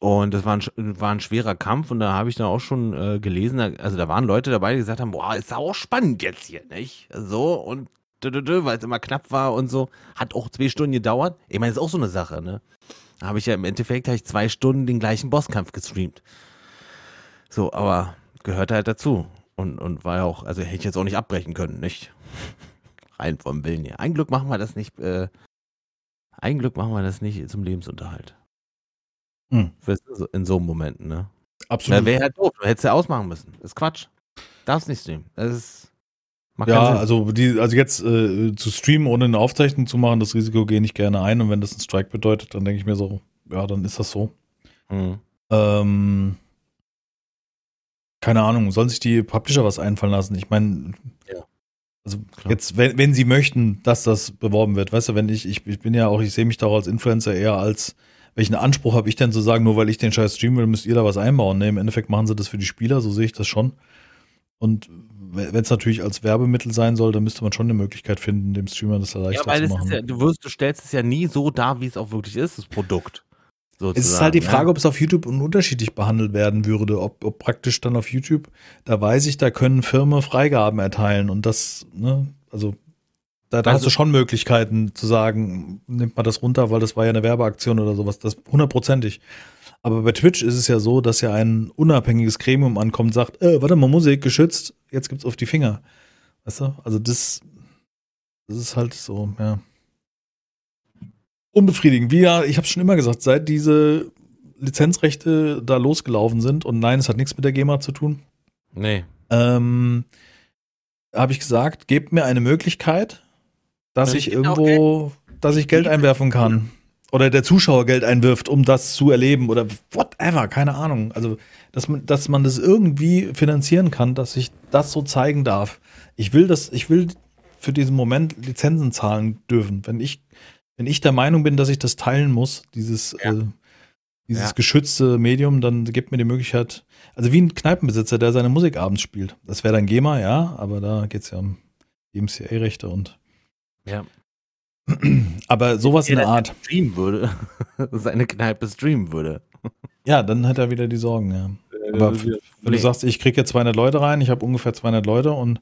Und das war ein, war ein schwerer Kampf und da habe ich dann auch schon äh, gelesen, also da waren Leute dabei, die gesagt haben, boah, ist auch spannend jetzt hier, nicht? So und weil es immer knapp war und so. Hat auch zwei Stunden gedauert. Ich meine, ist auch so eine Sache, ne? Habe ich ja im Endeffekt ich zwei Stunden den gleichen Bosskampf gestreamt. So, aber gehört halt dazu. Und, und war ja auch, also hätte ich jetzt auch nicht abbrechen können, nicht? Rein vom Willen her. Ein Glück machen wir das nicht, äh, ein Glück machen wir das nicht zum Lebensunterhalt. Hm. In so einem Moment, ne? Absolut. Wäre halt doof. Du hättest ja ausmachen müssen. Das ist Quatsch. Darfst nicht streamen. Das ist. Ja, also die, also jetzt äh, zu streamen, ohne eine Aufzeichnung zu machen, das Risiko gehe ich gerne ein. Und wenn das ein Strike bedeutet, dann denke ich mir so, ja, dann ist das so. Hm. Ähm, keine Ahnung, sollen sich die Publisher was einfallen lassen? Ich meine, Ja. also Klar. jetzt, wenn, wenn sie möchten, dass das beworben wird, weißt du, wenn ich, ich, ich bin ja auch, ich sehe mich da auch als Influencer eher als, welchen Anspruch habe ich denn zu sagen, nur weil ich den Scheiß streamen will, müsst ihr da was einbauen? Ne, im Endeffekt machen sie das für die Spieler, so sehe ich das schon. Und wenn es natürlich als Werbemittel sein soll, dann müsste man schon eine Möglichkeit finden, dem Streamer das Ja, leichter weil zu machen. ist ja, du wirst, du stellst es ja nie so dar, wie es auch wirklich ist, das Produkt. Sozusagen, Es ist halt die ne? Frage, ob es auf YouTube un- unterschiedlich behandelt werden würde, ob, ob praktisch dann auf YouTube, da weiß ich, da können Firmen Freigaben erteilen und das, ne, also da, da Also- hast du schon Möglichkeiten zu sagen, nimmt man das runter, weil das war ja eine Werbeaktion oder sowas, das hundertprozentig. Aber bei Twitch ist es ja so, dass ja ein unabhängiges Gremium ankommt und sagt, äh, warte mal, Musik geschützt, jetzt gibt's auf die Finger. Weißt du? Also das, das ist halt so, ja. Unbefriedigend. Wie ja, ich habe schon immer gesagt, seit diese Lizenzrechte da losgelaufen sind, und nein, es hat nichts mit der GEMA zu tun, Nee. ähm, habe ich gesagt, gebt mir eine Möglichkeit, dass Ja, ich auch irgendwo, dass ich Geld einwerfen kann. Oder der Zuschauer Geld einwirft, um das zu erleben. Oder whatever, keine Ahnung. Also, dass man, dass man das irgendwie finanzieren kann, dass ich das so zeigen darf. Ich will das, ich will für diesen Moment Lizenzen zahlen dürfen. Wenn ich, wenn ich der Meinung bin, dass ich das teilen muss, dieses, Ja. äh, dieses Ja. geschützte Medium, dann gibt mir die Möglichkeit, also wie ein Kneipenbesitzer, der seine Musik abends spielt. Das wäre dann GEMA, ja, aber da geht es ja um DMCA-Rechte und Ja. aber sowas in der Art. streamen würde, seine Kneipe streamen würde. Ja, dann hat er wieder die Sorgen, ja. Aber Äh, f- wenn nee. du sagst, ich kriege jetzt 200 Leute rein, ich habe ungefähr 200 Leute und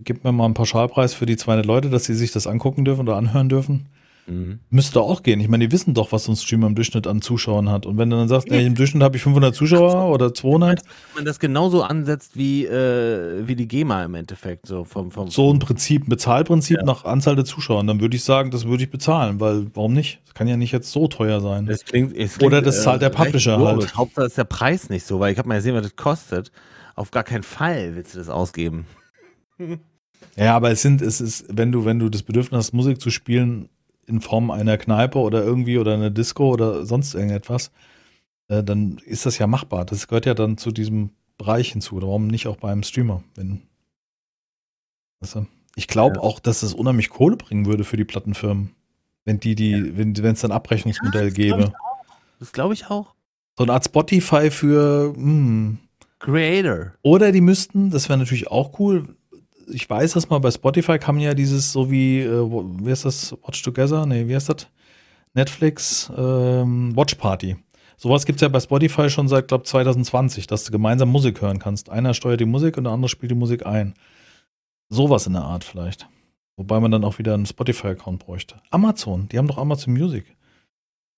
gib mir mal einen Pauschalpreis für die 200 Leute, dass sie sich das angucken dürfen oder anhören dürfen, Mhm. müsste auch gehen. Ich meine, die wissen doch, was so ein Streamer im Durchschnitt an Zuschauern hat. Und wenn du dann sagst, ey, im Durchschnitt habe ich 500 Zuschauer oder 200, Wenn man das genauso ansetzt wie, äh, wie die GEMA im Endeffekt, so vom, vom so ein Prinzip, ein Bezahlprinzip Ja. nach Anzahl der Zuschauer, dann würde ich sagen, das würde ich bezahlen, weil warum nicht? Das kann ja nicht jetzt so teuer sein. Das klingt, es Oder klingt, das zahlt der recht Publisher halt. Hauptsache ist der Preis nicht so, weil ich habe mal gesehen, was das kostet. Auf gar keinen Fall willst du das ausgeben. Ja, aber es sind, es ist, wenn du, wenn du das Bedürfnis hast, Musik zu spielen in Form einer Kneipe oder irgendwie oder einer Disco oder sonst irgendetwas, äh, dann ist das ja machbar. Das gehört ja dann zu diesem Bereich hinzu. Warum nicht auch beim Streamer? Wenn, weißt du? Ich glaube Ja. auch, dass es unheimlich Kohle bringen würde für die Plattenfirmen, wenn die die, wenn wenn es dann Abrechnungsmodell das glaub ich gäbe. Das glaube ich auch. So eine Art Spotify für, hm, Creator. Oder die müssten, das wäre natürlich auch cool. Ich weiß, dass mal bei Spotify kam ja dieses so wie, äh, wie heißt das? Watch Together? Nee, wie heißt das? Netflix ähm, Watch Party. Sowas gibt es ja bei Spotify schon seit, glaube 2020, dass du gemeinsam Musik hören kannst. Einer steuert die Musik und der andere spielt die Musik ein. Sowas in der Art vielleicht. Wobei man dann auch wieder einen Spotify-Account bräuchte. Amazon, die haben doch Amazon Music.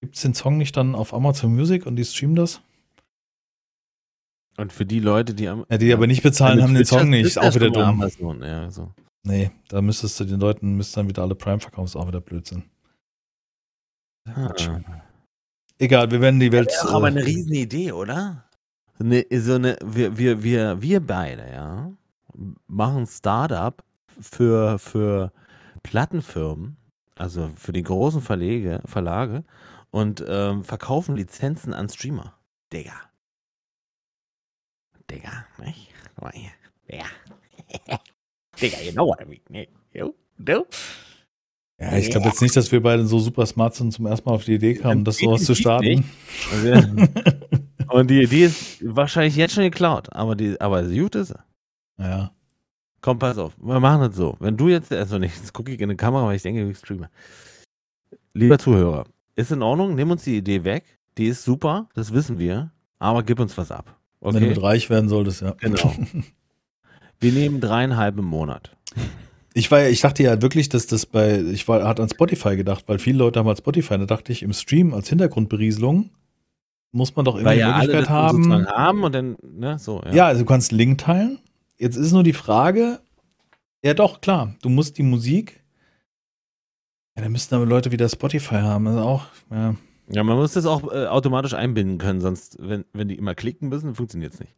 Gibt es den Song nicht dann auf Amazon Music und die streamen das? Und für die Leute, die am. Ja, die aber nicht bezahlen, haben den Song nicht. Ist auch wieder dumm. Amazon, ja, so. Nee, da müsstest du den Leuten, müssten dann wieder alle Prime verkaufen, ist auch wieder Blödsinn. Ah. Egal, wir werden die Welt. Wäre doch aber äh, eine Riesenidee, oder? Ne, so eine, wir, wir, wir, wir beide, ja. machen Startup für, für Plattenfirmen, also für die großen Verlege, Verlage und ähm, verkaufen Lizenzen an Streamer. Digga. Digga, nicht? Guck mal hier. Digga. Digga, you know what I mean. ne? You do? Ja, ich glaube jetzt nicht, dass wir beide so super smart sind, zum ersten Mal auf die Idee kamen, das sowas zu starten. Also, und die Idee ist wahrscheinlich jetzt schon geklaut, aber, die, aber gut ist ja. Komm, pass auf, wir machen das so. Wenn du jetzt, also nicht, jetzt gucke ich in die Kamera, weil ich denke, ich streame. Lieber Zuhörer, ist in Ordnung, nimm uns die Idee weg. Die ist super, das wissen wir, aber gib uns was ab. Wenn du Okay? mit reich werden solltest, ja. Genau. Wir nehmen dreieinhalb im Monat. Ich war ja, ich dachte ja wirklich, dass das bei, ich war, hat an Spotify gedacht, weil viele Leute haben halt Spotify, da dachte ich, im Stream als Hintergrundberieselung muss man doch irgendwie Weil die ja Möglichkeit haben. haben und dann, ne, so, ja. Ja, also du kannst einen Link teilen. Jetzt ist nur die Frage, ja doch, klar, du musst die Musik, ja, dann müssten aber Leute wieder Spotify haben, also auch, ja. Ja, man muss das auch äh, automatisch einbinden können, sonst, wenn, wenn die immer klicken müssen, funktioniert es nicht.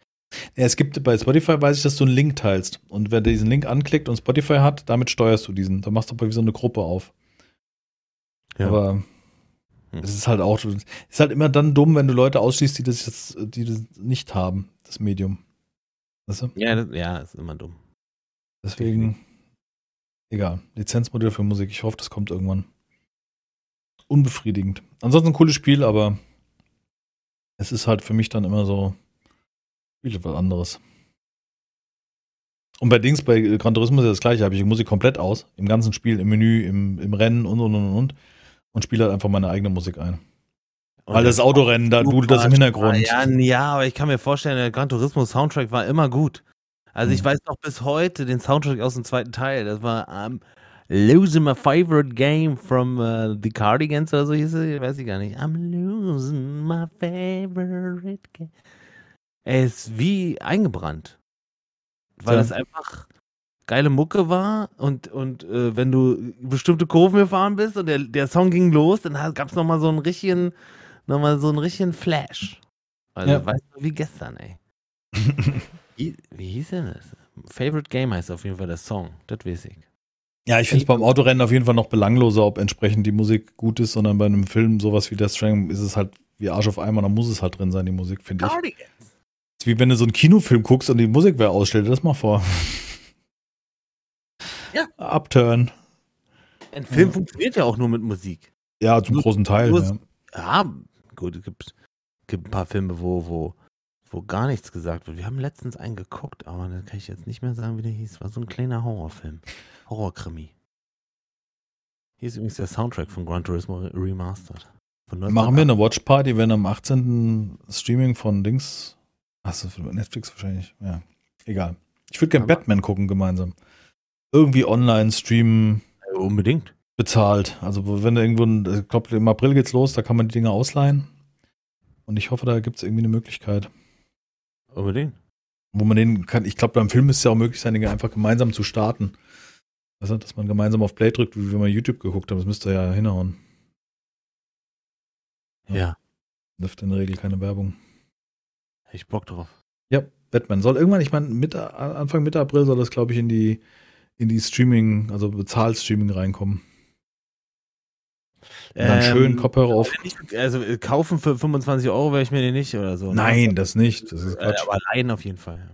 Ja, es gibt bei Spotify, weiß ich, dass du einen Link teilst. Und wer diesen Link anklickt und Spotify hat, damit steuerst du diesen. Da machst du aber wie so eine Gruppe auf. Ja. Aber Hm. es ist halt auch, es ist halt immer dann dumm, wenn du Leute ausschließt, die das jetzt, die das nicht haben, das Medium. Weißt du? Ja, das, ja, ist immer dumm. Deswegen, egal. Lizenzmodell für Musik. Ich hoffe, das kommt irgendwann. Unbefriedigend. Ansonsten ein cooles Spiel, aber es ist halt für mich dann immer so viel was anderes. Und bei Dings, bei Gran Turismo ist ja das gleiche, habe ich die Musik komplett aus. Im ganzen Spiel, im Menü, im, im Rennen und und und und. Und spiele halt einfach meine eigene Musik ein. Und Weil das Autorennen, da dudelt das im Hintergrund. Ja, ja, aber ich kann mir vorstellen, der Gran Turismo Soundtrack war immer gut. Also ich Hm. weiß noch bis heute den Soundtrack aus dem zweiten Teil. Das war I'm losing my favorite game from uh, the Cardigans oder so hieß es, weiß ich gar nicht. I'm losing my favorite game. Er ist wie eingebrannt. Weil es einfach geile Mucke war und, und äh, wenn du bestimmte Kurven gefahren bist und der, der Song ging los, dann gab es nochmal so einen richtigen, nochmal so einen richtigen Flash. Also Ja. weißt du, wie gestern, ey. Wie, wie hieß denn das? Favorite Game heißt auf jeden Fall der Song, das weiß ich. Ja, ich finde es beim Autorennen auf jeden Fall noch belangloser, ob entsprechend die Musik gut ist, sondern bei einem Film, sowas wie Death Stranding, ist es halt wie Arsch auf Eimer, da muss es halt drin sein, die Musik, finde ich. Cardigans. ist wie wenn du so einen Kinofilm guckst und die Musik wer ausstellt, das mal vor. Ja. Upturn. Ein Film Ja. funktioniert ja auch nur mit Musik. Ja, zum Nur- großen Teil. nur- Ja. Ja, gut, es gibt, gibt ein paar Filme, wo, wo, wo gar nichts gesagt wird. Wir haben letztens einen geguckt, aber da kann ich jetzt nicht mehr sagen, wie der hieß. War so ein kleiner Horrorfilm. Horrorkrimi. Hier ist übrigens der Soundtrack von Gran Turismo Remastered. Machen wir eine Watchparty, wenn am 18. Streaming von Dings. Achso, Netflix wahrscheinlich. Ja, egal. Ich würde gerne Batman gucken gemeinsam. Irgendwie online streamen Unbedingt. bezahlt. Also wenn da irgendwo, ein- ich glaube im April geht's los, da kann man die Dinge ausleihen. Und ich hoffe, da gibt es irgendwie eine Möglichkeit, Unbedingt. wo man den kann. Ich glaube, beim Film müsste es ja auch möglich sein, den einfach gemeinsam zu starten. Also, dass man gemeinsam auf Play drückt, wie wir mal YouTube geguckt haben. Das müsste ja hinhauen. Ja. Ja. Dürfte in der Regel keine Werbung. Hätte ich Bock drauf. Ja, Batman soll irgendwann, ich meine, Mitte, Anfang Mitte April soll das, glaube ich, in die, in die Streaming, also Bezahlstreaming reinkommen. Und dann schön Kopfhörer auf. ich- Also äh, kaufen für 25 Euro wäre ich mir den nicht oder so. ne? Nein, das nicht. Das ist Äh, Quatsch. aber allein auf jeden Fall.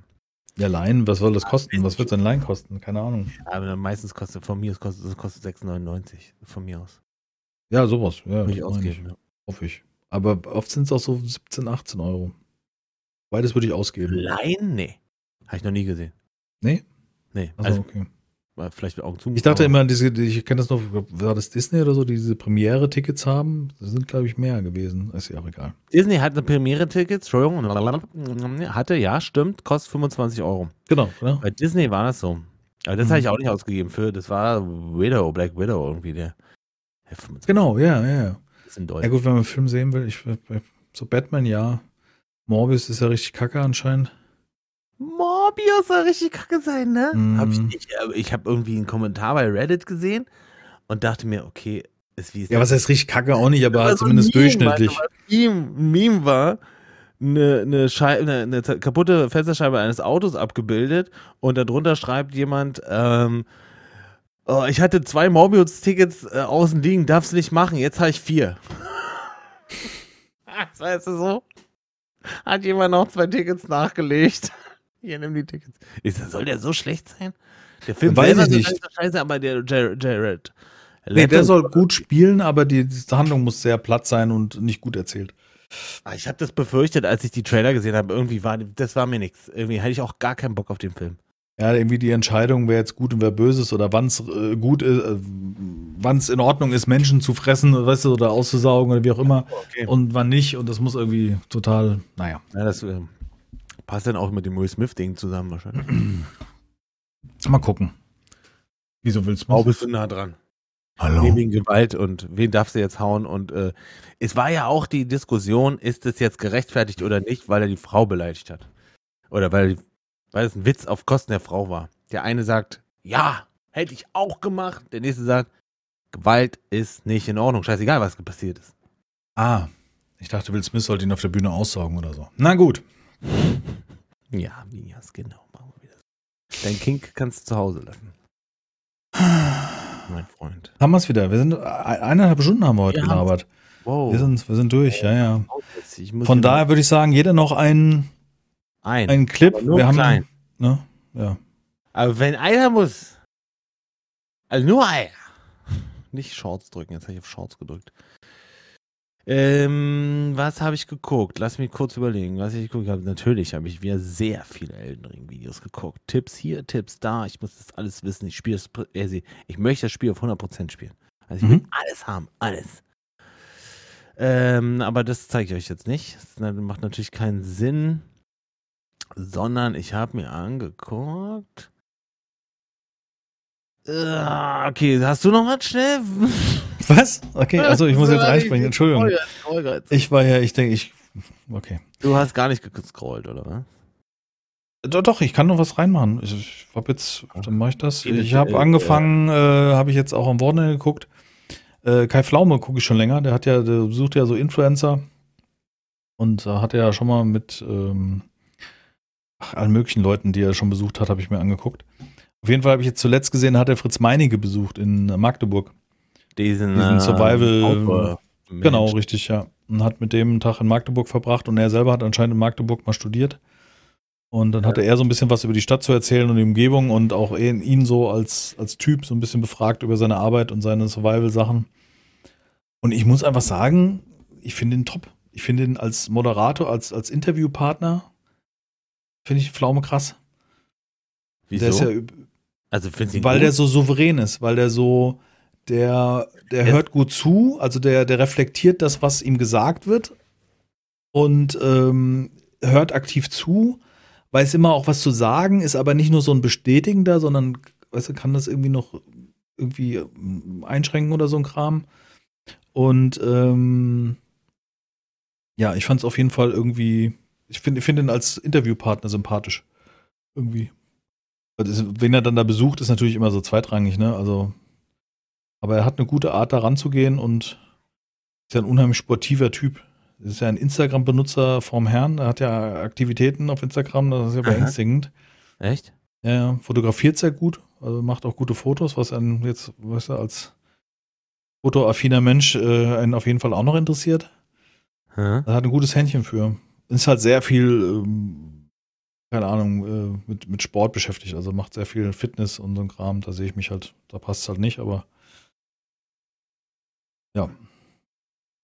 ja. Laien, was soll das kosten? Was wird so ein Laien kosten? Keine Ahnung. Aber meistens kostet, von mir aus kostet, das kostet 6,99. Von mir aus. Ja, sowas. Ja, Würde ich ich. ausgeben. Ja. Hoffe ich. Aber oft sind es auch so 17, 18 Euro. Beides würde ich ausgeben. Allein? Nee. Habe ich noch nie gesehen. Nee? Nee. Also, Also, okay. Vielleicht Augen zu. Ich dachte immer, diese, die- ich kenne das noch, war das Disney oder so, die diese Premiere-Tickets haben? Das sind, glaube ich, mehr gewesen. Ist ja auch egal. Disney hat eine Premiere-Tickets, Entschuldigung, hatte, ja, stimmt, kostet 25 Euro. Genau, genau. Bei Disney war das so. Aber das Mhm. habe ich auch nicht ausgegeben für, das war Widow, Black Widow irgendwie, der. der 25 Genau, ja, ja, ja. Ja gut, wenn man einen Film sehen will, ich so Batman, ja. Morbius ist ja richtig kacke anscheinend. Morbius soll richtig kacke sein, ne? Mhm. Hab ich nicht. aber Ich habe irgendwie einen Kommentar bei Reddit gesehen und dachte mir, okay, ist wie es Ja, was heißt richtig kacke auch nicht, aber halt so zumindest ein Meme, durchschnittlich. Weißt du, ein Meme war, eine, eine, Scheibe, eine, eine kaputte Fensterscheibe eines Autos abgebildet und darunter schreibt jemand, ähm, oh, ich hatte zwei Morbius-Tickets äh, außen liegen, darf's nicht machen, jetzt habe ich vier. das weißt du so? Hat jemand noch zwei Tickets nachgelegt? Hier, nimm die Tickets. Ich sag, soll der so schlecht sein? Der Film Weiß selber ich nicht. ist scheiße, aber der Jared, Jared Nee, der soll gut spielen, aber die, die Handlung muss sehr platt sein und nicht gut erzählt. Ah, Ich habe das befürchtet, als ich die Trailer gesehen habe. Irgendwie war, das war mir nichts. Irgendwie hatte ich auch gar keinen Bock auf den Film. Ja, irgendwie die Entscheidung, wer jetzt gut und wer böse ist oder wann es äh, gut ist, äh, wann es in Ordnung ist, Menschen zu fressen, weißt du, oder auszusaugen oder wie auch immer Okay. und wann nicht. Und das muss irgendwie total, naja. Ja, das äh, passt dann auch mit dem Will Smith-Ding zusammen wahrscheinlich. Mal gucken. Wieso willst du? Bist du nah dran. Hallo. Neben Gewalt und wen darfst du jetzt hauen? Und äh, es war ja auch die Diskussion, ist es jetzt gerechtfertigt oder nicht, weil er die Frau beleidigt hat. Oder weil, weil es ein Witz auf Kosten der Frau war. Der eine sagt, ja, hätte ich auch gemacht. Der nächste sagt, Gewalt ist nicht in Ordnung. Scheißegal, was passiert ist. Ah, ich dachte, Will Smith sollte ihn auf der Bühne aussaugen oder so. Na gut. Ja, Mias, genau. Machen wir das. Dein Kink kannst du zu Hause lassen, mein Freund. Haben wir es wieder. Wir sind äh, eineinhalb Stunden haben wir heute Wir gelabert. Wow. Wir sind, wir sind durch, ja, ja. Muss Von daher würde ich sagen, jeder noch einen, ein. einen Clip. Nur wir haben, klein. ne? Ja. Aber wenn einer muss, also nur einer, nicht Shorts drücken, jetzt habe ich auf Shorts gedrückt. Ähm, was habe ich geguckt? Lass mich kurz überlegen, was ich geguckt habe. Natürlich habe ich wieder sehr viele Elden Ring Videos geguckt. Tipps hier, Tipps da. Ich muss das alles wissen. Ich spiele also ich möchte das Spiel auf 100% spielen. Also ich will Mhm. alles haben, alles. Ähm, aber das zeige ich euch jetzt nicht. Das macht natürlich keinen Sinn. Sondern ich habe mir angeguckt. Äh, Okay, hast du noch was schnell? Was? Okay, also ich muss jetzt reinspringen. Entschuldigung. Ich war ja, ich denke, ich. Okay. Du hast gar nicht gescrollt, oder was? Doch, doch, ich kann noch was reinmachen. Ich, ich hab jetzt, dann mache ich das. Ich habe äh, angefangen, äh, habe ich jetzt auch am Wochenende geguckt. Äh, Kai Pflaume gucke ich schon länger. Der hat ja, der besucht ja so Influencer und da hat er ja schon mal mit ähm, ach, allen möglichen Leuten, die er schon besucht hat, habe ich mir angeguckt. Auf jeden Fall habe ich jetzt zuletzt gesehen, hat er Fritz Meinige besucht in Magdeburg. Diesen, Diesen äh, Survival- Genau, richtig, ja. Und hat mit dem einen Tag in Magdeburg verbracht und er selber hat anscheinend in Magdeburg mal studiert. Und dann hatte er so ein bisschen was über die Stadt zu erzählen und die Umgebung und auch ihn so als, als Typ so ein bisschen befragt über seine Arbeit und seine Survival-Sachen. Und ich muss einfach sagen, ich finde ihn top. Ich finde ihn als Moderator, als, als Interviewpartner, finde ich Pflaume krass. Wieso? Der ist ja, also findest ihn weil gut? der so souverän ist, weil der so, der, der Er- hört gut zu, also der, der reflektiert das, was ihm gesagt wird und ähm, hört aktiv zu, weiß immer auch was zu sagen, ist aber nicht nur so ein Bestätigender, sondern, weißt du, kann das irgendwie noch irgendwie ähm, einschränken oder so ein Kram. Und ähm, ja, ich fand es auf jeden Fall irgendwie, ich finde ich find ihn als Interviewpartner sympathisch. Irgendwie. Also, Wen er dann da besucht, ist natürlich immer so zweitrangig, ne? Also, aber er hat eine gute Art, da ranzugehen und ist ja ein unheimlich sportiver Typ. Ist ja ein Instagram-Benutzer vom Herrn. Er hat ja Aktivitäten auf Instagram, das ist ja beängstigend. Echt? Ja, ja, fotografiert sehr gut, also macht auch gute Fotos, was einen jetzt, weißt du, als fotoaffiner Mensch äh, einen auf jeden Fall auch noch interessiert. Er hat ein gutes Händchen für. Ist halt sehr viel, ähm, keine Ahnung, äh, mit, mit Sport beschäftigt. Also macht sehr viel Fitness und so ein Kram. Da sehe ich mich halt, da passt es halt nicht, aber ja.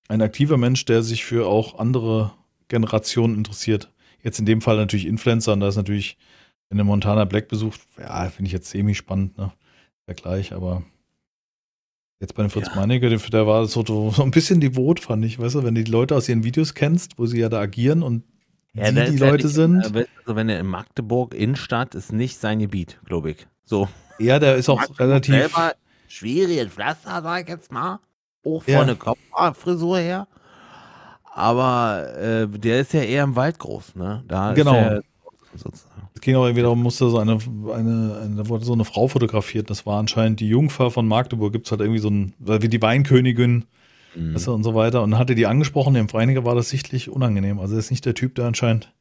Ein aktiver Mensch, der sich für auch andere Generationen interessiert. Jetzt in dem Fall natürlich Influencer und da ist natürlich, wenn der Montana Black besucht, ja, finde ich jetzt semi-spannend, ne? Ja, gleich, aber jetzt bei dem Fritz Ja. Meinecke, der, der war so, so ein bisschen devot, fand ich, weißt du, wenn du die Leute aus ihren Videos kennst, wo sie ja da agieren und Ja, die, die Leute sind. Also wenn er in Magdeburg Innenstadt ist nicht sein Gebiet, glaube ich. So. Ja, der ist auch Magdeburg relativ. Selber schwieriges Pflaster, sag ich jetzt mal. Auch Ja. von der Kopffrisur her. Aber äh, der ist ja eher im Wald groß, ne? Da Genau. Sozusagen. Es ging aber irgendwie darum, musste so eine, eine, eine, da wurde so eine Frau fotografiert. Das war anscheinend die Jungfer von Magdeburg. Gibt es halt irgendwie so ein, wie die Weinkönigin Mhm. weißt du, und so weiter. Und hatte die angesprochen, dem Freiniger war das sichtlich unangenehm. Also er ist nicht der Typ, der anscheinend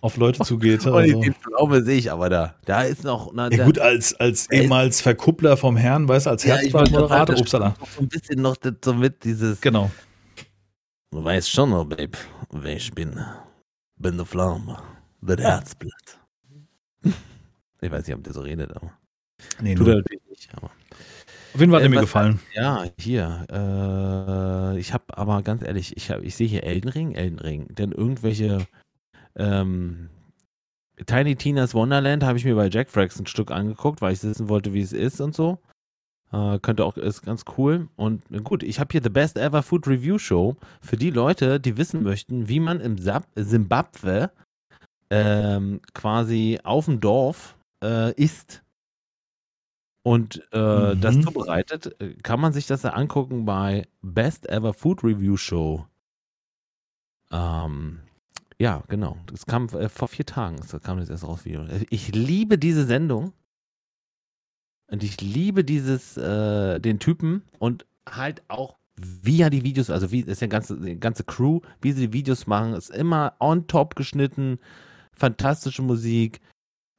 auf Leute zugeht. Oh, Also. den Pflaume sehe ich aber da. Da ist noch. Na, Ja gut, als, als ehemals Verkuppler vom Herrn, weißt du, als Ja, Herzblattmoderator, upsala. So ein bisschen noch so mit dieses. Genau. Du weißt schon noch, Babe, wer ich bin. Bin der Pflaume. Das. Herzblatt. Ich weiß nicht, ob der so redet, aber. Nee, Tut er natürlich nicht, aber. Auf jeden Fall hat Äh, er mir gefallen. Ja, hier. Äh, ich habe aber ganz ehrlich, ich, hab, ich sehe hier Elden Ring, Elden Ring. Denn irgendwelche ähm, Tiny Tina's Wonderland habe ich mir bei Jack Frax ein Stück angeguckt, weil ich wissen wollte, wie es ist und so. Äh, könnte auch, ist ganz cool. Und äh, gut, ich habe hier The Best Ever Food Review Show für die Leute, die wissen möchten, wie man im Sab Zimbabwe ähm, quasi auf dem Dorf äh, isst und äh, Mhm. das zubereitet, äh, kann man sich das ja angucken bei Best Ever Food Review Show. Ähm, ja, genau. Das kam äh, vor vier Tagen. Das kam jetzt erst raus. Video. Ich liebe diese Sendung. Und ich liebe dieses, äh, den Typen und halt auch, wie er die Videos, also wie ist ja ganze, die ganze Crew, wie sie die Videos machen, ist immer on top geschnitten, fantastische Musik.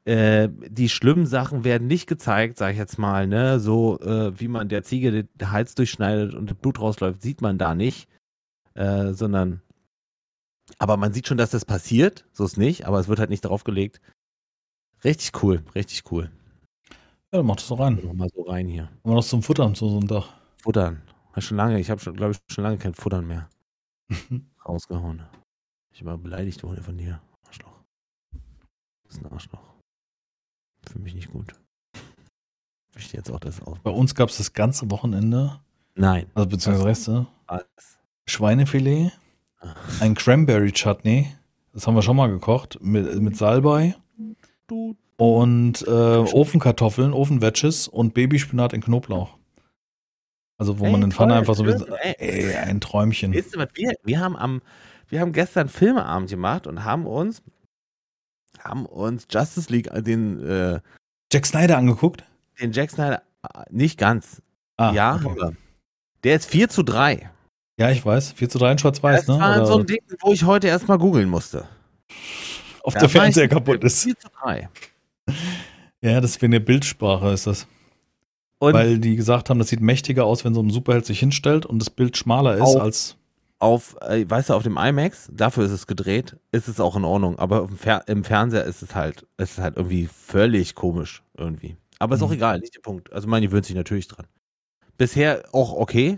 Äh, die schlimmen Sachen werden nicht gezeigt, sag ich jetzt mal, ne? So äh, wie man der Ziege den Hals durchschneidet und das Blut rausläuft, sieht man da nicht, äh, sondern aber man sieht schon, dass das passiert, so ist nicht, aber es wird halt nicht drauf gelegt. Richtig cool, richtig cool. Ja, dann mach das doch rein. Nochmal so rein hier. Haben wir noch zum Futtern zu so einem Tag. Futtern. Schon lange, ich habe schon, glaube ich, schon lange kein Futtern mehr rausgehauen. Ich war beleidigt worden von dir. Arschloch. Das ist ein Arschloch. Für mich nicht gut. Ich stehe jetzt auch das auf. Bei uns gab es das ganze Wochenende, Nein. also beziehungsweise Reste, Was? Schweinefilet, ein Cranberry Chutney, das haben wir schon mal gekocht, mit, mit Salbei und äh, Ofenkartoffeln, Ofenwedges und Babyspinat in Knoblauch. Also wo Ey, man den Pfanne einfach so ein bisschen, ey. ey, ein Träumchen. Weißt du was? Wir, wir haben am, wir haben gestern Filmeabend gemacht und haben uns, haben uns Justice League, äh, den, äh, Jack Snyder angeguckt? den Jack Snyder, äh, nicht ganz. Ah, ja, okay. der ist 4 zu 3. Ja, ich weiß. 4 zu 3 in Schwarz-Weiß, Das ne? war Oder so ein Ding, wo ich heute erstmal googeln musste. auf Da der war Fernseher kaputt ist. 4 zu 3. Ja, das ist wegen der Bildsprache ist das. Und Weil die gesagt haben, das sieht mächtiger aus, wenn so ein Superheld sich hinstellt und das Bild schmaler ist als. Auf, äh, weißt du, auf dem IMAX, dafür ist es gedreht, ist es auch in Ordnung. Aber im, Fer im Fernseher ist es halt, ist es halt irgendwie völlig komisch irgendwie. Aber ist auch Mhm. egal, nicht der Punkt. Also man gewöhnt sich natürlich dran. Bisher auch okay.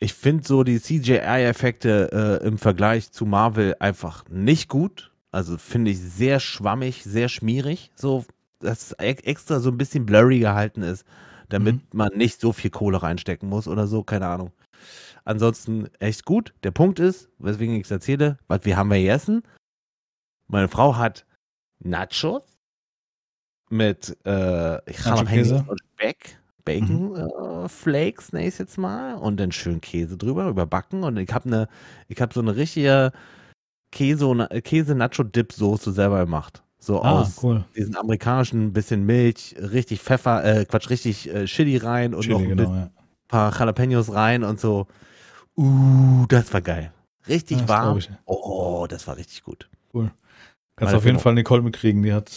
Ich finde so die CGI-Effekte äh, im Vergleich zu Marvel einfach nicht gut. Also finde ich sehr schwammig, sehr schmierig. So, dass es ex- extra so ein bisschen blurry gehalten ist, damit Mhm. man nicht so viel Kohle reinstecken muss oder so, keine Ahnung. Ansonsten echt gut. Der Punkt ist, weswegen ich es erzähle, was wir haben wir gegessen. Meine Frau hat Nachos mit äh? Jalapenos und Speck, Bacon äh, Flakes, nenne ich jetzt mal, und dann schön Käse drüber, überbacken. Und ich habe eine, ich habe so eine richtige Käse, Käse Nacho Dip Soße selber gemacht. So Ah, aus cool. diesen amerikanischen bisschen Milch, richtig Pfeffer, äh, Quatsch, richtig äh, Chili rein und Chili, noch ein genau, ja. paar Jalapenos rein und so. Uh, das war geil. Richtig das warm. Oh, das war richtig gut. Kannst Meine auf jeden. Fall Nicole mitkriegen. Die hat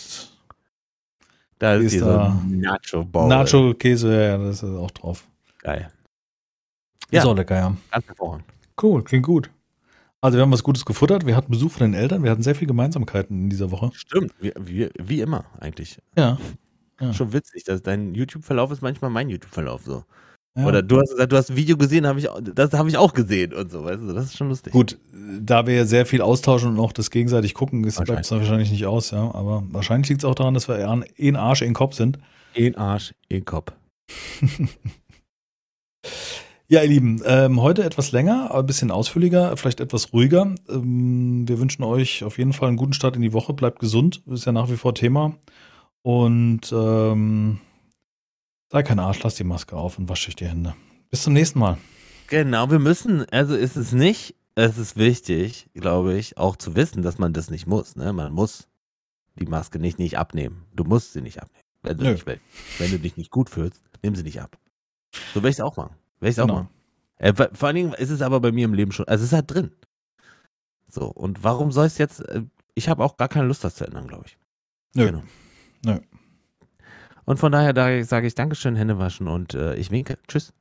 Da Die ist ist ein Nacho-Bowl. Nacho-Käse, ja, ja, das ist auch drauf. Geil. Ist Ja. auch lecker, ja. Ganz hervorragend. Cool, klingt gut. Also wir haben was Gutes gefuttert. Wir hatten Besuch von den Eltern. Wir hatten sehr viele Gemeinsamkeiten in dieser Woche. Stimmt. Wie, wie, wie immer eigentlich. Ja. Ja. Schon witzig, dass dein YouTube-Verlauf ist manchmal mein YouTube-Verlauf so. Ja. Oder du hast gesagt, du hast ein Video gesehen, hab ich, das habe ich auch gesehen und so, weißt du, das ist schon lustig. Gut, da wir ja sehr viel austauschen und auch das gegenseitig gucken, ist- bleibt es wahrscheinlich nicht aus, ja. Aber wahrscheinlich liegt es auch daran, dass wir eher ein- eh ein Arsch in Kopf sind. In Arsch, in Kopf. Ja, ihr Lieben, ähm, heute etwas länger, aber ein bisschen ausführlicher, vielleicht etwas ruhiger. Ähm, wir wünschen euch auf jeden Fall einen guten Start in die Woche. Bleibt gesund, ist ja nach wie vor Thema. Und ähm, Sei kein Arsch, lass die Maske auf und wasche ich die Hände. Bis zum nächsten Mal. Genau, wir müssen, also ist es nicht, es ist wichtig, glaube ich, auch zu wissen, dass man das nicht muss. Ne? Man muss die Maske nicht, nicht abnehmen. Du musst sie nicht abnehmen, wenn du, nicht willst. Wenn du dich nicht gut fühlst, nimm sie nicht ab. So werde ich es auch machen. Werde ich es auch genau. machen. Äh, vor allen Dingen ist es aber bei mir im Leben schon, also es ist halt drin. So, und warum soll es jetzt, äh, ich habe auch gar keine Lust, das zu ändern, glaube ich. Nö. Genau. Nö. Und von daher da sage ich Dankeschön, Hände waschen und äh, ich winke. Tschüss.